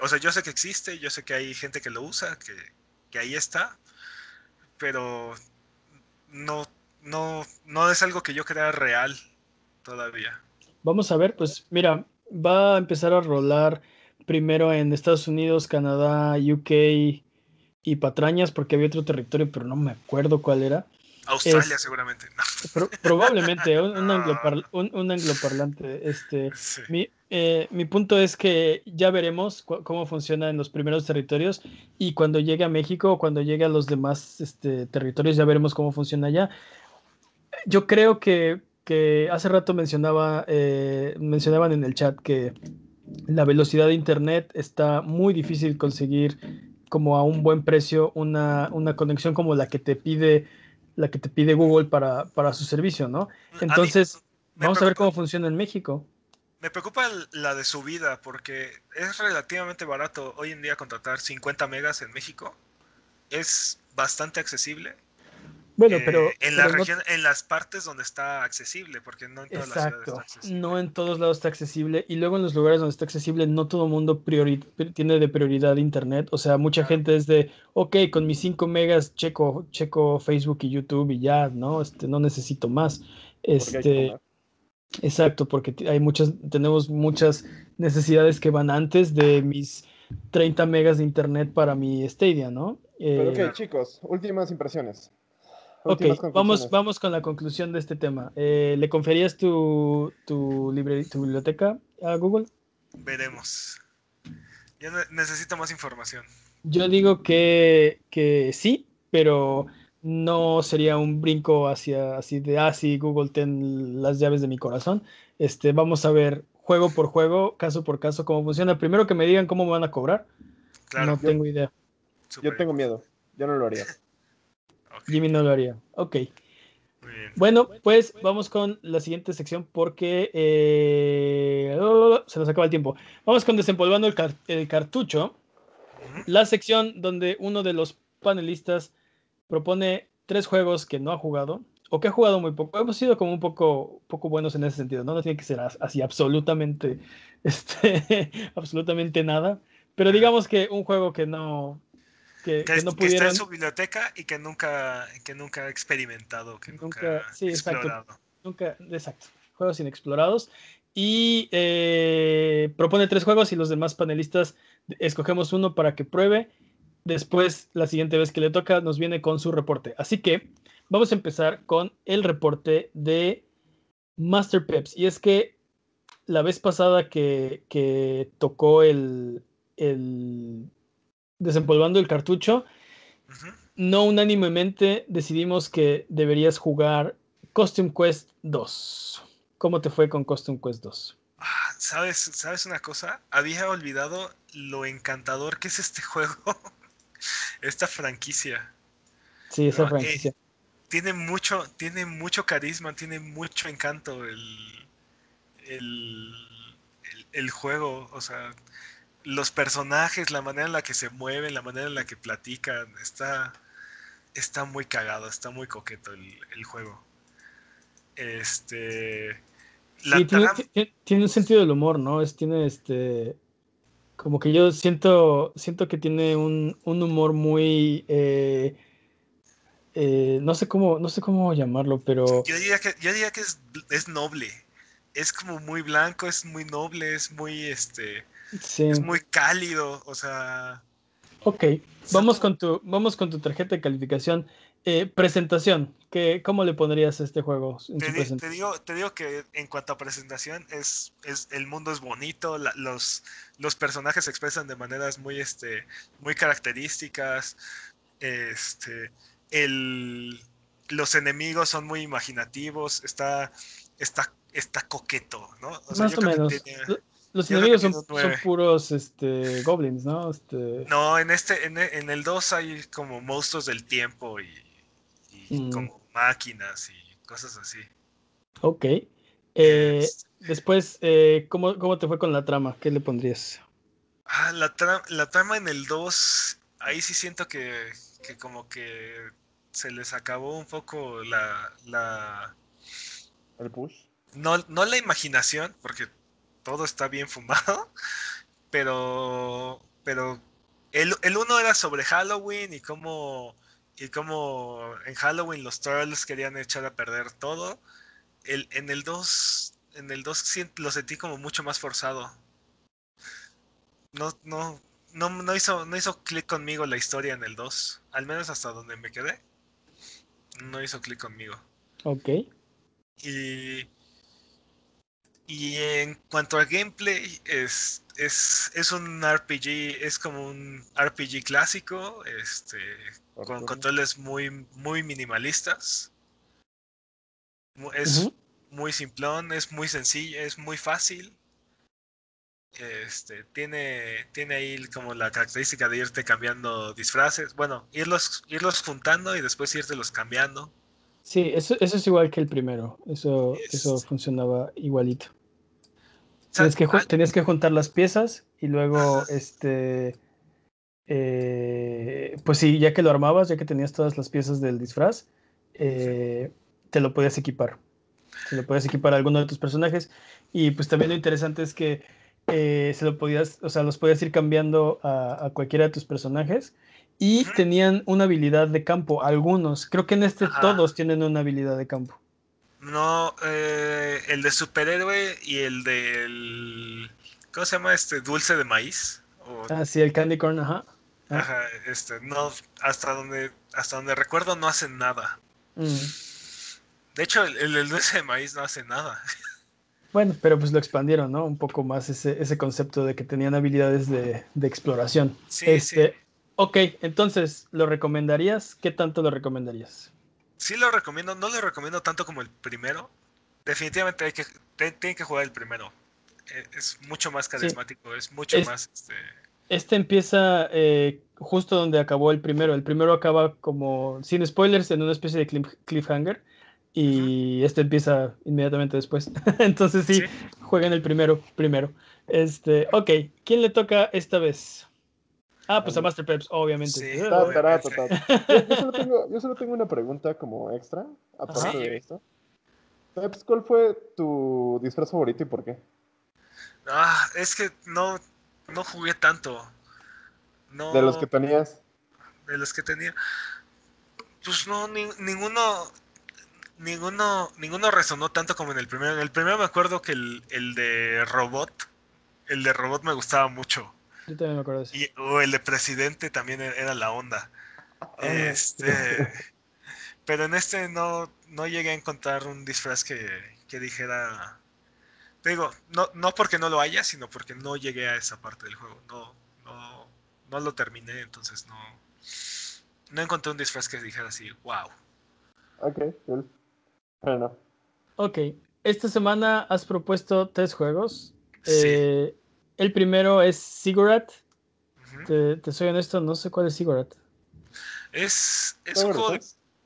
o sea, yo sé que existe, yo sé que hay gente que lo usa, que, que ahí está, pero no, no, no es algo que yo crea real todavía. Vamos a ver, pues mira, va a empezar a rolar primero en Estados Unidos, Canadá, UK y patrañas, porque había otro territorio, pero no me acuerdo cuál era. Australia, seguramente. probablemente, un, un, angloparlante. Este, mi, eh, mi, punto es que ya veremos cómo funciona en los primeros territorios y cuando llegue a México o cuando llegue a los demás este, territorios, ya veremos cómo funciona allá. Yo creo que, que hace rato mencionaba, eh, mencionaban en el chat que la velocidad de internet está muy difícil conseguir como a un buen precio una, una conexión como la que te pide la que te pide Google para, para su servicio, ¿no? Entonces, vamos a ver cómo funciona en México. Me preocupa la de subida porque es relativamente barato hoy en día contratar 50 megas en México. Es bastante accesible, Bueno, pero. en la región, en las partes donde está accesible, porque no en todas las ciudades está accesible. No en todos lados está accesible. Y luego en los lugares donde está accesible, no todo el mundo tiene de prioridad internet. O sea, mucha gente es de, ok, con mis 5 megas checo, checo Facebook y YouTube y ya, ¿no? Este, no necesito más. Este. Exacto, porque hay muchas, tenemos muchas necesidades que van antes de mis 30 megas de internet para mi Stadia, ¿no? Pero ok, eh, chicos, últimas impresiones. Ok, vamos, vamos con la conclusión de este tema. Eh, ¿Le conferías tu, tu, tu biblioteca a Google? Veremos. Yo necesito más información. Yo digo que, que sí, pero no sería un brinco hacia así de, ah, sí, Google, ten las llaves de mi corazón. Este, vamos a ver juego por juego, caso por caso, cómo funciona. Primero que me digan cómo me van a cobrar. No tengo idea. Yo tengo miedo. Yo no lo haría. Jimmy no lo haría. Ok. Bueno, pues vamos con la siguiente sección porque eh, se nos acaba el tiempo. Vamos con desempolvando el, cartucho. La sección donde uno de los panelistas propone tres juegos que no ha jugado o que ha jugado muy poco. Hemos sido como un poco, poco buenos en ese sentido, ¿no? No tiene que ser así absolutamente, este, absolutamente nada. Pero digamos que un juego que no, que, no está en su biblioteca y que nunca, que nunca ha experimentado, que nunca, sí, explorado. Exacto, nunca, exacto. Juegos inexplorados. Y eh, propone tres juegos y los demás panelistas escogemos uno para que pruebe. Después, la siguiente vez que le toca, nos viene con su reporte. Así que vamos a empezar con el reporte de Master Peps. Y es que la vez pasada que, que tocó el, el desempolvando el cartucho, no unánimemente decidimos que deberías jugar Costume Quest 2. ¿Cómo te fue con Costume Quest 2? Ah, ¿Sabes, ¿Sabes una cosa? Había olvidado lo encantador que es este juego. Esta franquicia. Sí, esa franquicia. Eh, tiene mucho, tiene mucho carisma, tiene mucho encanto el, el, el juego. O sea, los personajes, la manera en la que se mueven, la manera en la que platican, está, está muy cagado, está muy coqueto el, juego. Este. sí, tiene, un sentido del humor, ¿no? Es, tiene este. Como que yo siento, siento que tiene un, humor muy. Eh, eh, no sé cómo, no sé cómo llamarlo, pero. Yo diría que, yo diría que es, es noble. Es como muy blanco, es muy noble, es muy este es muy cálido, o sea. Ok, vamos con tu, vamos con tu tarjeta de calificación. Eh, presentación, ¿qué, ¿cómo le pondrías a este juego? te, digo, te digo que en cuanto a presentación, es, es el mundo es bonito, los, los personajes se expresan de maneras muy, este, muy características. Este, el, los enemigos son muy imaginativos, está, está, está coqueto, ¿no? Más o menos. Los enemigos son, puros este, goblins, ¿no? Este... No, en este, en, el 2 hay como monstruos del tiempo y, mm. como máquinas y cosas así. Ok. Eh, después, eh, ¿cómo, te fue con la trama? ¿Qué le pondrías? Ah, la, la trama en el 2, ahí sí siento que, que, como que se les acabó un poco la... la... ¿El push? No, no la imaginación, porque todo está bien fumado, pero, pero el, el uno era sobre Halloween y cómo, y cómo en Halloween los trolls querían echar a perder todo. El, en el 2, en el 2 lo sentí como mucho más forzado. No, no, no, no hizo, no hizo clic conmigo la historia en el 2, al menos hasta donde me quedé. No hizo clic conmigo. Ok. Y y en cuanto al gameplay, es, es, es, un RPG, es como un RPG clásico, este, con controles muy, muy minimalistas. Es muy simplón, es muy sencillo, es muy fácil. Este, tiene, tiene ahí como la característica de irte cambiando disfraces. Bueno, irlos, irlos juntando y después irte los cambiando. Sí, eso, eso es igual que el primero. Eso, eso funcionaba igualito. Tienes que, tenías que juntar las piezas y luego, este, eh, pues sí, ya que lo armabas, ya que tenías todas las piezas del disfraz, eh, te lo podías equipar. Se lo podías equipar a alguno de tus personajes. Y pues también lo interesante es que eh, se lo podías, o sea, los podías ir cambiando a, cualquiera de tus personajes. Y tenían una habilidad de campo, algunos. Creo que en este todos tienen una habilidad de campo. No, eh, el de superhéroe y el del. ¿Cómo se llama este? Dulce de maíz. Ah, sí, el candy corn, ajá. Ah. Ajá, este, no, hasta donde, hasta donde recuerdo no hacen nada. Mm. De hecho, el, el, dulce de maíz no hace nada. Bueno, pero pues lo expandieron, ¿no? Un poco más ese, ese concepto de que tenían habilidades de, de exploración. Sí, este, sí. Ok, entonces, ¿lo recomendarías? ¿Qué tanto lo recomendarías? Sí lo recomiendo, no lo recomiendo tanto como el primero. Definitivamente hay que, tienen que jugar el primero. E, es, mucho más carismático, es mucho más... Este... este empieza eh, justo donde acabó el primero. El primero acaba como, sin spoilers, en una especie de cliffhanger. Y este empieza inmediatamente después. Entonces sí, jueguen el primero primero. Este, ok, ¿quién le toca esta vez? Ah, pues a Master Peps, obviamente. Yo, solo tengo, una pregunta como extra, aparte de esto. Peps, ¿cuál fue tu disfraz favorito y por qué? Ah, es que no, no jugué tanto. ¿De los que tenías? De los que tenía. Pues no, ninguno. Ninguno, ninguno resonó tanto como en el primero. En el primero me acuerdo que el, el de robot, el de robot me gustaba mucho. Yo también me acuerdo de o el de presidente también e-, era la onda. Ah, este, pero en este no, no llegué a encontrar un disfraz que, que dijera. Te digo, no, no porque no lo haya, sino porque no llegué a esa parte del juego. No, no, no lo terminé, entonces no. No encontré un disfraz que dijera así, wow. Ok, cool. Bueno. Ok. Esta semana has propuesto tres juegos. Sí. Eh, el primero es Sigurat. te, soy honesto, no sé cuál es Sigurat. Es, es un juego de,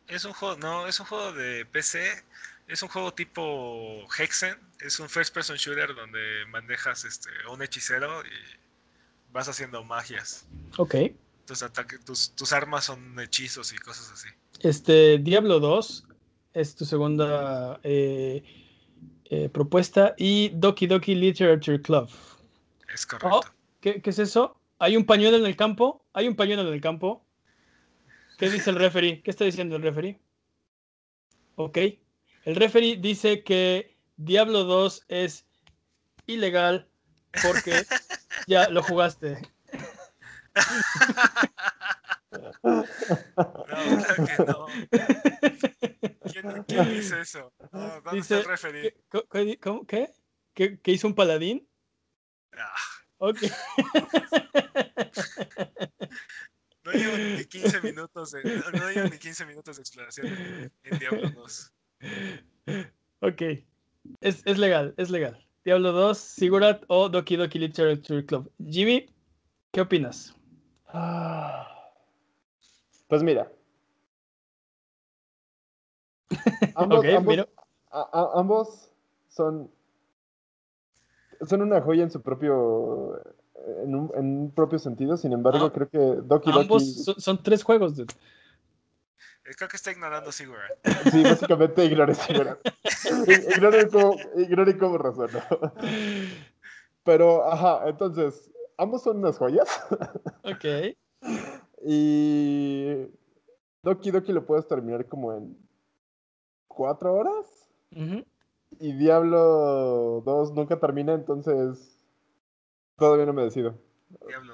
es un juego, no, es un juego de PC. Es un juego tipo Hexen. Es un first person shooter donde manejas este, un hechicero y vas haciendo magias. Ok. Tus, tus, tus armas son hechizos y cosas así. Este, Diablo 2 es tu segunda eh, eh, propuesta y Doki Doki Literature Club. Es correcto. Oh, ¿qué, es eso? ¿Hay un pañuelo en el campo? ¿Hay un pañuelo en el campo? ¿Qué dice el referee? ¿Qué está diciendo el referee? Ok. El referee dice que Diablo 2 es ilegal porque ya lo jugaste. No, claro que no. ¿Quién, dice eso? ¿Dónde dice, está el referee? ¿qué, qué, ¿Que hizo un paladín? Ok. No llevo ni 15 minutos de, no llevo ni 15 minutos de exploración en, Diablo 2. Ok. Es, es, legal, es legal. Diablo 2, Sigurat o Doki Doki Literature Club. Jimmy, ¿qué opinas? Pues mira. Ambos, ambos, ambos son son una joya en su propio. En un, en un propio sentido, sin embargo, ah, creo que Doki Doki. Ambos son, tres juegos, dude. Eh, creo que está ignorando Sigurd. Sí, básicamente ignore Sigurd. ignore, cómo, ignore cómo razonó. Pero, ajá, entonces, ambos son unas joyas. Ok. Y Doki Doki lo puedes terminar como en cuatro horas. Uh y Diablo 2 nunca termina, entonces todavía no me decido.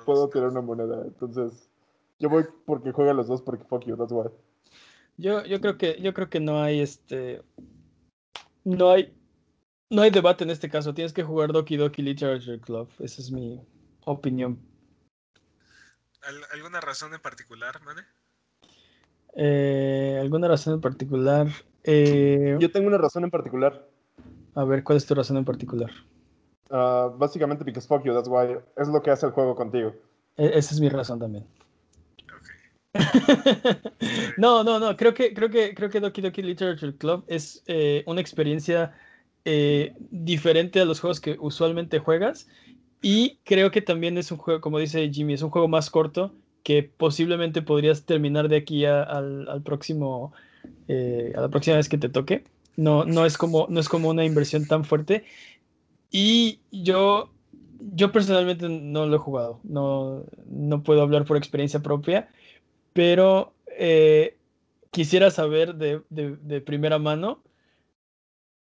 Puedo tirar una moneda, entonces yo voy porque juega los dos porque fuck you, that's why. Yo, yo creo que yo creo que no hay este no hay no hay debate en este caso, tienes que jugar Doki Doki Literature Club, esa es mi opinión. ¿Alguna razón en particular, Mane? Eh, ¿Alguna razón en particular? Eh, yo tengo una razón en particular. A ver, ¿cuál es tu razón en particular? Ah, básicamente, because fuck you, that's why. Es lo que hace el juego contigo. E, esa es mi razón también. no, no, no. Creo que, creo que, creo que Doki Doki Literature Club es eh, una experiencia eh, diferente a los juegos que usualmente juegas. Y creo que también es un juego, como dice Jimmy, es un juego más corto que posiblemente podrías terminar de aquí al, al, próximo eh, a la próxima vez que te toque. No, no, es como, no es como una inversión tan fuerte. Y yo, yo personalmente no lo he jugado. No, no puedo hablar por experiencia propia. Pero eh, quisiera saber de, de, primera mano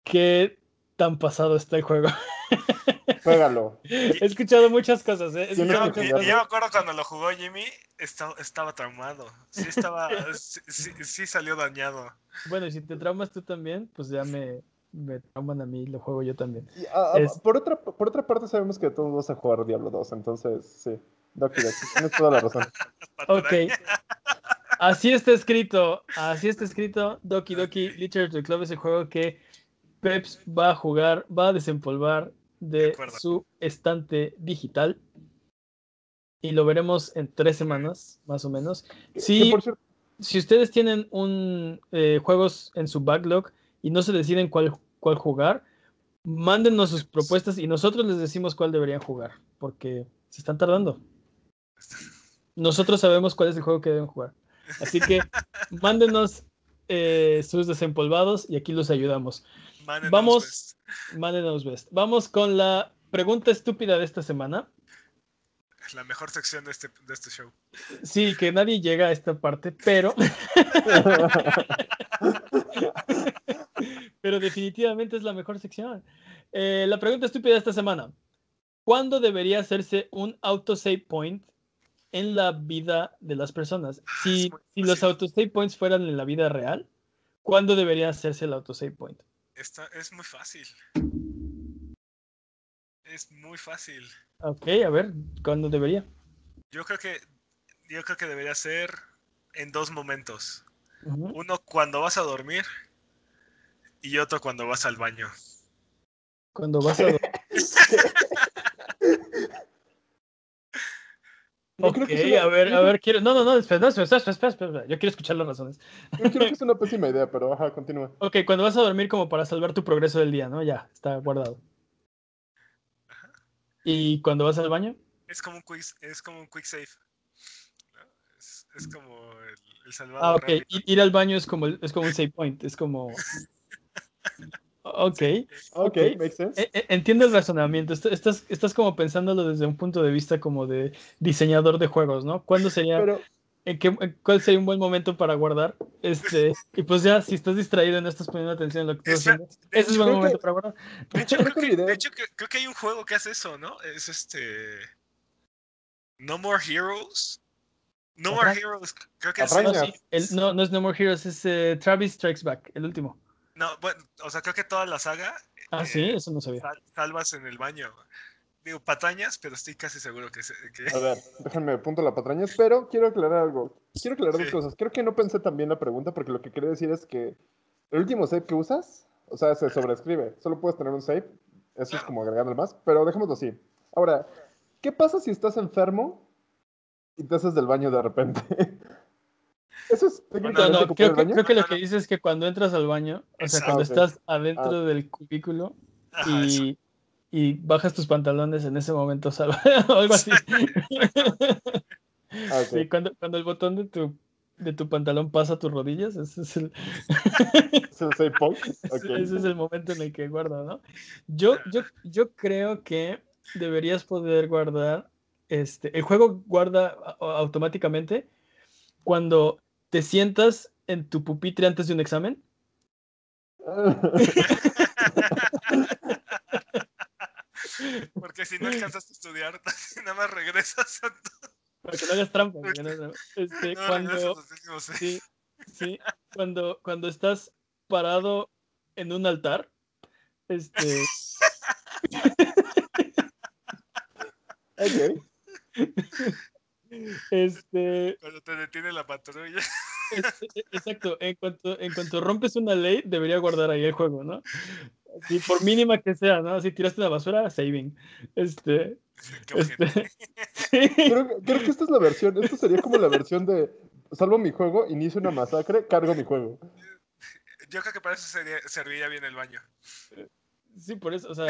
qué tan pasado está el juego. Juégalo. He escuchado muchas cosas. ¿eh? Yo, me acuerdo cuando lo jugó Jimmy, estaba, estaba traumado. Sí, estaba, sí, salió dañado. Bueno, y si te traumas tú también, pues ya me, me trauman a mí, lo juego yo también. Ah, ah, por, otra, por otra parte, sabemos que todos vas a jugar Diablo 2, entonces sí. Doki, tienes toda la razón. ok. Así está escrito, así está escrito. Doki Doki Literature Club es el juego que Peps va a jugar, va a desempolvar de, su estante digital. Y lo veremos en tres semanas, más o menos. Si, si ustedes tienen un eh, juegos en su backlog y no se deciden cuál, cuál jugar, mándenos sus propuestas y nosotros les decimos cuál deberían jugar, porque se están tardando. Nosotros sabemos cuál es el juego que deben jugar. Así que mándenos eh, sus desempolvados y aquí los ayudamos. Vamos, mándenos best. Vamos con la pregunta estúpida de esta semana. La mejor sección de este, de este show. Sí, que nadie llega a esta parte, pero. pero definitivamente es la mejor sección. Eh, la pregunta estúpida de esta semana. ¿Cuándo debería hacerse un autosave point en la vida de las personas? Ah, si, si los autosave points fueran en la vida real, ¿cuándo debería hacerse el autosave point? Es muy fácil. Es muy fácil. Ok, a ver, ¿cuándo debería? Yo creo que yo creo que debería ser en dos momentos. Uno cuando vas a dormir y otro cuando vas al baño. Cuando vas a dormir. ok, a ver, a ver, quiero. No, no, no, espera, espera, espera, espera, Yo quiero escuchar las razones. Yo creo que es una pésima idea, pero ajá, continúa. Ok, cuando vas a dormir como para salvar tu progreso del día, ¿no? Ya, está guardado. ¿Y cuando vas al baño? Es como un quick, es como un quick save. Es, como el, el salvador. Ah, ok. Ir al baño es como, es como un save point. Es como. Ok. Ok, makes sense. E, e, entiendo el razonamiento. Estás, estás como pensándolo desde un punto de vista como de diseñador de juegos, ¿no? ¿Cuándo sería, en qué, cuál sería un buen momento para guardar? Este, y pues ya, si estás distraído y no estás poniendo atención en lo que estás haciendo, ese es un buen momento para guardar. De hecho, creo que, de hecho creo que hay un juego que hace eso, ¿no? Es este... No More Heroes. No More Heroes, creo que es... no, no es No More Heroes, es eh, Travis Strikes Back, el último. No, bueno, o sea, creo que toda la saga. Ah, sí, eh, eso no sabía. salvas en el baño. Digo, patrañas, pero estoy casi seguro que, A ver, déjenme punto la patrañas, pero quiero aclarar algo. Quiero aclarar dos cosas. Creo que no pensé tan bien la pregunta porque lo que quería decir es que el último save que usas, o sea, se sobrescribe. Solo puedes tener un save. Eso es como agregarle más, pero dejémoslo así. Ahora, ¿qué pasa si estás enfermo y te haces del baño de repente? Eso es no, no, creo, que, creo que lo que dices es que cuando entras al baño, o sea, cuando estás adentro ah. del cubículo y, y, bajas tus pantalones, en ese momento salva, o algo así. Ah, sí, cuando, cuando el botón de tu, de tu pantalón pasa a tus rodillas, ese es el... ese es el momento en el que guarda, ¿no? Yo, yo, yo creo que deberías poder guardar, este, el juego guarda automáticamente cuando te sientas en tu pupitre antes de un examen. Porque si no alcanzas a estudiar, nada más regresas a Para que no hagas trampa. Este, cuando, sí, sí, cuando, cuando estás parado en un altar, este. ok. Este. Cuando te detiene la patrulla. E, exacto, en cuanto, en cuanto rompes una ley, debería guardar ahí el juego, ¿no? Así, por mínima que sea, ¿no? Si tiraste la basura, saving. Este. este creo, creo, que esta es la versión, esto sería como la versión de salvo mi juego, inicio una masacre, cargo mi juego. Yo creo que para eso serviría bien el baño. Sí, por eso, o sea,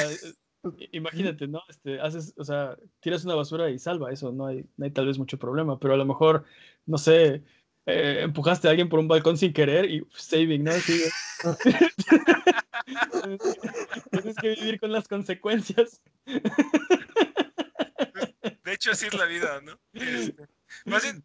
Imagínate, ¿no? Este, haces, o sea, tiras una basura y salva eso, no hay, no hay tal vez mucho problema, pero a lo mejor, no sé, eh, empujaste a alguien por un balcón sin querer y saving, ¿no? Sí, Tienes que vivir con las consecuencias. De hecho, así es la vida, ¿no? Este, más bien,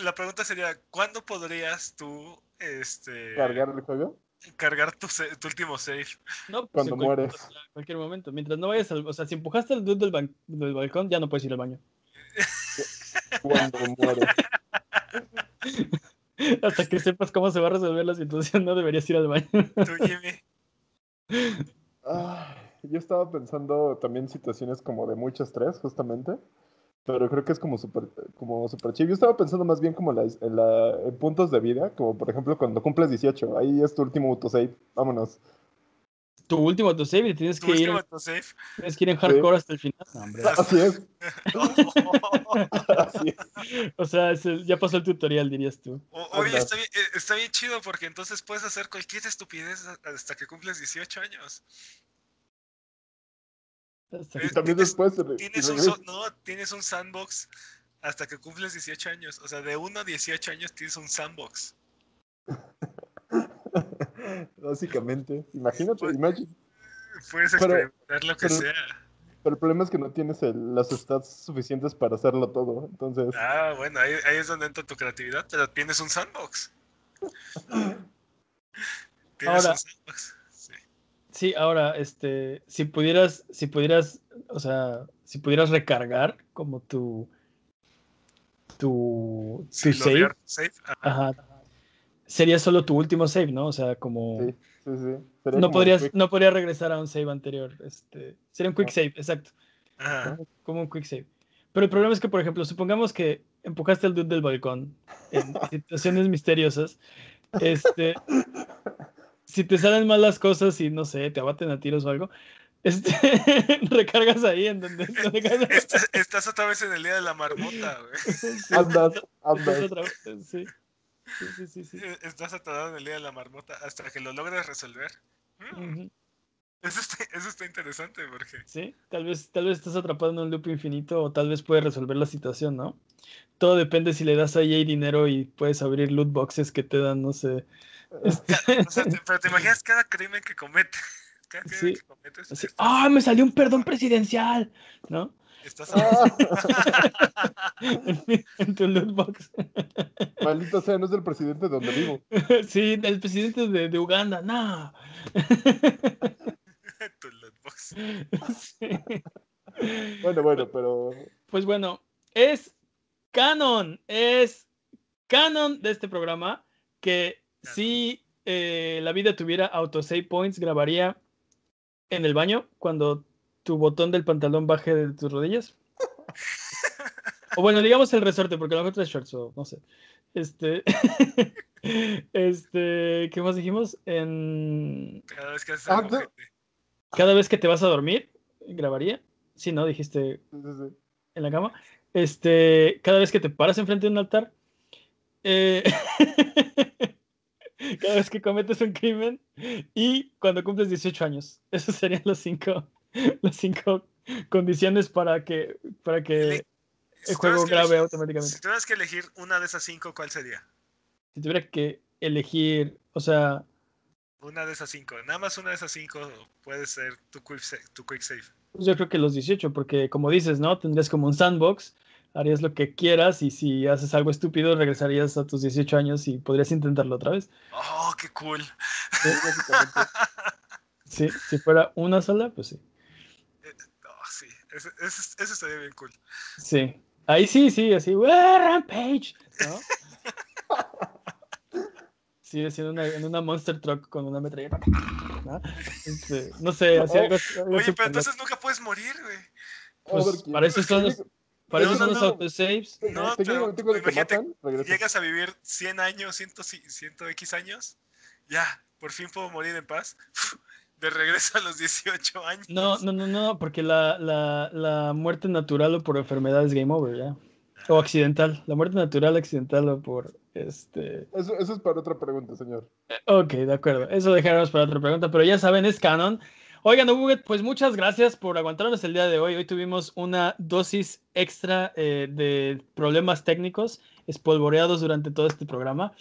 la pregunta sería, ¿cuándo podrías tú este, cargar el juego? Cargar tu, tu último save. No, pues, Cuando mueres. En cualquier momento. Mientras no vayas al. O sea, si empujaste al dude del, del balcón, ya no puedes ir al baño. Cuando mueres. Hasta que sepas cómo se va a resolver la situación, no deberías ir al baño. Tú, Jimmy. yo estaba pensando también situaciones como de mucho estrés, justamente. Pero creo que es como súper como super chido. Yo estaba pensando más bien como en, la, en puntos de vida, como por ejemplo cuando cumples 18, ahí es tu último autosave, vámonos. Tu último autosave y tienes que ir. Tienes que ir en hardcore hasta el final. Así es. Así es. O sea, ya pasó el tutorial, dirías tú. oye, está bien, eh, está bien chido porque entonces puedes hacer cualquier estupidez hasta que cumples 18 años. Y también después. Tienes un, no, tienes un sandbox hasta que cumples 18 años. O sea, de 1 a 18 años tienes un sandbox. Básicamente. Imagínate, pues, Puedes experimentar lo que sea. Pero el problema es que no tienes las stats suficientes para hacerlo todo. Entonces. Ah, bueno, ahí, ahí es donde entra tu creatividad, pero tienes un sandbox. tienes un sandbox. Sí, ahora, este, si pudieras, si pudieras, o sea, si pudieras recargar como tu, tu, tu save, Ajá. sería solo tu último save, ¿no? O sea, como, sí, sí, sí. no podrías, no podrías regresar a un save anterior, este, sería un quick save, exacto, Ajá. como un quick save. Pero el problema es que, por ejemplo, supongamos que empujaste al dude del balcón en situaciones misteriosas, este, si te salen mal las cosas y no sé, te abaten a tiros o algo, este, recargas ahí en donde, estás, otra vez en el día de la marmota, güey. andas, andas. sí. Sí, sí, sí, Estás atorado en el día de la marmota hasta que lo logres resolver. Mm. eso, está, interesante porque. Sí, tal vez, tal vez estás atrapado en un loop infinito o tal vez puedes resolver la situación, ¿no? Todo depende si le das a EA dinero y puedes abrir loot boxes que te dan, no sé, este pero te imaginas cada crimen que comete. Cada crimen que cometes. ¡Ah! me salió un perdón presidencial. ¿No? Estás en, tu loot box. Maldito sea, no es el presidente de donde vivo. Sí, el presidente de, de Uganda, no. tu. Bueno, bueno, pero. Pues bueno, es canon, es canon de este programa que si eh, la vida tuviera autosave points, grabaría en el baño cuando tu botón del pantalón baje de tus rodillas. o bueno, digamos el resorte, porque lo mejor es shorts o no sé. Este. este. ¿Qué más dijimos? En. Cada vez que ah, Cada vez que te vas a dormir, grabaría. Sí, ¿no? Dijiste. En la cama. Este. Cada vez que te paras enfrente de un altar. Eh, cada vez que cometes un crimen y cuando cumples 18 años. Esas serían las cinco, las cinco condiciones para que, para que el juego grabe automáticamente. Si tuvieras que elegir una de esas cinco, ¿cuál sería? Si tuviera que elegir, o sea... Una de esas cinco, nada más una de esas cinco puede ser tu quick save. Tu quick save. Pues yo creo que los 18, porque como dices, ¿no? Tendrías como un sandbox harías lo que quieras y si haces algo estúpido regresarías a tus 18 años y podrías intentarlo otra vez. Oh, qué cool. Sí, si fuera una sola, pues sí. Eh, oh, sí, eso, eso, estaría bien cool. Sí, ahí sí, sí, así, Rampage, ¿no? Sí, en una, en una Monster Truck con una metralleta. ¿no? Este, no sé, así algo, Oye, pero entonces nunca puedes morir, güey. Pues, para eso son los, para eso son los autosaves. No, pero imagínate, llegas a vivir 100 años, 100, 100 X años, ya, por fin puedo morir en paz. De regreso a los 18 años. No, no, no, no, porque la, la, la muerte natural o por enfermedad es game over, ya. O accidental. La muerte natural, accidental o por este. Eso, eso es para otra pregunta, señor. Eh, ok, de acuerdo. Eso dejaremos para otra pregunta, pero ya saben, es canon. Oigan, pues muchas gracias por aguantarnos el día de hoy. Hoy tuvimos una dosis extra eh, de problemas técnicos espolvoreados durante todo este programa.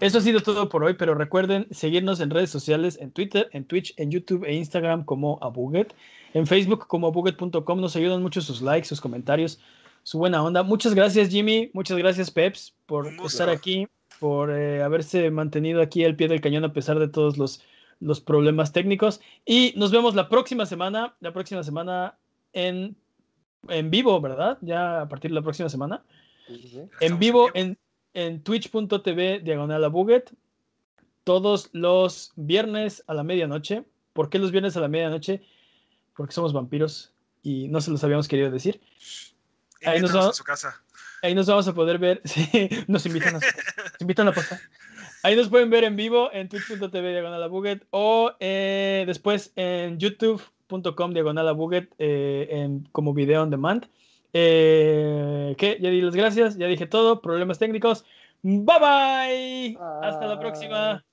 Eso ha sido todo por hoy, pero recuerden seguirnos en redes sociales, en Twitter, en Twitch, en YouTube e Instagram como Abuget, en Facebook como abuget.com. Nos ayudan mucho sus likes, sus comentarios, su buena onda. Muchas gracias Jimmy, muchas gracias Peps por estar aquí, por eh, haberse mantenido aquí al pie del cañón a pesar de todos los, los problemas técnicos. Y nos vemos la próxima semana, la próxima semana en, en vivo, ¿verdad? Ya a partir de la próxima semana. En vivo en, en twitch.tv diagonal a Buget todos los viernes a la medianoche. ¿Por qué los viernes a la medianoche? Porque somos vampiros y no se los habíamos querido decir. Ahí nos, vamos, a su casa. ahí nos vamos a poder ver. Sí, nos invitan a, nos invitan a pasar. Ahí nos pueden ver en vivo en twitch.tv diagonal Buget o eh, después en youtube.com diagonal a Buget eh, en, como video on demand. Eh, ¿Qué? Ya di las gracias, ya dije todo. Problemas técnicos. Bye bye. Hasta la próxima.